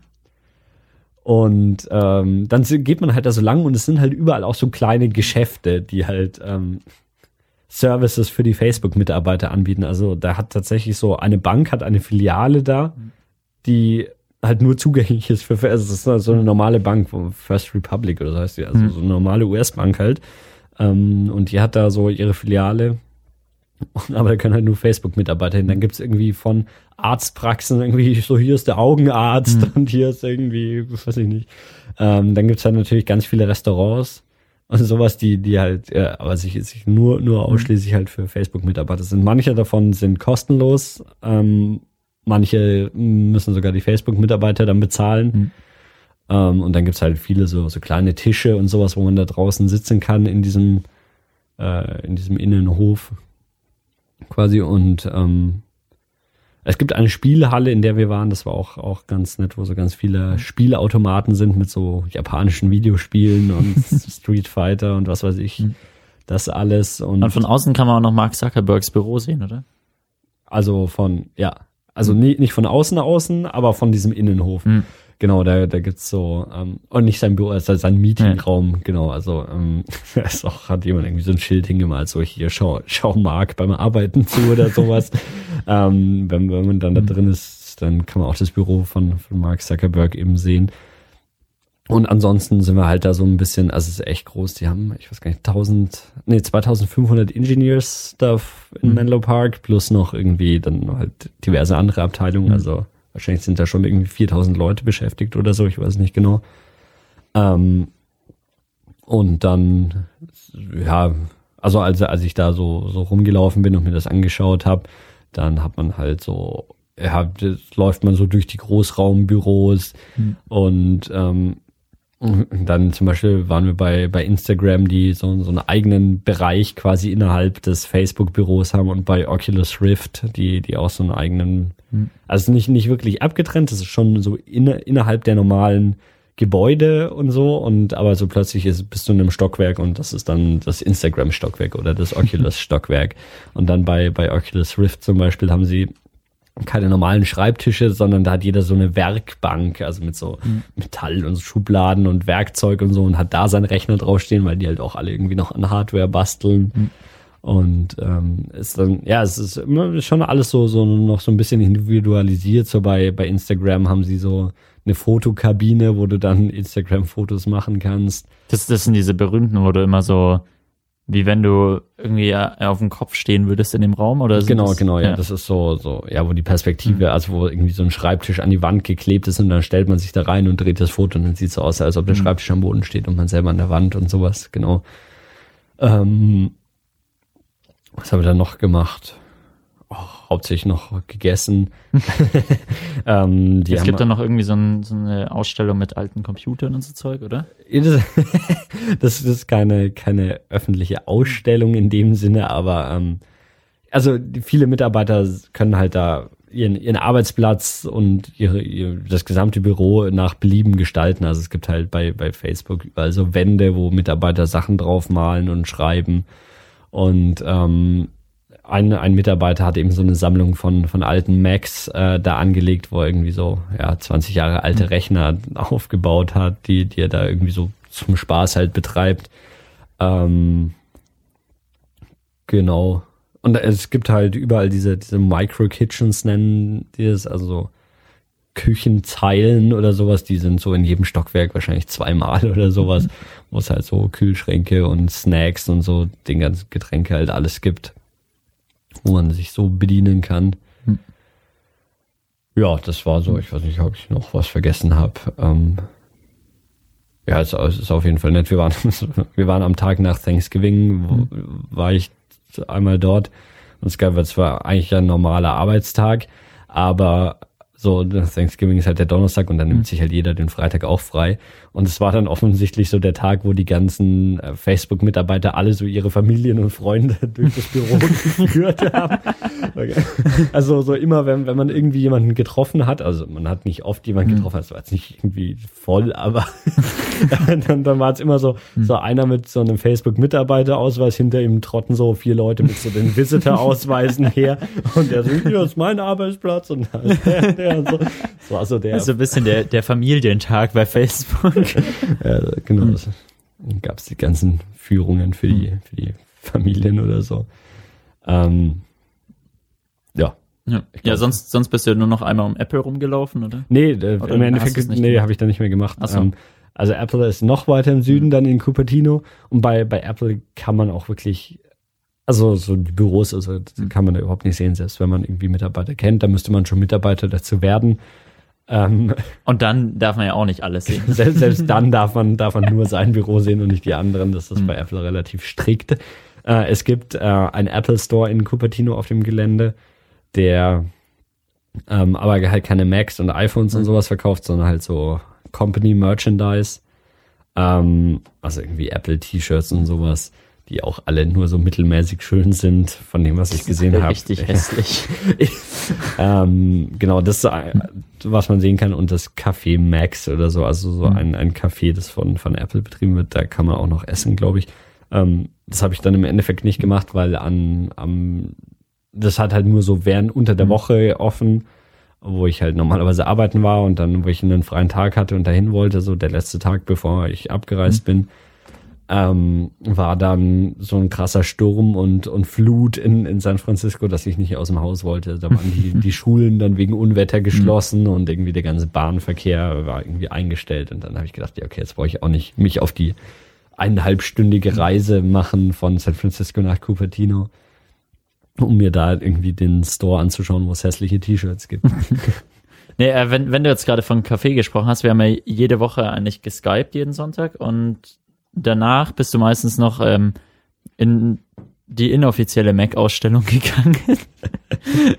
und ähm, dann geht man halt da so lang und es sind halt überall auch so kleine Geschäfte, die halt ähm, Services für die Facebook-Mitarbeiter anbieten. Also da hat tatsächlich so eine Bank hat eine Filiale da, die halt nur zugänglich ist für, also das ist so eine normale Bank, First Republic oder so heißt die, also so eine normale US-Bank halt. Ähm, und die hat da so ihre Filiale. Aber da können halt nur Facebook-Mitarbeiter hin. Dann gibt's irgendwie von Arztpraxen irgendwie so, hier ist der Augenarzt und hier ist irgendwie, weiß ich nicht. Ähm, dann gibt's halt natürlich ganz viele Restaurants und sowas, die, die halt, äh, aber sich, sich nur, nur ausschließlich halt für Facebook-Mitarbeiter sind. Manche davon sind kostenlos, ähm, manche müssen sogar die Facebook-Mitarbeiter dann bezahlen. Mhm. Ähm, und dann gibt's halt viele so, so kleine Tische und sowas, wo man da draußen sitzen kann in diesem, äh, in diesem Innenhof quasi. Und ähm, es gibt eine Spielhalle, in der wir waren, das war auch, auch ganz nett, wo so ganz viele Spielautomaten sind mit so japanischen Videospielen und Street Fighter und was weiß ich. Das alles. Und, Und von außen kann man auch noch Mark Zuckerbergs Büro sehen, oder? also von, ja, also nie, nicht von außen außen, aber von diesem Innenhof. Mhm. Genau, da, da gibt's so, ähm, und nicht sein Büro, es ist sein Meetingraum, genau, also ähm, da ist auch, hat jemand irgendwie so ein Schild hingemalt, so hier, schau, schau Mark beim Arbeiten zu oder sowas. ähm, wenn, wenn man dann da drin ist, dann kann man auch das Büro von, von Mark Zuckerberg eben sehen. Und ansonsten sind wir halt da so ein bisschen, also es ist echt groß, die haben, ich weiß gar nicht, 1000, nee, 2500 Engineers da in Mhm. Menlo Park, plus noch irgendwie dann halt diverse andere Abteilungen, Mhm. also wahrscheinlich sind da schon irgendwie 4000 Leute beschäftigt oder so, ich weiß nicht genau. Ähm, und dann, ja, also als, als ich da so, so rumgelaufen bin und mir das angeschaut habe, dann hat man halt so, ja, läuft man so durch die Großraumbüros Mhm. und ähm, dann zum Beispiel waren wir bei, bei Instagram, die so, so einen eigenen Bereich quasi innerhalb des Facebook-Büros haben und bei Oculus Rift, die, die auch so einen eigenen, Mhm. also nicht, nicht wirklich abgetrennt, das ist schon so inne, innerhalb der normalen Gebäude und so und aber so plötzlich ist, bist du in einem Stockwerk und das ist dann das Instagram-Stockwerk oder das Oculus-Stockwerk. Und dann bei, bei Oculus Rift zum Beispiel haben sie keine normalen Schreibtische, sondern da hat jeder so eine Werkbank, also mit so Metall und Schubladen und Werkzeug und so und hat da seinen Rechner draufstehen, weil die halt auch alle irgendwie noch an Hardware basteln. Und ähm, ist dann, ja, es ist immer schon alles so, so noch so ein bisschen individualisiert. So bei, bei Instagram haben sie so eine Fotokabine, wo du dann Instagram-Fotos machen kannst. Das, das sind diese berühmten, wo du immer so Wie wenn du irgendwie auf dem Kopf stehen würdest in dem Raum oder so? Genau, das, genau, ja. ja. Das ist so, so, ja, wo die Perspektive, mhm. also wo irgendwie so ein Schreibtisch an die Wand geklebt ist und dann stellt man sich da rein und dreht das Foto und dann sieht es so aus, als ob der mhm. Schreibtisch am Boden steht und man selber an der Wand und sowas, genau. Ähm, was habe ich da noch gemacht? Oh, hauptsächlich noch gegessen. ähm, es gibt da noch irgendwie so, ein, so, eine Ausstellung mit alten Computern und so Zeug, oder? das, das ist keine, keine öffentliche Ausstellung in dem Sinne, aber ähm, also viele Mitarbeiter können halt da ihren, ihren Arbeitsplatz und ihre, ihr, das gesamte Büro nach Belieben gestalten. Also es gibt halt bei, bei Facebook überall so Wände, wo Mitarbeiter Sachen draufmalen und schreiben. Und ähm, ein, ein Mitarbeiter hat eben so eine Sammlung von, von alten Macs äh, da angelegt, wo er irgendwie so ja, 20 Jahre alte mhm. Rechner aufgebaut hat, die, die er da irgendwie so zum Spaß halt betreibt. Ähm, genau. Und es gibt halt überall diese, diese Micro-Kitchens nennen die es, also so Küchenzeilen oder sowas, die sind so in jedem Stockwerk wahrscheinlich zweimal oder sowas, mhm. wo es halt so Kühlschränke und Snacks und so den ganzen Getränke halt alles gibt wo man sich so bedienen kann. Hm. Ja, das war so. Ich weiß nicht, ob ich noch was vergessen habe. Ähm, ja, es, es, ist auf jeden Fall nett. Wir waren, wir waren am Tag nach Thanksgiving, wo, hm. war ich einmal dort. Und es gab zwar eigentlich ein normaler Arbeitstag, aber so, Thanksgiving ist halt der Donnerstag und dann nimmt mhm. sich halt jeder den Freitag auch frei. Und es war dann offensichtlich so der Tag, wo die ganzen äh, Facebook-Mitarbeiter alle so ihre Familien und Freunde durch das Büro geführt haben. Okay. Also so immer, wenn, wenn man irgendwie jemanden getroffen hat, also man hat nicht oft jemanden mhm. getroffen, es war jetzt nicht irgendwie voll, aber dann, dann war es immer so, mhm. so einer mit so einem Facebook-Mitarbeiter-Ausweis, hinter ihm trotten so vier Leute mit so den Visitor-Ausweisen her und der so, hier ist mein Arbeitsplatz und da ist der, der und so. Das war so der. Also ein bisschen der, der Familientag bei Facebook. ja, genau. Mhm. Dann gab es die ganzen Führungen für die, hm. für die Familien oder so. Ähm, ja. Ja, ja sonst, sonst bist du ja nur noch einmal um Apple rumgelaufen, oder? Nee, äh, oder im Endeffekt, nee, habe ich dann nicht mehr gemacht. So. Ähm, also Apple ist noch weiter im Süden, mhm. dann in Cupertino. Und bei, bei Apple kann man auch wirklich, also so die Büros, also mhm. kann man da überhaupt nicht sehen, selbst wenn man irgendwie Mitarbeiter kennt, da müsste man schon Mitarbeiter dazu werden. Ähm, und dann darf man ja auch nicht alles sehen. Selbst, selbst dann darf man, darf man nur sein Büro sehen und nicht die anderen. Das ist mhm. bei Apple relativ strikt. Äh, es gibt äh, einen Apple Store in Cupertino auf dem Gelände, der ähm, aber halt keine Macs und iPhones mhm. und sowas verkauft, sondern halt so Company Merchandise. Ähm, also irgendwie Apple T-Shirts und sowas die auch alle nur so mittelmäßig schön sind, von dem, was ich gesehen habe. Richtig hässlich. ähm, genau, das was man sehen kann. Und das Café Max oder so, also so mhm. ein, ein Café, das von, von Apple betrieben wird, da kann man auch noch essen, glaube ich. Ähm, das habe ich dann im Endeffekt nicht gemacht, weil an, am, das hat halt nur so während unter der mhm. Woche offen, wo ich halt normalerweise arbeiten war und dann, wo ich einen freien Tag hatte und dahin wollte, so der letzte Tag, bevor ich abgereist mhm. bin ähm, war dann so ein krasser Sturm und, und Flut in, in San Francisco, dass ich nicht aus dem Haus wollte. Da waren die, die Schulen dann wegen Unwetter geschlossen mhm. und irgendwie der ganze Bahnverkehr war irgendwie eingestellt. Und dann habe ich gedacht, ja, okay, jetzt brauche ich auch nicht mich auf die eineinhalbstündige Reise machen von San Francisco nach Cupertino, um mir da irgendwie den Store anzuschauen, wo es hässliche T-Shirts gibt. Nee, äh, wenn, wenn du jetzt gerade von Kaffee gesprochen hast, wir haben ja jede Woche eigentlich geskypt jeden Sonntag und danach bist du meistens noch ähm, in die inoffizielle Mac-Ausstellung gegangen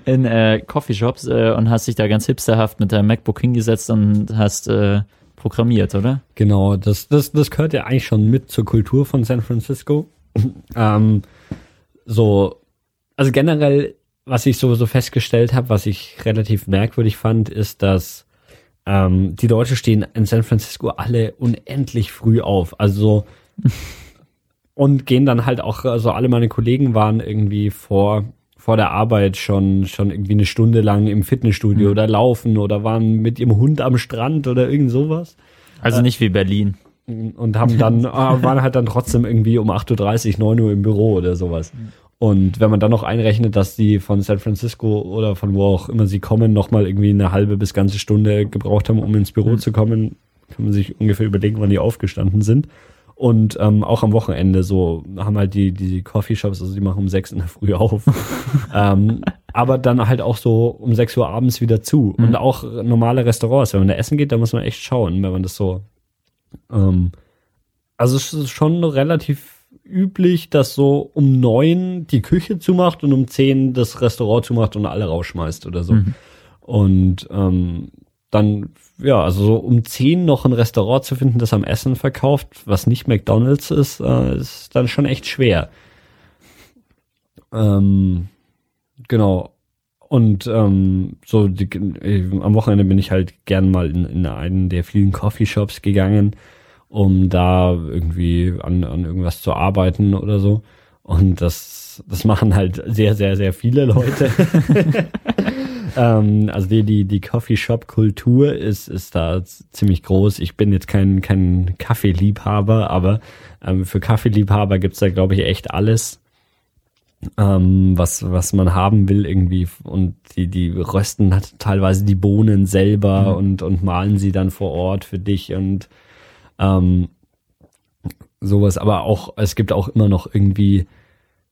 in äh, Coffeeshops äh, und hast dich da ganz hipsterhaft mit deinem MacBook hingesetzt und hast äh, programmiert, oder? Genau, das, das, das gehört ja eigentlich schon mit zur Kultur von San Francisco. ähm, so, also generell, was ich sowieso festgestellt habe, was ich relativ merkwürdig fand, ist, dass ähm, die Leute stehen in San Francisco alle unendlich früh auf. Also und gehen dann halt auch, also alle meine Kollegen waren irgendwie vor vor der Arbeit schon schon irgendwie eine Stunde lang im Fitnessstudio mhm. oder laufen oder waren mit ihrem Hund am Strand oder irgend sowas. Also nicht wie Berlin. Und haben dann, äh, waren halt dann trotzdem irgendwie um 8.30 Uhr, 9 Uhr im Büro oder sowas. Und wenn man dann noch einrechnet, dass die von San Francisco oder von wo auch immer sie kommen, nochmal irgendwie eine halbe bis ganze Stunde gebraucht haben, um ins Büro mhm. zu kommen, kann man sich ungefähr überlegen, wann die aufgestanden sind. Und ähm, auch am Wochenende so haben halt die, die Coffeeshops, also die machen um sechs in der Früh auf. ähm, aber dann halt auch so um sechs Uhr abends wieder zu. Mhm. Und auch normale Restaurants, wenn man da essen geht, da muss man echt schauen, wenn man das so. Ähm, also es ist schon relativ üblich, dass so um neun die Küche zumacht und um zehn das Restaurant zumacht und alle rausschmeißt oder so. Mhm. Und ähm, dann, ja, also so um zehn noch ein Restaurant zu finden, das am Essen verkauft, was nicht McDonalds ist, äh, ist dann schon echt schwer. Ähm, genau. Und ähm, so die, äh, am Wochenende bin ich halt gern mal in, in einen der vielen Coffeeshops gegangen, um da irgendwie an, an irgendwas zu arbeiten oder so. Und das, das machen halt sehr, sehr, sehr viele Leute. ähm, also die, die, die Coffeeshop-Kultur ist, ist da ziemlich groß. Ich bin jetzt kein, kein Kaffeeliebhaber, aber ähm, für Kaffeeliebhaber gibt's da, glaube ich, echt alles. Ähm, was, was man haben will irgendwie und die, die rösten hat teilweise die Bohnen selber mhm. und, und malen sie dann vor Ort für dich und ähm, sowas, aber auch, es gibt auch immer noch irgendwie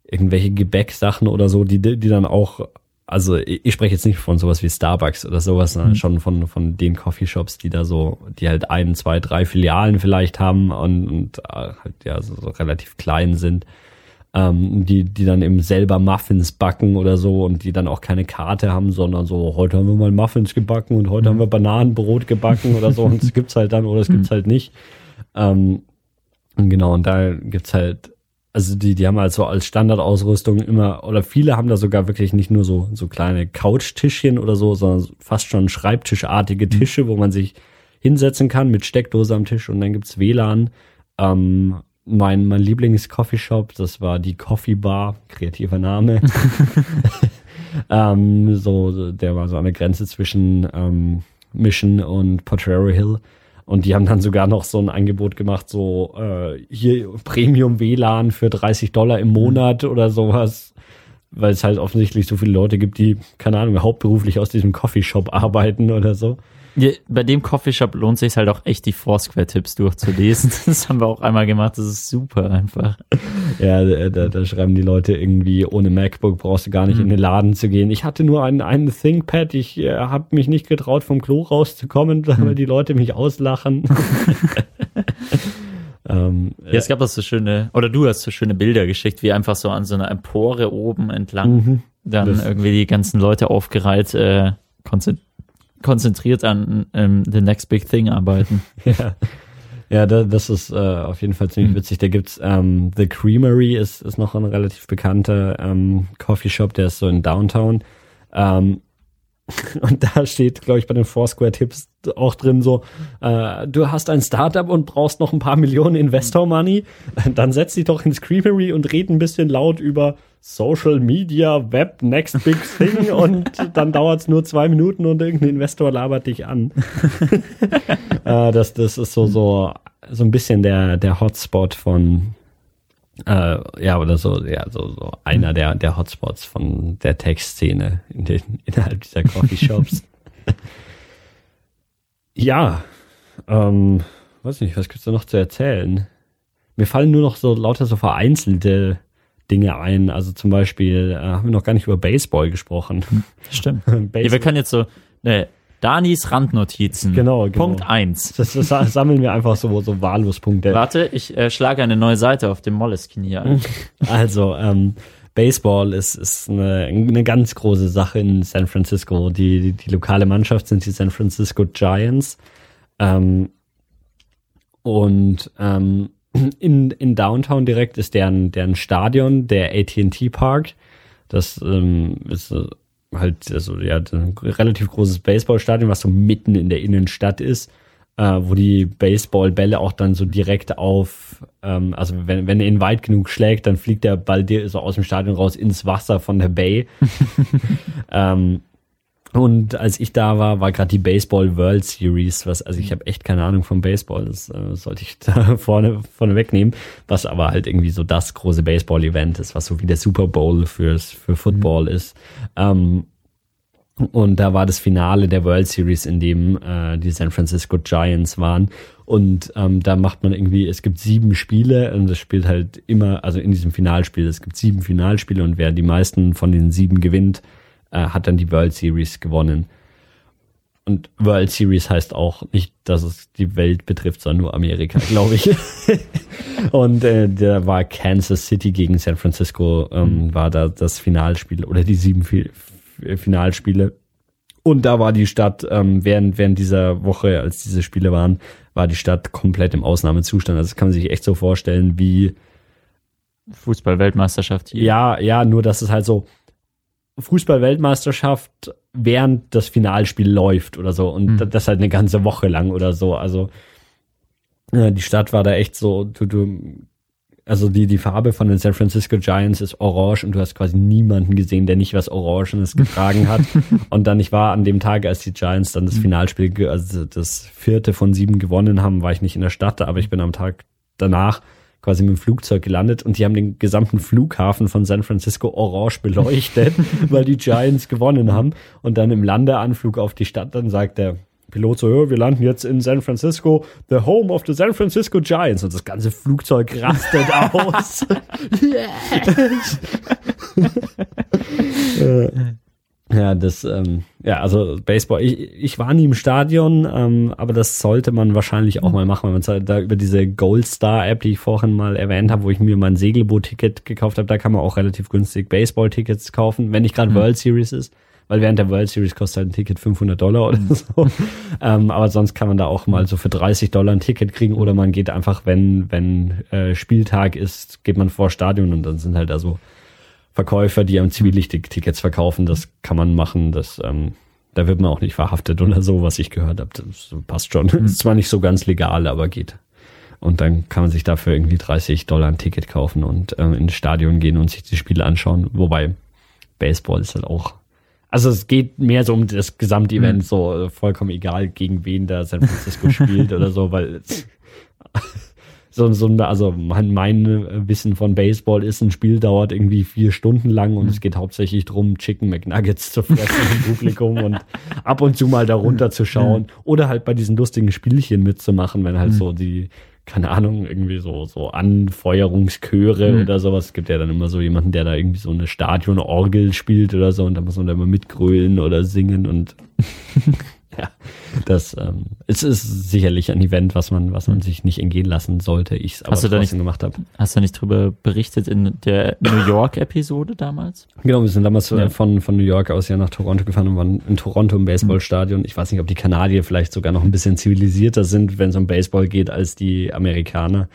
irgendwelche Gebäcksachen oder so, die, die dann auch also ich spreche jetzt nicht von sowas wie Starbucks oder sowas, sondern mhm. schon von, von den Coffeeshops, die da so, die halt ein, zwei, drei Filialen vielleicht haben und, und äh, halt ja so, so relativ klein sind, ähm, die, die dann eben selber Muffins backen oder so und die dann auch keine Karte haben, sondern so, heute haben wir mal Muffins gebacken und heute mhm. haben wir Bananenbrot gebacken oder so und es gibt's halt dann oder es gibt's mhm. halt nicht. Ähm, genau, und da gibt's halt also die, die haben halt so als Standardausrüstung immer, oder viele haben da sogar wirklich nicht nur so, so kleine Couchtischchen oder so, sondern fast schon Schreibtischartige mhm. Tische, wo man sich hinsetzen kann mit Steckdose am Tisch und dann gibt's WLAN. Ähm, mein, mein Lieblings-Coffeeshop, das war die Coffee Bar, kreativer Name. ähm, so, der war so an der Grenze zwischen ähm, Mission und Potrero Hill. Und die haben dann sogar noch so ein Angebot gemacht, so äh, hier Premium WLAN für 30 Dollar im Monat oder sowas, weil es halt offensichtlich so viele Leute gibt, die, keine Ahnung, hauptberuflich aus diesem Coffeeshop arbeiten oder so. Bei dem Coffeeshop lohnt sich halt auch echt, die Foursquare-Tipps durchzulesen. Das haben wir auch einmal gemacht. Das ist super einfach. Ja, da, da schreiben die Leute irgendwie, ohne MacBook brauchst du gar nicht mhm. in den Laden zu gehen. Ich hatte nur einen, einen ThinkPad. Ich äh, habe mich nicht getraut, vom Klo rauszukommen, mhm. weil die Leute mich auslachen. ähm, ja, es gab auch so schöne, oder du hast so schöne Bilder geschickt, wie einfach so an so einer Empore oben entlang mhm. dann das irgendwie die ganzen Leute aufgereiht äh, konzentriert konzentriert an ähm, The Next Big Thing arbeiten. ja. Ja, da, das ist äh, auf jeden Fall ziemlich mhm. witzig. Da gibt's ähm, The Creamery ist, ist noch ein relativ bekannter ähm, Coffeeshop, der ist so in Downtown. Ähm, und da steht, glaube ich, bei den Foursquare-Tipps auch drin so, äh, du hast ein Startup und brauchst noch ein paar Millionen Investor-Money, dann setz dich doch ins Creamery und red ein bisschen laut über Social Media, Web, Next Big Thing und dann dauert's nur zwei Minuten und irgendein Investor labert dich an. äh, das, das ist so, so, so ein bisschen der, der Hotspot von, äh, ja, oder so, ja, so, so einer der, der Hotspots von der Tech-Szene in den, innerhalb dieser Coffeeshops. ja, ähm, weiß nicht, was gibt's da noch zu erzählen? Mir fallen nur noch so lauter so vereinzelte Dinge ein. Also zum Beispiel äh, haben wir noch gar nicht über Baseball gesprochen. Stimmt. Baseball. Ja, wir können jetzt so, ne, Danis Randnotizen. Genau, genau. Punkt eins. Das, das sammeln wir einfach so, so wahllos Punkte. Warte, ich äh, schlage eine neue Seite auf dem Molleskin hier ein. Also, ähm, Baseball ist, ist eine, eine ganz große Sache in San Francisco. Die, die, die lokale Mannschaft sind die San Francisco Giants. Ähm, und ähm, in, in Downtown direkt ist deren, deren Stadion, der AT&T Park. Das ähm, ist äh, halt also, ja, ein relativ großes Baseballstadion, was so mitten in der Innenstadt ist, äh, wo die Baseballbälle auch dann so direkt auf, ähm, also wenn, wenn er ihn weit genug schlägt, dann fliegt der Ball dir so aus dem Stadion raus ins Wasser von der Bay. ähm, und als ich da war, war gerade die Baseball World Series, was, also ich habe echt keine Ahnung vom Baseball, das äh, sollte ich da vorne, vorne wegnehmen, was aber halt irgendwie so das große Baseball-Event ist, was so wie der Super Bowl fürs, für Football mhm. ist. Ähm, Und da war das Finale der World Series, in dem äh, die San Francisco Giants waren. Und ähm, da macht man irgendwie, es gibt sieben Spiele und es spielt halt immer, also in diesem Finalspiel, es gibt sieben Finalspiele und wer die meisten von den sieben gewinnt, äh, hat dann die World Series gewonnen. Und World Series heißt auch nicht, dass es die Welt betrifft, sondern nur Amerika, glaube ich. und äh, da war Kansas City gegen San Francisco, ähm, war da das Finalspiel oder die sieben Fi Finalspiele. Und da war die Stadt, ähm, während, während dieser Woche, als diese Spiele waren, war die Stadt komplett im Ausnahmezustand. Also das kann man sich echt so vorstellen wie Fußball-Weltmeisterschaft hier. Ja, ja, nur dass es halt so Fußball-Weltmeisterschaft während das Finalspiel läuft oder so und mhm. das halt eine ganze Woche lang oder so. Also ja, die Stadt war da echt so, du, du, also die, die Farbe von den San Francisco Giants ist orange und du hast quasi niemanden gesehen, der nicht was Orangenes getragen hat. und dann, ich war an dem Tag, als die Giants dann das mhm. Finalspiel, also das vierte von sieben gewonnen haben, war ich nicht in der Stadt, aber ich bin am Tag danach quasi mit dem Flugzeug gelandet und die haben den gesamten Flughafen von San Francisco orange beleuchtet, weil die Giants gewonnen haben. Und dann im Landeanflug auf die Stadt, dann sagt der Pilot so, wir landen jetzt in San Francisco, the home of the San Francisco Giants. Und das ganze Flugzeug rastet aus. Ja, das, ähm, ja, also Baseball. Ich, ich war nie im Stadion, ähm, aber das sollte man wahrscheinlich auch mal machen, wenn man da über diese Gold Star App, die ich vorhin mal erwähnt habe, wo ich mir mein Segelboot-Ticket gekauft habe, da kann man auch relativ günstig Baseball-Tickets kaufen, wenn nicht gerade mhm. World Series ist, weil während der World Series kostet halt ein Ticket 500 Dollar oder so. ähm, aber sonst kann man da auch mal so für 30 Dollar ein Ticket kriegen oder man geht einfach, wenn wenn äh, Spieltag ist, geht man vor Stadion und dann sind halt da so Verkäufer, die am Zivillichtig-Tickets verkaufen, das kann man machen. Das, ähm, da wird man auch nicht verhaftet oder so, was ich gehört habe. Das passt schon. Mhm. Ist zwar nicht so ganz legal, aber geht. Und dann kann man sich dafür irgendwie 30 Dollar ein Ticket kaufen und ähm, ins Stadion gehen und sich die Spiele anschauen. Wobei Baseball ist halt auch. Also es geht mehr so um das Gesamtevent, mhm. so äh, vollkommen egal, gegen wen da San Francisco spielt oder so, weil so, so also mein, mein Wissen von Baseball ist, ein Spiel dauert irgendwie vier Stunden lang und mhm. es geht hauptsächlich drum, Chicken McNuggets zu fressen im Publikum und ab und zu mal darunter zu schauen mhm. oder halt bei diesen lustigen Spielchen mitzumachen, wenn halt mhm. so die keine Ahnung, irgendwie so, so Anfeuerungschöre mhm. oder sowas. Es gibt ja dann immer so jemanden, der da irgendwie so eine Stadionorgel spielt oder so und da muss man da immer mitgrölen oder singen und ja, das ähm, es ist sicherlich ein Event, was man, was man sich nicht entgehen lassen sollte. Ich aber hast du trotzdem nicht, gemacht habe. Hast du nicht drüber berichtet in der New York-Episode damals? Genau, wir sind damals ja. von, von New York aus ja nach Toronto gefahren und waren in Toronto im Baseballstadion. Ich weiß nicht, ob die Kanadier vielleicht sogar noch ein bisschen zivilisierter sind, wenn es um Baseball geht, als die Amerikaner.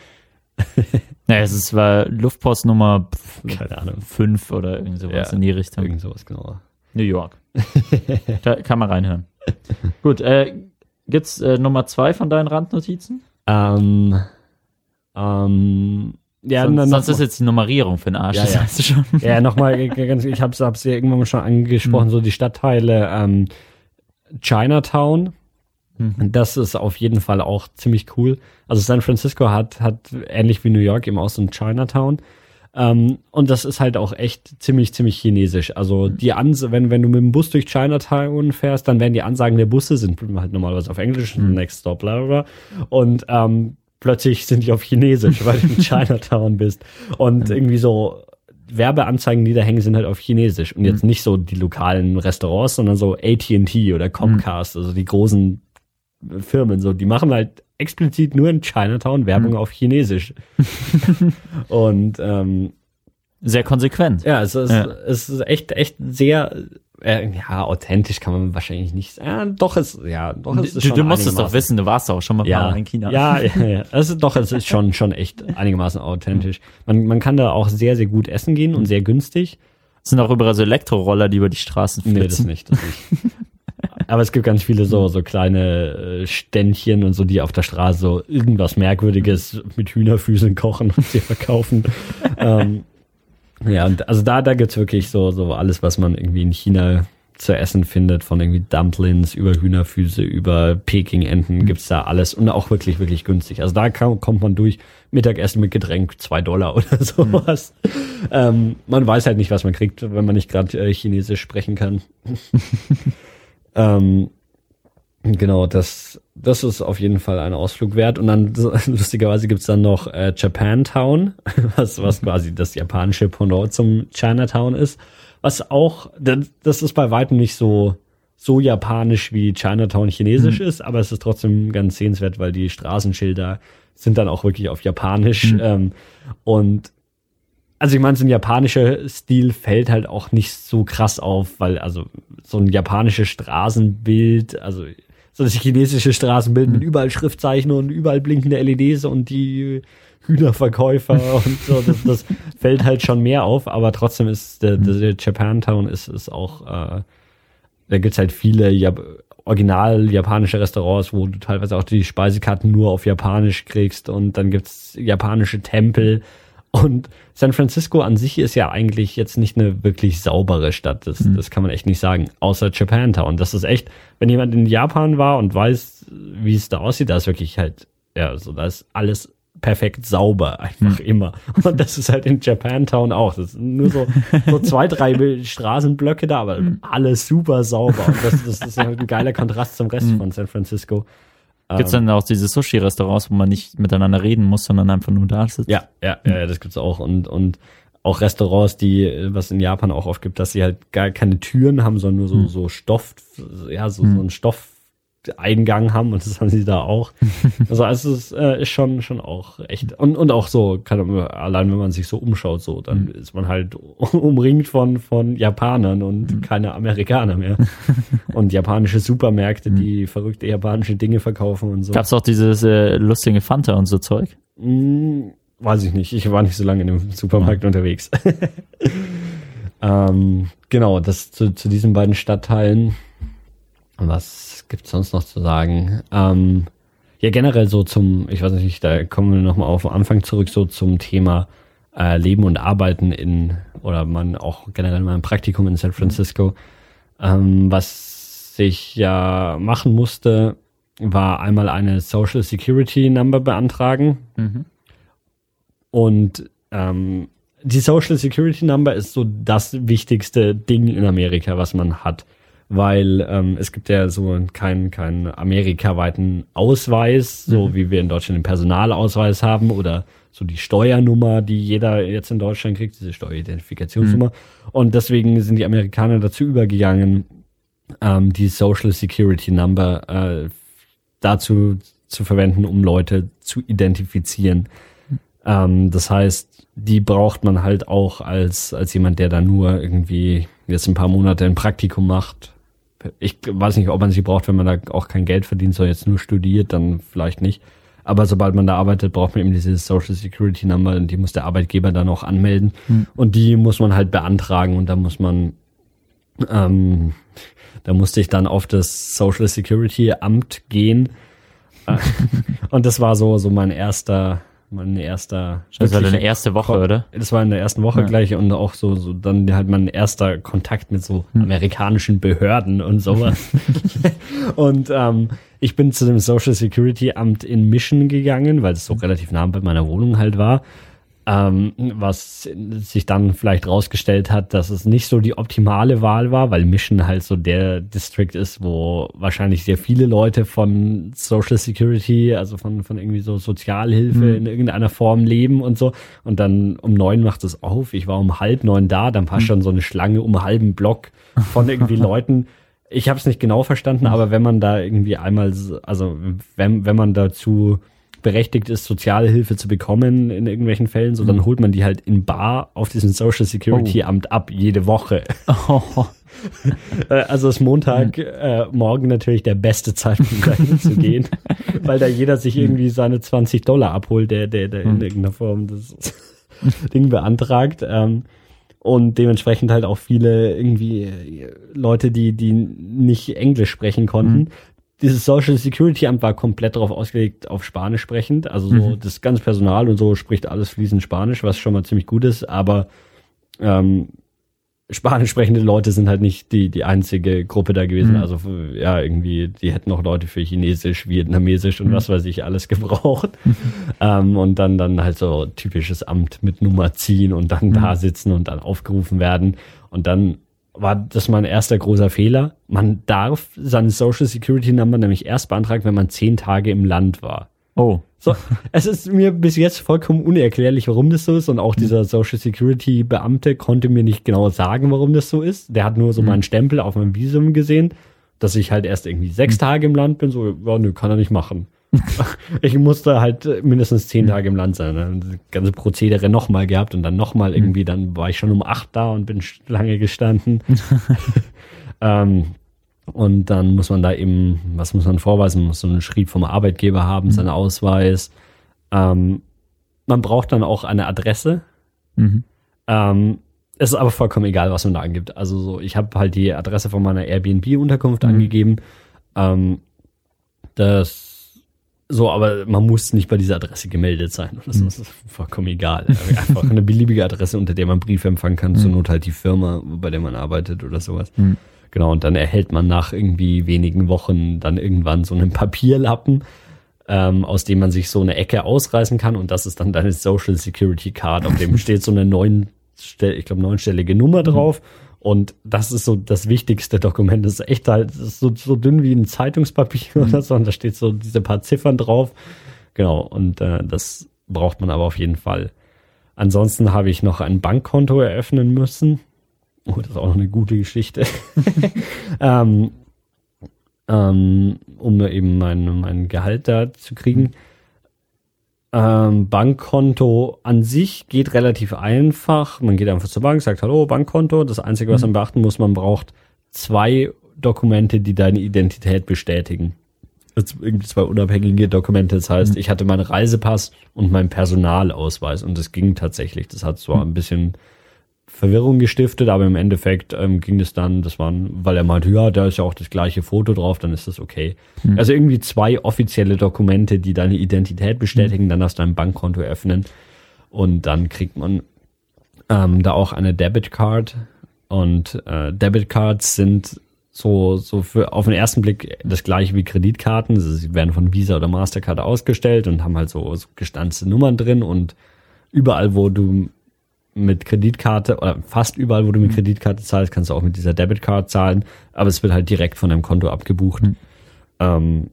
naja, es war Luftpost Nummer 5 oder irgend sowas ja, in die Richtung. Irgend sowas, genau. New York. da kann man reinhören. Gut, äh, gibt's äh, Nummer zwei von deinen Randnotizen? Ähm, ähm, ja, sonst, sonst ist jetzt die Nummerierung für den Arsch. Ja, ja. Das schon. ja nochmal, ich habe es ja irgendwann schon angesprochen, mhm. so die Stadtteile ähm, Chinatown. Mhm. Das ist auf jeden Fall auch ziemlich cool. Also San Francisco hat, hat ähnlich wie New York eben auch so ein Chinatown. Ähm, und das ist halt auch echt ziemlich, ziemlich chinesisch. Also mhm. die Ans wenn, wenn du mit dem Bus durch Chinatown fährst, dann werden die Ansagen der Busse sind halt normalerweise auf Englisch, mhm. Next Stop, bla bla. Und ähm, plötzlich sind die auf Chinesisch, weil du in Chinatown bist. Und mhm. irgendwie so Werbeanzeigen, die da hängen, sind halt auf Chinesisch. Und jetzt mhm. nicht so die lokalen Restaurants, sondern so AT&T oder Comcast, also die großen Firmen, so, die machen halt explizit nur in Chinatown Werbung mhm. auf Chinesisch. und ähm, sehr konsequent. Ja, es ist, ja. es ist echt, echt sehr, äh, ja, authentisch kann man wahrscheinlich nicht. Ja, doch es, ja, doch es ist du, schon Du musst es doch wissen, du warst auch schon mal ja, in China. Ja, ja, ja. Es ist doch, es ist schon, schon echt einigermaßen authentisch. Man, man kann da auch sehr, sehr gut essen gehen und sehr günstig. Es sind auch überall so Elektroroller, die über die Straßen flitzen. Nee, das nicht, das nicht. Aber es gibt ganz viele so, so kleine äh, Ständchen und so, die auf der Straße so irgendwas Merkwürdiges mit Hühnerfüßen kochen und sie verkaufen. ähm, ja, und also da, da gibt's wirklich so, so alles, was man irgendwie in China zu essen findet, von irgendwie Dumplings über Hühnerfüße, über Peking-Enten gibt's da alles und auch wirklich, wirklich günstig. Also da kann, kommt man durch. Mittagessen mit Getränk, zwei Dollar oder sowas. Mhm. Ähm, man weiß halt nicht, was man kriegt, wenn man nicht gerade äh, Chinesisch sprechen kann. ähm, genau, das, das ist auf jeden Fall ein Ausflug wert. Und dann lustigerweise gibt's dann noch äh, Japantown, was, was quasi das japanische Pendant zum Chinatown ist was auch, das ist bei weitem nicht so, so japanisch wie Chinatown chinesisch mhm. ist, aber es ist trotzdem ganz sehenswert, weil die Straßenschilder sind dann auch wirklich auf Japanisch. Mhm. Ähm, und also ich meine, so ein japanischer Stil fällt halt auch nicht so krass auf, weil also so ein japanisches Straßenbild, also so das chinesische Straßenbild mhm. mit überall Schriftzeichen und überall blinkende LEDs und die Hühnerverkäufer und so. Das, das fällt halt schon mehr auf, aber trotzdem ist der, der Japantown ist, ist auch, äh, da gibt's halt viele Jap original japanische Restaurants, wo du teilweise auch die Speisekarten nur auf Japanisch kriegst und dann gibt's japanische Tempel. Und San Francisco an sich ist ja eigentlich jetzt nicht eine wirklich saubere Stadt. Das, mhm. das kann man echt nicht sagen. Außer Japantown. Das ist echt, wenn jemand in Japan war und weiß, wie es da aussieht, da ist wirklich halt, ja, so, da ist alles perfekt sauber, einfach mhm. immer. Und das ist halt in Japantown auch. Das sind nur so, so zwei, drei Straßenblöcke da, aber mhm. alles super sauber. Und das, das ist halt ein geiler Kontrast zum Rest mhm. von San Francisco. Gibt's dann auch diese Sushi-Restaurants, wo man nicht miteinander reden muss, sondern einfach nur da sitzt? Ja, ja, ja, das gibt's auch. Und, und auch Restaurants, die, was in Japan auch oft gibt, dass sie halt gar keine Türen haben, sondern nur so, mhm. so Stoff, ja, so, mhm. so ein Stoff, Eingang haben und das haben sie da auch. Also, also es äh, ist schon schon auch echt und und auch so kann man, allein wenn man sich so umschaut so, dann mhm. ist man halt umringt von von Japanern und mhm. keine Amerikaner mehr und japanische Supermärkte, mhm. die verrückte japanische Dinge verkaufen und so. Gab's auch dieses äh, lustige Fanta und so Zeug? Hm, weiß ich nicht. Ich war nicht so lange in dem Supermarkt unterwegs. ähm, genau, das zu, zu diesen beiden Stadtteilen. Was gibt es sonst noch zu sagen? Ähm, ja, generell so zum, ich weiß nicht, da kommen wir nochmal auf den Anfang zurück, so zum Thema äh, Leben und Arbeiten in, oder man auch generell mal ein Praktikum in San Francisco. Ähm, was ich ja machen musste, war einmal eine Social Security Number beantragen. Mhm. Und ähm, die Social Security Number ist so das wichtigste Ding in Amerika, was man hat weil ähm, es gibt ja so keinen keinen amerikaweiten Ausweis, so mhm. wie wir in Deutschland den Personalausweis haben oder so die Steuernummer, die jeder jetzt in Deutschland kriegt, diese Steueridentifikationsnummer. Mhm. Und deswegen sind die Amerikaner dazu übergegangen, ähm, die Social Security Number äh, dazu zu verwenden, um Leute zu identifizieren. Mhm. Ähm, das heißt, die braucht man halt auch als, als jemand, der da nur irgendwie jetzt ein paar Monate ein Praktikum macht ich weiß nicht, ob man sie braucht, wenn man da auch kein Geld verdient, sondern jetzt nur studiert, dann vielleicht nicht. Aber sobald man da arbeitet, braucht man eben diese Social Security Number und die muss der Arbeitgeber dann auch anmelden. Hm. Und die muss man halt beantragen und da muss man, ähm, da musste ich dann auf das Social Security Amt gehen. und das war so, so mein erster, mein erster. Das war deine erste Woche, oder? Das war in der ersten Woche ja. gleich und auch so, so dann halt mein erster Kontakt mit so hm. amerikanischen Behörden und sowas. und ähm, ich bin zu dem Social Security Amt in Mission gegangen, weil es so relativ nah bei meiner Wohnung halt war. Ähm, was sich dann vielleicht rausgestellt hat, dass es nicht so die optimale Wahl war, weil Mission halt so der District ist, wo wahrscheinlich sehr viele Leute von Social Security, also von, von irgendwie so Sozialhilfe mhm. in irgendeiner Form leben und so. Und dann um neun macht es auf. Ich war um halb neun da, dann war mhm. schon so eine Schlange um einen halben Block von irgendwie Leuten. Ich habe es nicht genau verstanden, aber wenn man da irgendwie einmal, also wenn, wenn man dazu berechtigt ist, Sozialhilfe zu bekommen in irgendwelchen Fällen, so dann mhm. holt man die halt in Bar auf diesem Social Security oh. Amt ab, jede Woche. Oh. Also ist Montag mhm. äh, morgen natürlich der beste Zeitpunkt, dahin zu gehen, weil da jeder sich irgendwie seine 20 Dollar abholt, der, der, der in mhm. irgendeiner Form das Ding beantragt. Ähm, und dementsprechend halt auch viele irgendwie Leute, die, die nicht Englisch sprechen konnten, mhm dieses Social Security Amt war komplett darauf ausgelegt, auf Spanisch sprechend. Also so mhm. das ganze Personal und so spricht alles fließend Spanisch, was schon mal ziemlich gut ist. Aber ähm, spanisch sprechende Leute sind halt nicht die, die einzige Gruppe da gewesen. Mhm. Also ja, irgendwie, die hätten auch Leute für Chinesisch, Vietnamesisch und Mhm. was weiß ich alles gebraucht. ähm, und dann, dann halt so typisches Amt mit Nummer ziehen und dann Mhm. da sitzen und dann aufgerufen werden. Und dann war das mein erster großer Fehler. Man darf seine Social Security Number nämlich erst beantragen, wenn man zehn Tage im Land war. Oh. So, es ist mir bis jetzt vollkommen unerklärlich, warum das so ist. Und auch dieser Social Security Beamte konnte mir nicht genau sagen, warum das so ist. Der hat nur so meinen Stempel auf meinem Visum gesehen, dass ich halt erst irgendwie sechs Tage im Land bin. So, ja, nö, kann er nicht machen. ich musste halt mindestens zehn Tage im Land sein. Dann das ganze Prozedere nochmal gehabt und dann nochmal irgendwie, dann war ich schon um acht da und bin lange gestanden. ähm, und dann muss man da eben, was muss man vorweisen? Man muss so einen Schrieb vom Arbeitgeber haben, seinen Ausweis. Ähm, man braucht dann auch eine Adresse. Mhm. Ähm, es ist aber vollkommen egal, was man da angibt. Also so, ich habe halt die Adresse von meiner Airbnb-Unterkunft Mhm. angegeben. Ähm, das so, aber man muss nicht bei dieser Adresse gemeldet sein. Das Mhm. ist vollkommen egal. Einfach eine beliebige Adresse, unter der man Briefe empfangen kann. Zur Not halt die Firma, bei der man arbeitet oder sowas. Mhm. Genau, und dann erhält man nach irgendwie wenigen Wochen dann irgendwann so einen Papierlappen, ähm, aus dem man sich so eine Ecke ausreißen kann und das ist dann deine Social Security Card, auf dem steht so eine neun, ich glaube neunstellige Nummer drauf und das ist so das wichtigste Dokument. Das ist echt halt, ist so, so dünn wie ein Zeitungspapier oder so und da steht so diese paar Ziffern drauf. Genau, und äh, das braucht man aber auf jeden Fall. Ansonsten habe ich noch ein Bankkonto eröffnen müssen. Oh, das ist auch noch eine gute Geschichte. ähm, ähm, um eben mein, mein Gehalt da zu kriegen. Ähm, Bankkonto an sich geht relativ einfach. Man geht einfach zur Bank, sagt Hallo, Bankkonto. Das Einzige, was man beachten muss, man braucht zwei Dokumente, die deine Identität bestätigen. Sind irgendwie zwei unabhängige Dokumente. Das heißt, ich hatte meinen Reisepass und meinen Personalausweis und das ging tatsächlich. Das hat zwar ein bisschen Verwirrung gestiftet, aber im Endeffekt ähm, ging es dann, das waren, weil er meinte, ja, da ist ja auch das gleiche Foto drauf, dann ist das okay. Also irgendwie zwei offizielle Dokumente, die deine Identität bestätigen, dann darfst du ein Bankkonto öffnen und dann kriegt man ähm, da auch eine Debitcard und äh, Debitcards sind so, so für auf den ersten Blick das gleiche wie Kreditkarten. Also Sie werden von Visa oder Mastercard ausgestellt und haben halt so, so gestanzte Nummern drin und überall, wo du mit Kreditkarte oder fast überall, wo du mit Kreditkarte zahlst, kannst du auch mit dieser Debitcard zahlen, aber es wird halt direkt von deinem Konto abgebucht. Ähm,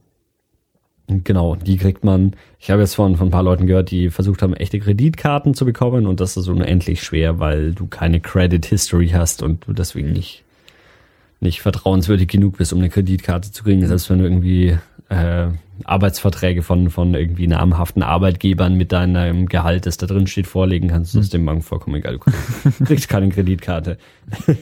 genau, die kriegt man. Ich habe jetzt von, von ein paar Leuten gehört, die versucht haben, echte Kreditkarten zu bekommen und das ist unendlich schwer, weil du keine Credit History hast und du deswegen nicht nicht vertrauenswürdig genug bist, um eine Kreditkarte zu kriegen, selbst wenn du irgendwie äh, Arbeitsverträge von, von irgendwie namhaften Arbeitgebern mit deinem Gehalt, das da drin steht, vorlegen kannst, das ist dem Bank vollkommen egal. Du kriegst- keine Kreditkarte.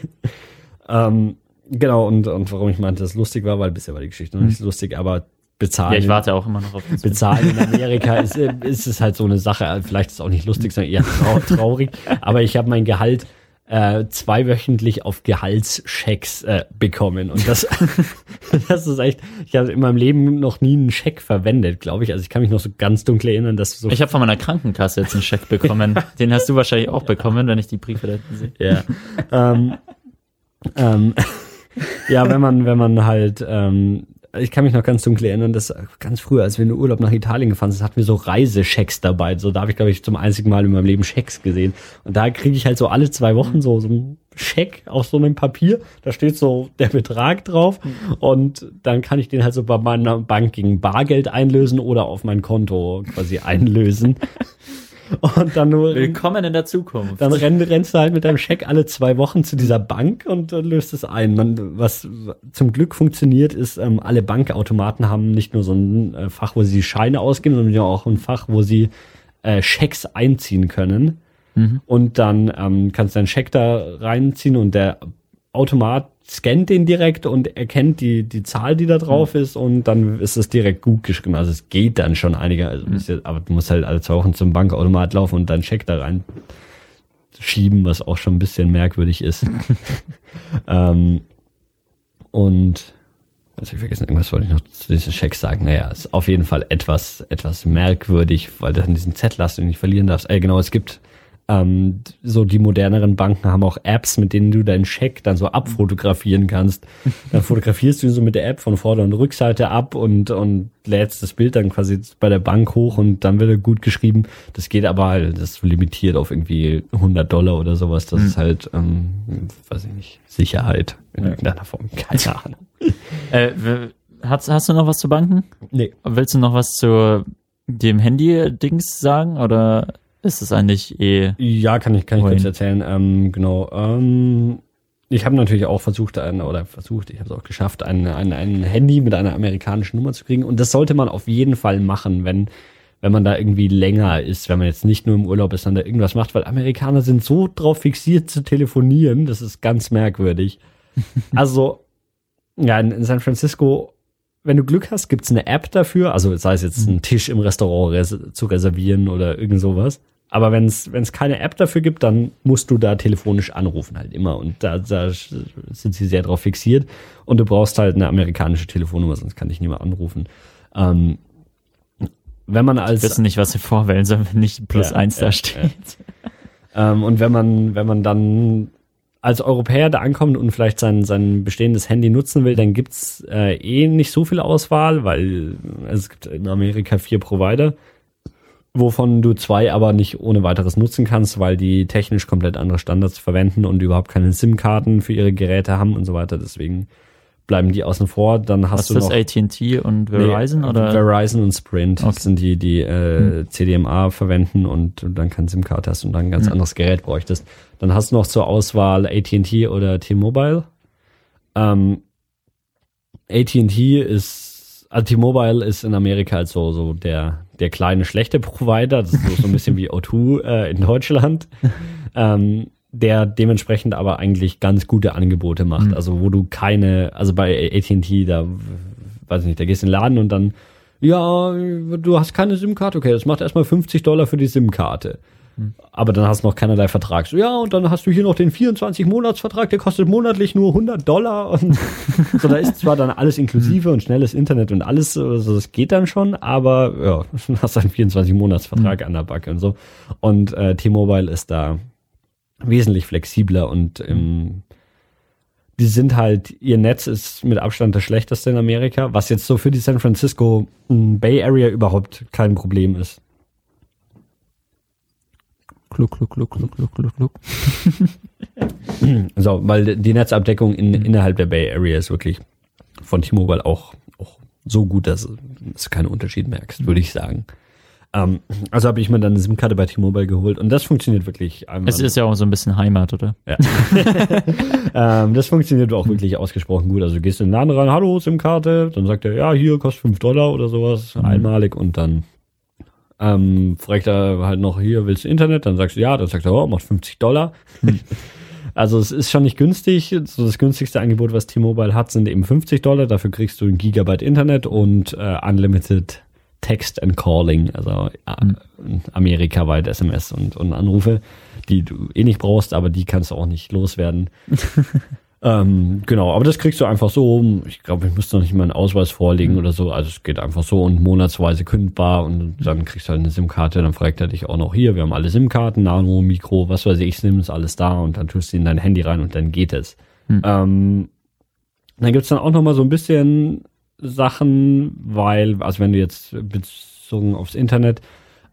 ähm, genau, und, und warum ich meinte, dass es lustig war, weil bisher war die Geschichte noch nicht so lustig, aber bezahlen. Ja, ich warte auch immer noch auf das. Bezahlen in Amerika ist, äh, ist es halt so eine Sache, vielleicht ist es auch nicht lustig, sondern eher trau traurig. Aber ich habe mein Gehalt äh, zweiwöchentlich auf Gehaltschecks äh, bekommen. Und das, das ist echt, ich habe in meinem Leben noch nie einen Scheck verwendet, glaube ich. Also ich kann mich noch so ganz dunkel erinnern, dass so Ich habe von meiner Krankenkasse jetzt einen Scheck bekommen. Den hast du wahrscheinlich auch bekommen, wenn ich die Briefe da hinten sehe. Ja. ähm, ähm, ja, wenn man, wenn man halt, ähm, ich kann mich noch ganz dunkel erinnern, dass ganz früher, als wir in den Urlaub nach Italien gefahren sind, hatten wir so Reisechecks dabei. So, da habe ich, glaube ich, zum einzigen Mal in meinem Leben Schecks gesehen. Und da kriege ich halt so alle zwei Wochen so, so einen Scheck auf so einem Papier. Da steht so der Betrag drauf. Und dann kann ich den halt so bei meiner Bank gegen Bargeld einlösen oder auf mein Konto quasi einlösen. Und dann nur Willkommen in der Zukunft. dann renn, rennst du halt mit deinem Scheck alle zwei Wochen zu dieser Bank und äh, löst es ein. Man, was zum Glück funktioniert, ist, ähm, alle Bankautomaten haben nicht nur so ein äh, Fach, wo sie Scheine ausgeben, sondern auch ein Fach, wo sie äh, Schecks einziehen können. Und dann ähm, kannst du deinen Scheck da reinziehen und der Automat scannt den direkt und erkennt die, die Zahl, die da drauf ist und dann ist es direkt gut geschrieben. Also es geht dann schon einiger, also ist jetzt, aber du musst halt alle zwei Wochen zum Bankautomat laufen und deinen Scheck da rein schieben, was auch schon ein bisschen merkwürdig ist. ähm, und also ich vergessen, irgendwas wollte ich noch zu diesen Schecks sagen. Naja, ist auf jeden Fall etwas, etwas merkwürdig, weil du dann diesen Zettel hast, du nicht verlieren darfst. Äh, genau, es gibt ähm, so die moderneren Banken haben auch Apps, mit denen du deinen Scheck dann so abfotografieren kannst. Dann fotografierst du ihn so mit der App von Vorder- und Rückseite ab und, und lädst das Bild dann quasi bei der Bank hoch und dann wird er gut geschrieben. Das geht aber halt, das ist limitiert auf irgendwie 100 Dollar oder sowas. Das Mhm. ist halt, ähm, weiß ich nicht, Sicherheit in Ja. irgendeiner Form. Keine Ahnung. Äh, hast, hast du noch was zu Banken? Nee. Willst du noch was zu dem Handy-Dings sagen oder ist es eigentlich eh. Ja, kann ich, kann ich kurz erzählen. Ähm, genau. Ähm, ich habe natürlich auch versucht, ein, oder versucht, ich habe es auch geschafft, ein, ein, ein Handy mit einer amerikanischen Nummer zu kriegen. Und das sollte man auf jeden Fall machen, wenn, wenn man da irgendwie länger ist, wenn man jetzt nicht nur im Urlaub ist, sondern da irgendwas macht, weil Amerikaner sind so drauf fixiert zu telefonieren, das ist ganz merkwürdig. Also, ja, in, in San Francisco, wenn du Glück hast, gibt's eine App dafür, also sei es jetzt einen Tisch im Restaurant res zu reservieren oder irgend sowas. Aber wenn es keine App dafür gibt, dann musst du da telefonisch anrufen halt immer. Und da, da sind sie sehr drauf fixiert. Und du brauchst halt eine amerikanische Telefonnummer, sonst kann dich niemand anrufen. Ähm, wenn man als wissen nicht, was sie vorwählen sollen, wenn nicht plus Ja, eins ja, da steht. Ähm, und wenn man, wenn man dann als Europäer da ankommt und vielleicht sein, sein bestehendes Handy nutzen will, dann gibt's äh, eh nicht so viel Auswahl, weil es gibt in Amerika vier Provider, wovon du zwei aber nicht ohne weiteres nutzen kannst, weil die technisch komplett andere Standards verwenden und überhaupt keine SIM-Karten für ihre Geräte haben und so weiter. Deswegen bleiben die außen vor. Dann hast Was du ist das, noch AT&T und Verizon Nee, oder? Verizon und Sprint Okay. sind die, die äh, CDMA verwenden und du dann keine SIM-Karte hast und dann ein ganz Mhm. anderes Gerät bräuchtest. Dann hast du noch zur Auswahl AT&T oder T-Mobile. Ähm, AT&T ist, also T-Mobile ist in Amerika halt so, so der, der kleine schlechte Provider. Das ist so, so ein bisschen wie O2 äh, in Deutschland. ähm, der dementsprechend aber eigentlich ganz gute Angebote macht. Mhm. Also wo du keine, also bei AT&T, da weiß ich nicht, da gehst in den Laden und dann, ja, du hast keine SIM-Karte, okay, das macht erstmal 50 Dollar für die SIM-Karte. Aber dann hast du noch keinerlei Vertrag. So, ja, und dann hast du hier noch den 24-Monats-Vertrag, der kostet monatlich nur 100 Dollar. Und so, da ist zwar dann alles inklusive und schnelles Internet und alles, also das geht dann schon, aber ja, du hast einen 24-Monats-Vertrag an der Backe und so. Und äh, T-Mobile ist da wesentlich flexibler und ähm, die sind halt, ihr Netz ist mit Abstand das schlechteste in Amerika, was jetzt so für die San Francisco m, Bay Area überhaupt kein Problem ist. Kluck, kluck, kluck, kluck, kluck, kluck, kluck. So, weil die Netzabdeckung in, innerhalb der Bay Area ist wirklich von T-Mobile auch, auch so gut, dass du keinen Unterschied merkst, würde ich sagen. Ähm, also habe ich mir dann eine SIM-Karte bei T-Mobile geholt und das funktioniert wirklich. einmal- Es ist ja auch so ein bisschen Heimat, oder? Ähm, das funktioniert auch wirklich ausgesprochen gut. Also du gehst in den Laden rein, hallo, SIM-Karte, dann sagt er, ja, hier kostet 5 Dollar oder sowas, Mhm. einmalig und dann ähm, fragt er halt noch, hier, willst du Internet? Dann sagst du ja, dann sagt er, oh, macht 50 Dollar. Mhm. Also es ist schon nicht günstig. So das günstigste Angebot, was T-Mobile hat, sind eben 50 Dollar. Dafür kriegst du ein Gigabyte Internet und äh, Unlimited Text and Calling, also Mhm. amerikaweit SMS und, und Anrufe, die du eh nicht brauchst, aber die kannst du auch nicht loswerden. ähm, genau, aber das kriegst du einfach so. Ich glaube, ich muss noch nicht mal einen Ausweis vorlegen Mhm. oder so. Also es geht einfach so und monatsweise kündbar und dann kriegst du halt eine SIM-Karte. Dann fragt er dich auch noch hier, wir haben alle SIM-Karten, Nano, Mikro, was weiß ich, SIM ist alles da und dann tust du in dein Handy rein und dann geht es. Hm. Ähm, dann gibt's dann auch noch mal so ein bisschen Sachen, weil, also wenn du jetzt bezogen aufs Internet,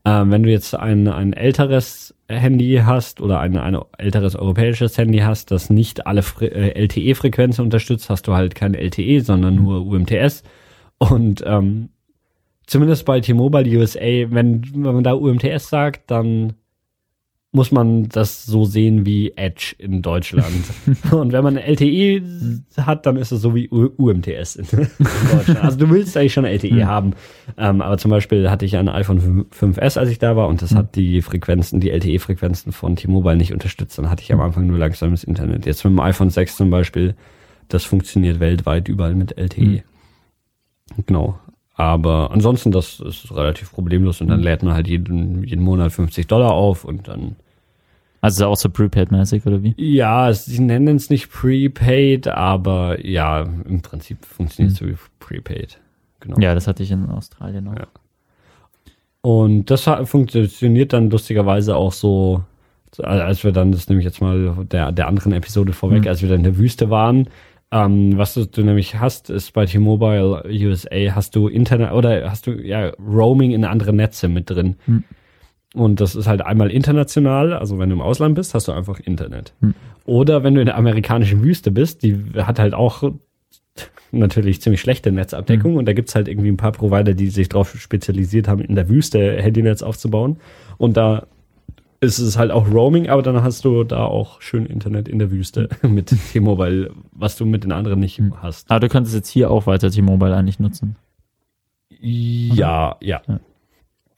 ähm, wenn du jetzt ein, ein älteres Handy hast oder ein, ein älteres europäisches Handy hast, das nicht alle äh, LTE-Frequenzen unterstützt, hast du halt kein LTE, sondern nur UMTS. Und ähm, zumindest bei T-Mobile USA, wenn, wenn man da UMTS sagt, dann muss man das so sehen wie Edge in Deutschland. Und wenn man LTE hat, dann ist es so wie U UMTS in Deutschland. Also du willst eigentlich schon LTE Hm. haben. Ähm, aber zum Beispiel hatte ich ein iPhone 5S, als ich da war, und das Hm. hat die Frequenzen, die LTE-Frequenzen von T-Mobile nicht unterstützt. Dann hatte ich am Anfang nur langsames Internet. Jetzt mit dem iPhone 6 zum Beispiel, das funktioniert weltweit überall mit LTE. Genau. Aber ansonsten, das ist relativ problemlos und dann lädt man halt jeden, jeden Monat 50 Dollar auf und dann Also auch so Prepaid-mäßig, oder wie? ja, sie nennen es nicht Prepaid, aber ja, im Prinzip funktioniert es so wie Prepaid. Genau. Ja, das hatte ich in Australien auch. Ja. Und das funktioniert dann lustigerweise auch so als wir dann, das nehme ich jetzt mal der, der anderen Episode vorweg, Mhm. als wir dann in der Wüste waren, ähm, was du, du nämlich hast, ist bei T-Mobile USA hast du Internet oder hast du ja Roaming in andere Netze mit drin. Mhm. Und das ist halt einmal international, also wenn du im Ausland bist, hast du einfach Internet. Mhm. Oder wenn du in der amerikanischen Wüste bist, die hat halt auch natürlich ziemlich schlechte Netzabdeckung Mhm. und da gibt's halt irgendwie ein paar Provider, die sich darauf spezialisiert haben, in der Wüste Handynetz aufzubauen. Und da ist es halt auch Roaming, aber dann hast du da auch schön Internet in der Wüste mit T-Mobile, was du mit den anderen nicht Mhm. hast. Aber du könntest jetzt hier auch weiter T-Mobile eigentlich nutzen. Ja, ja. Ja.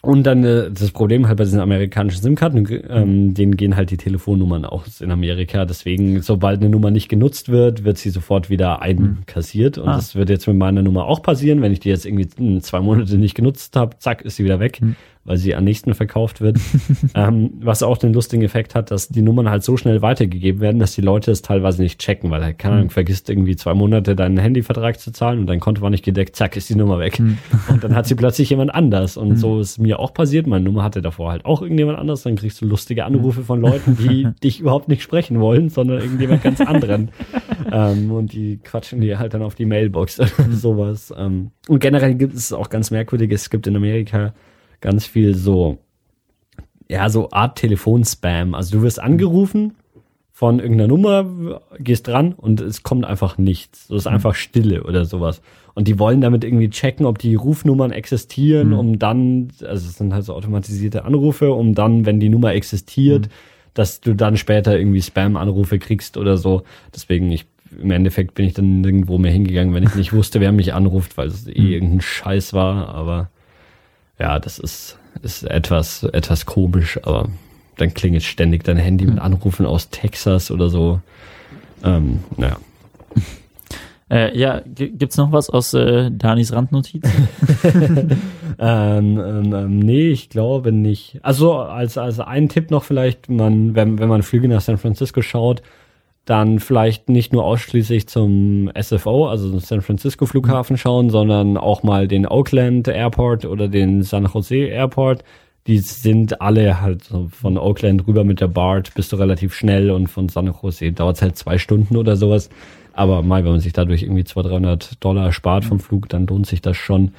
Und dann äh, das Problem halt bei diesen amerikanischen SIM-Karten, ähm, denen gehen halt die Telefonnummern aus in Amerika. Deswegen, sobald eine Nummer nicht genutzt wird, wird sie sofort wieder einkassiert. Und Ah. das wird jetzt mit meiner Nummer auch passieren. Wenn ich die jetzt irgendwie hm, zwei Monate nicht genutzt habe, zack, ist sie wieder weg, Hm. Weil sie am nächsten verkauft wird. ähm, was auch den lustigen Effekt hat, dass die Nummern halt so schnell weitergegeben werden, dass die Leute es teilweise nicht checken, weil halt, keine Ahnung, vergisst irgendwie zwei Monate deinen Handyvertrag zu zahlen und dein Konto war nicht gedeckt, zack, ist die Nummer weg. Und dann hat sie plötzlich jemand anders. Und so ist mir auch passiert. Meine Nummer hatte davor halt auch irgendjemand anders. Dann kriegst du lustige Anrufe von Leuten, die dich überhaupt nicht sprechen wollen, sondern irgendjemand ganz anderen. ähm, und die quatschen dir halt dann auf die Mailbox oder sowas. Ähm, und generell gibt es auch ganz merkwürdig. Es gibt in Amerika ganz viel so, ja, so Art Telefonspam. Also du wirst angerufen von irgendeiner Nummer, gehst dran und es kommt einfach nichts. So ist einfach Stille oder sowas. Und die wollen damit irgendwie checken, ob die Rufnummern existieren, um dann, also es sind halt so automatisierte Anrufe, um dann, wenn die Nummer existiert, dass du dann später irgendwie Spam-Anrufe kriegst oder so. Deswegen, ich, im Endeffekt bin ich dann nirgendwo mehr hingegangen, wenn ich nicht wusste, wer mich anruft, weil es eh irgendein Scheiß war. Aber ja, das ist, ist etwas, etwas komisch, aber dann klingelt ständig dein Handy mit Anrufen aus Texas oder so. Ähm, naja. Äh, ja, gibt's noch was aus äh, Danis Randnotizen? Ähm, ähm, ähm, nee, ich glaube nicht. Also als, als ein Tipp noch vielleicht, man, wenn, wenn man Flüge nach San Francisco schaut, dann vielleicht nicht nur ausschließlich zum SFO, also zum San Francisco Flughafen schauen, sondern auch mal den Oakland Airport oder den San Jose Airport. Die sind alle halt so von Oakland rüber mit der BART bist du relativ schnell und von San Jose dauert es halt zwei Stunden oder sowas. Aber mal, wenn man sich dadurch irgendwie 200, 300 Dollar spart vom Flug, dann lohnt sich das schon.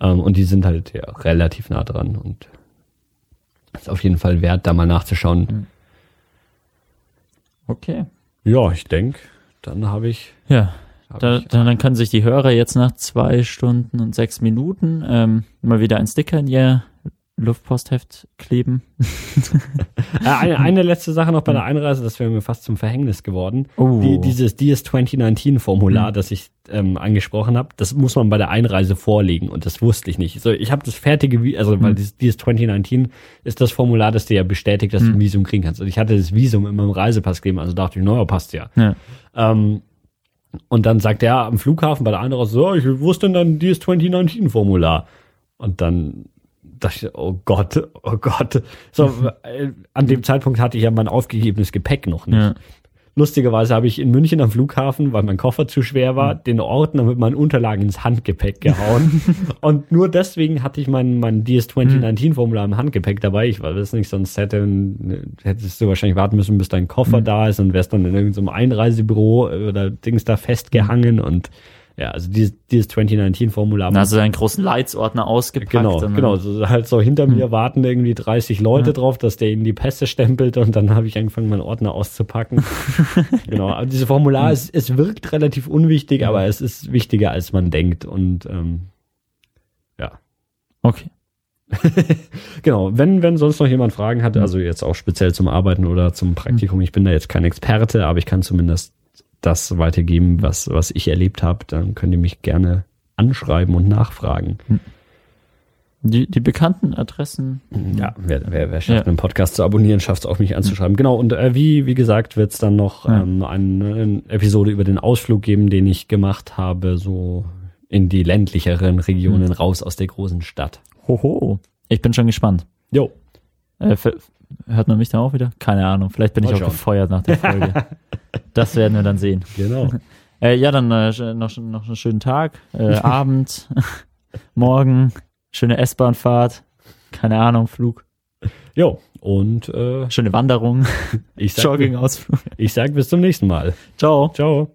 Ähm, und die sind halt ja relativ nah dran und ist auf jeden Fall wert, da mal nachzuschauen. Okay. Ja, ich denke, dann habe ich, Ja, hab da, ich dann, dann können sich die Hörer jetzt nach zwei Stunden und sechs Minuten ähm, mal wieder einen Sticker in ihr Luftpostheft kleben. äh, eine, eine letzte Sache noch bei der Einreise, das wäre mir fast zum Verhängnis geworden. Oh. Die, dieses DS 2019 Formular, das ich ähm, angesprochen habe, das muss man bei der Einreise vorlegen und das wusste ich nicht. So, ich habe das fertige, also weil dieses DS 2019 ist das Formular, das dir ja bestätigt, dass du ein Visum kriegen kannst. Und ich hatte das Visum in meinem Reisepass gegeben, also dachte ich, naja, passt ja. Ja. Ähm, und dann sagt er am Flughafen bei der Einreise, so, ich, denn dann dieses 2019 Formular? Und dann dachte oh Gott, oh Gott. So, äh, an dem Zeitpunkt hatte ich ja mein aufgegebenes Gepäck noch nicht. Ja. Lustigerweise habe ich in München am Flughafen, weil mein Koffer zu schwer war, den Ordner mit meinen Unterlagen ins Handgepäck gehauen. und nur deswegen hatte ich mein, mein DS 2019 Formular im Handgepäck dabei. Ich weiß nicht, sonst hätte, hättest du wahrscheinlich warten müssen, bis dein Koffer Hm. da ist und wärst dann in irgendeinem Einreisebüro oder Dings da festgehangen und ja, also dieses, dieses 2019 Formular. Dann hast du einen großen Leitsordner ausgepackt. Genau, genau. So, halt so hinter mir warten irgendwie 30 Leute drauf, dass der ihnen die Pässe stempelt und dann habe ich angefangen, meinen Ordner auszupacken. genau. Aber dieses Formular, es, es wirkt relativ unwichtig, aber es ist wichtiger, als man denkt. Und ähm, ja. Okay. Genau, wenn, wenn sonst noch jemand Fragen hat, also jetzt auch speziell zum Arbeiten oder zum Praktikum, ich bin da jetzt kein Experte, aber ich kann zumindest das weitergeben, was, was ich erlebt habe, dann könnt ihr mich gerne anschreiben und nachfragen. Die, die bekannten Adressen. Ja, wer, wer, wer schafft Ja. einen Podcast zu abonnieren, schafft es auch mich anzuschreiben. Genau, und äh, wie, wie gesagt, wird es dann noch Ja. ähm, eine, eine Episode über den Ausflug geben, den ich gemacht habe, so in die ländlicheren Regionen raus aus der großen Stadt. Hoho. Ich bin schon gespannt. Jo. Äh, hört man mich dann auch wieder? Keine Ahnung. Vielleicht bin Mal ich auch schauen. gefeuert nach der Folge. das werden wir dann sehen. Genau. Äh, ja, dann äh, noch, noch einen schönen Tag, äh, Abend, morgen, schöne S-Bahn-Fahrt, keine Ahnung, Flug. Jo, und äh, Schöne Wanderung, Joggingausflug. ich sag bis zum nächsten Mal. Ciao. Ciao.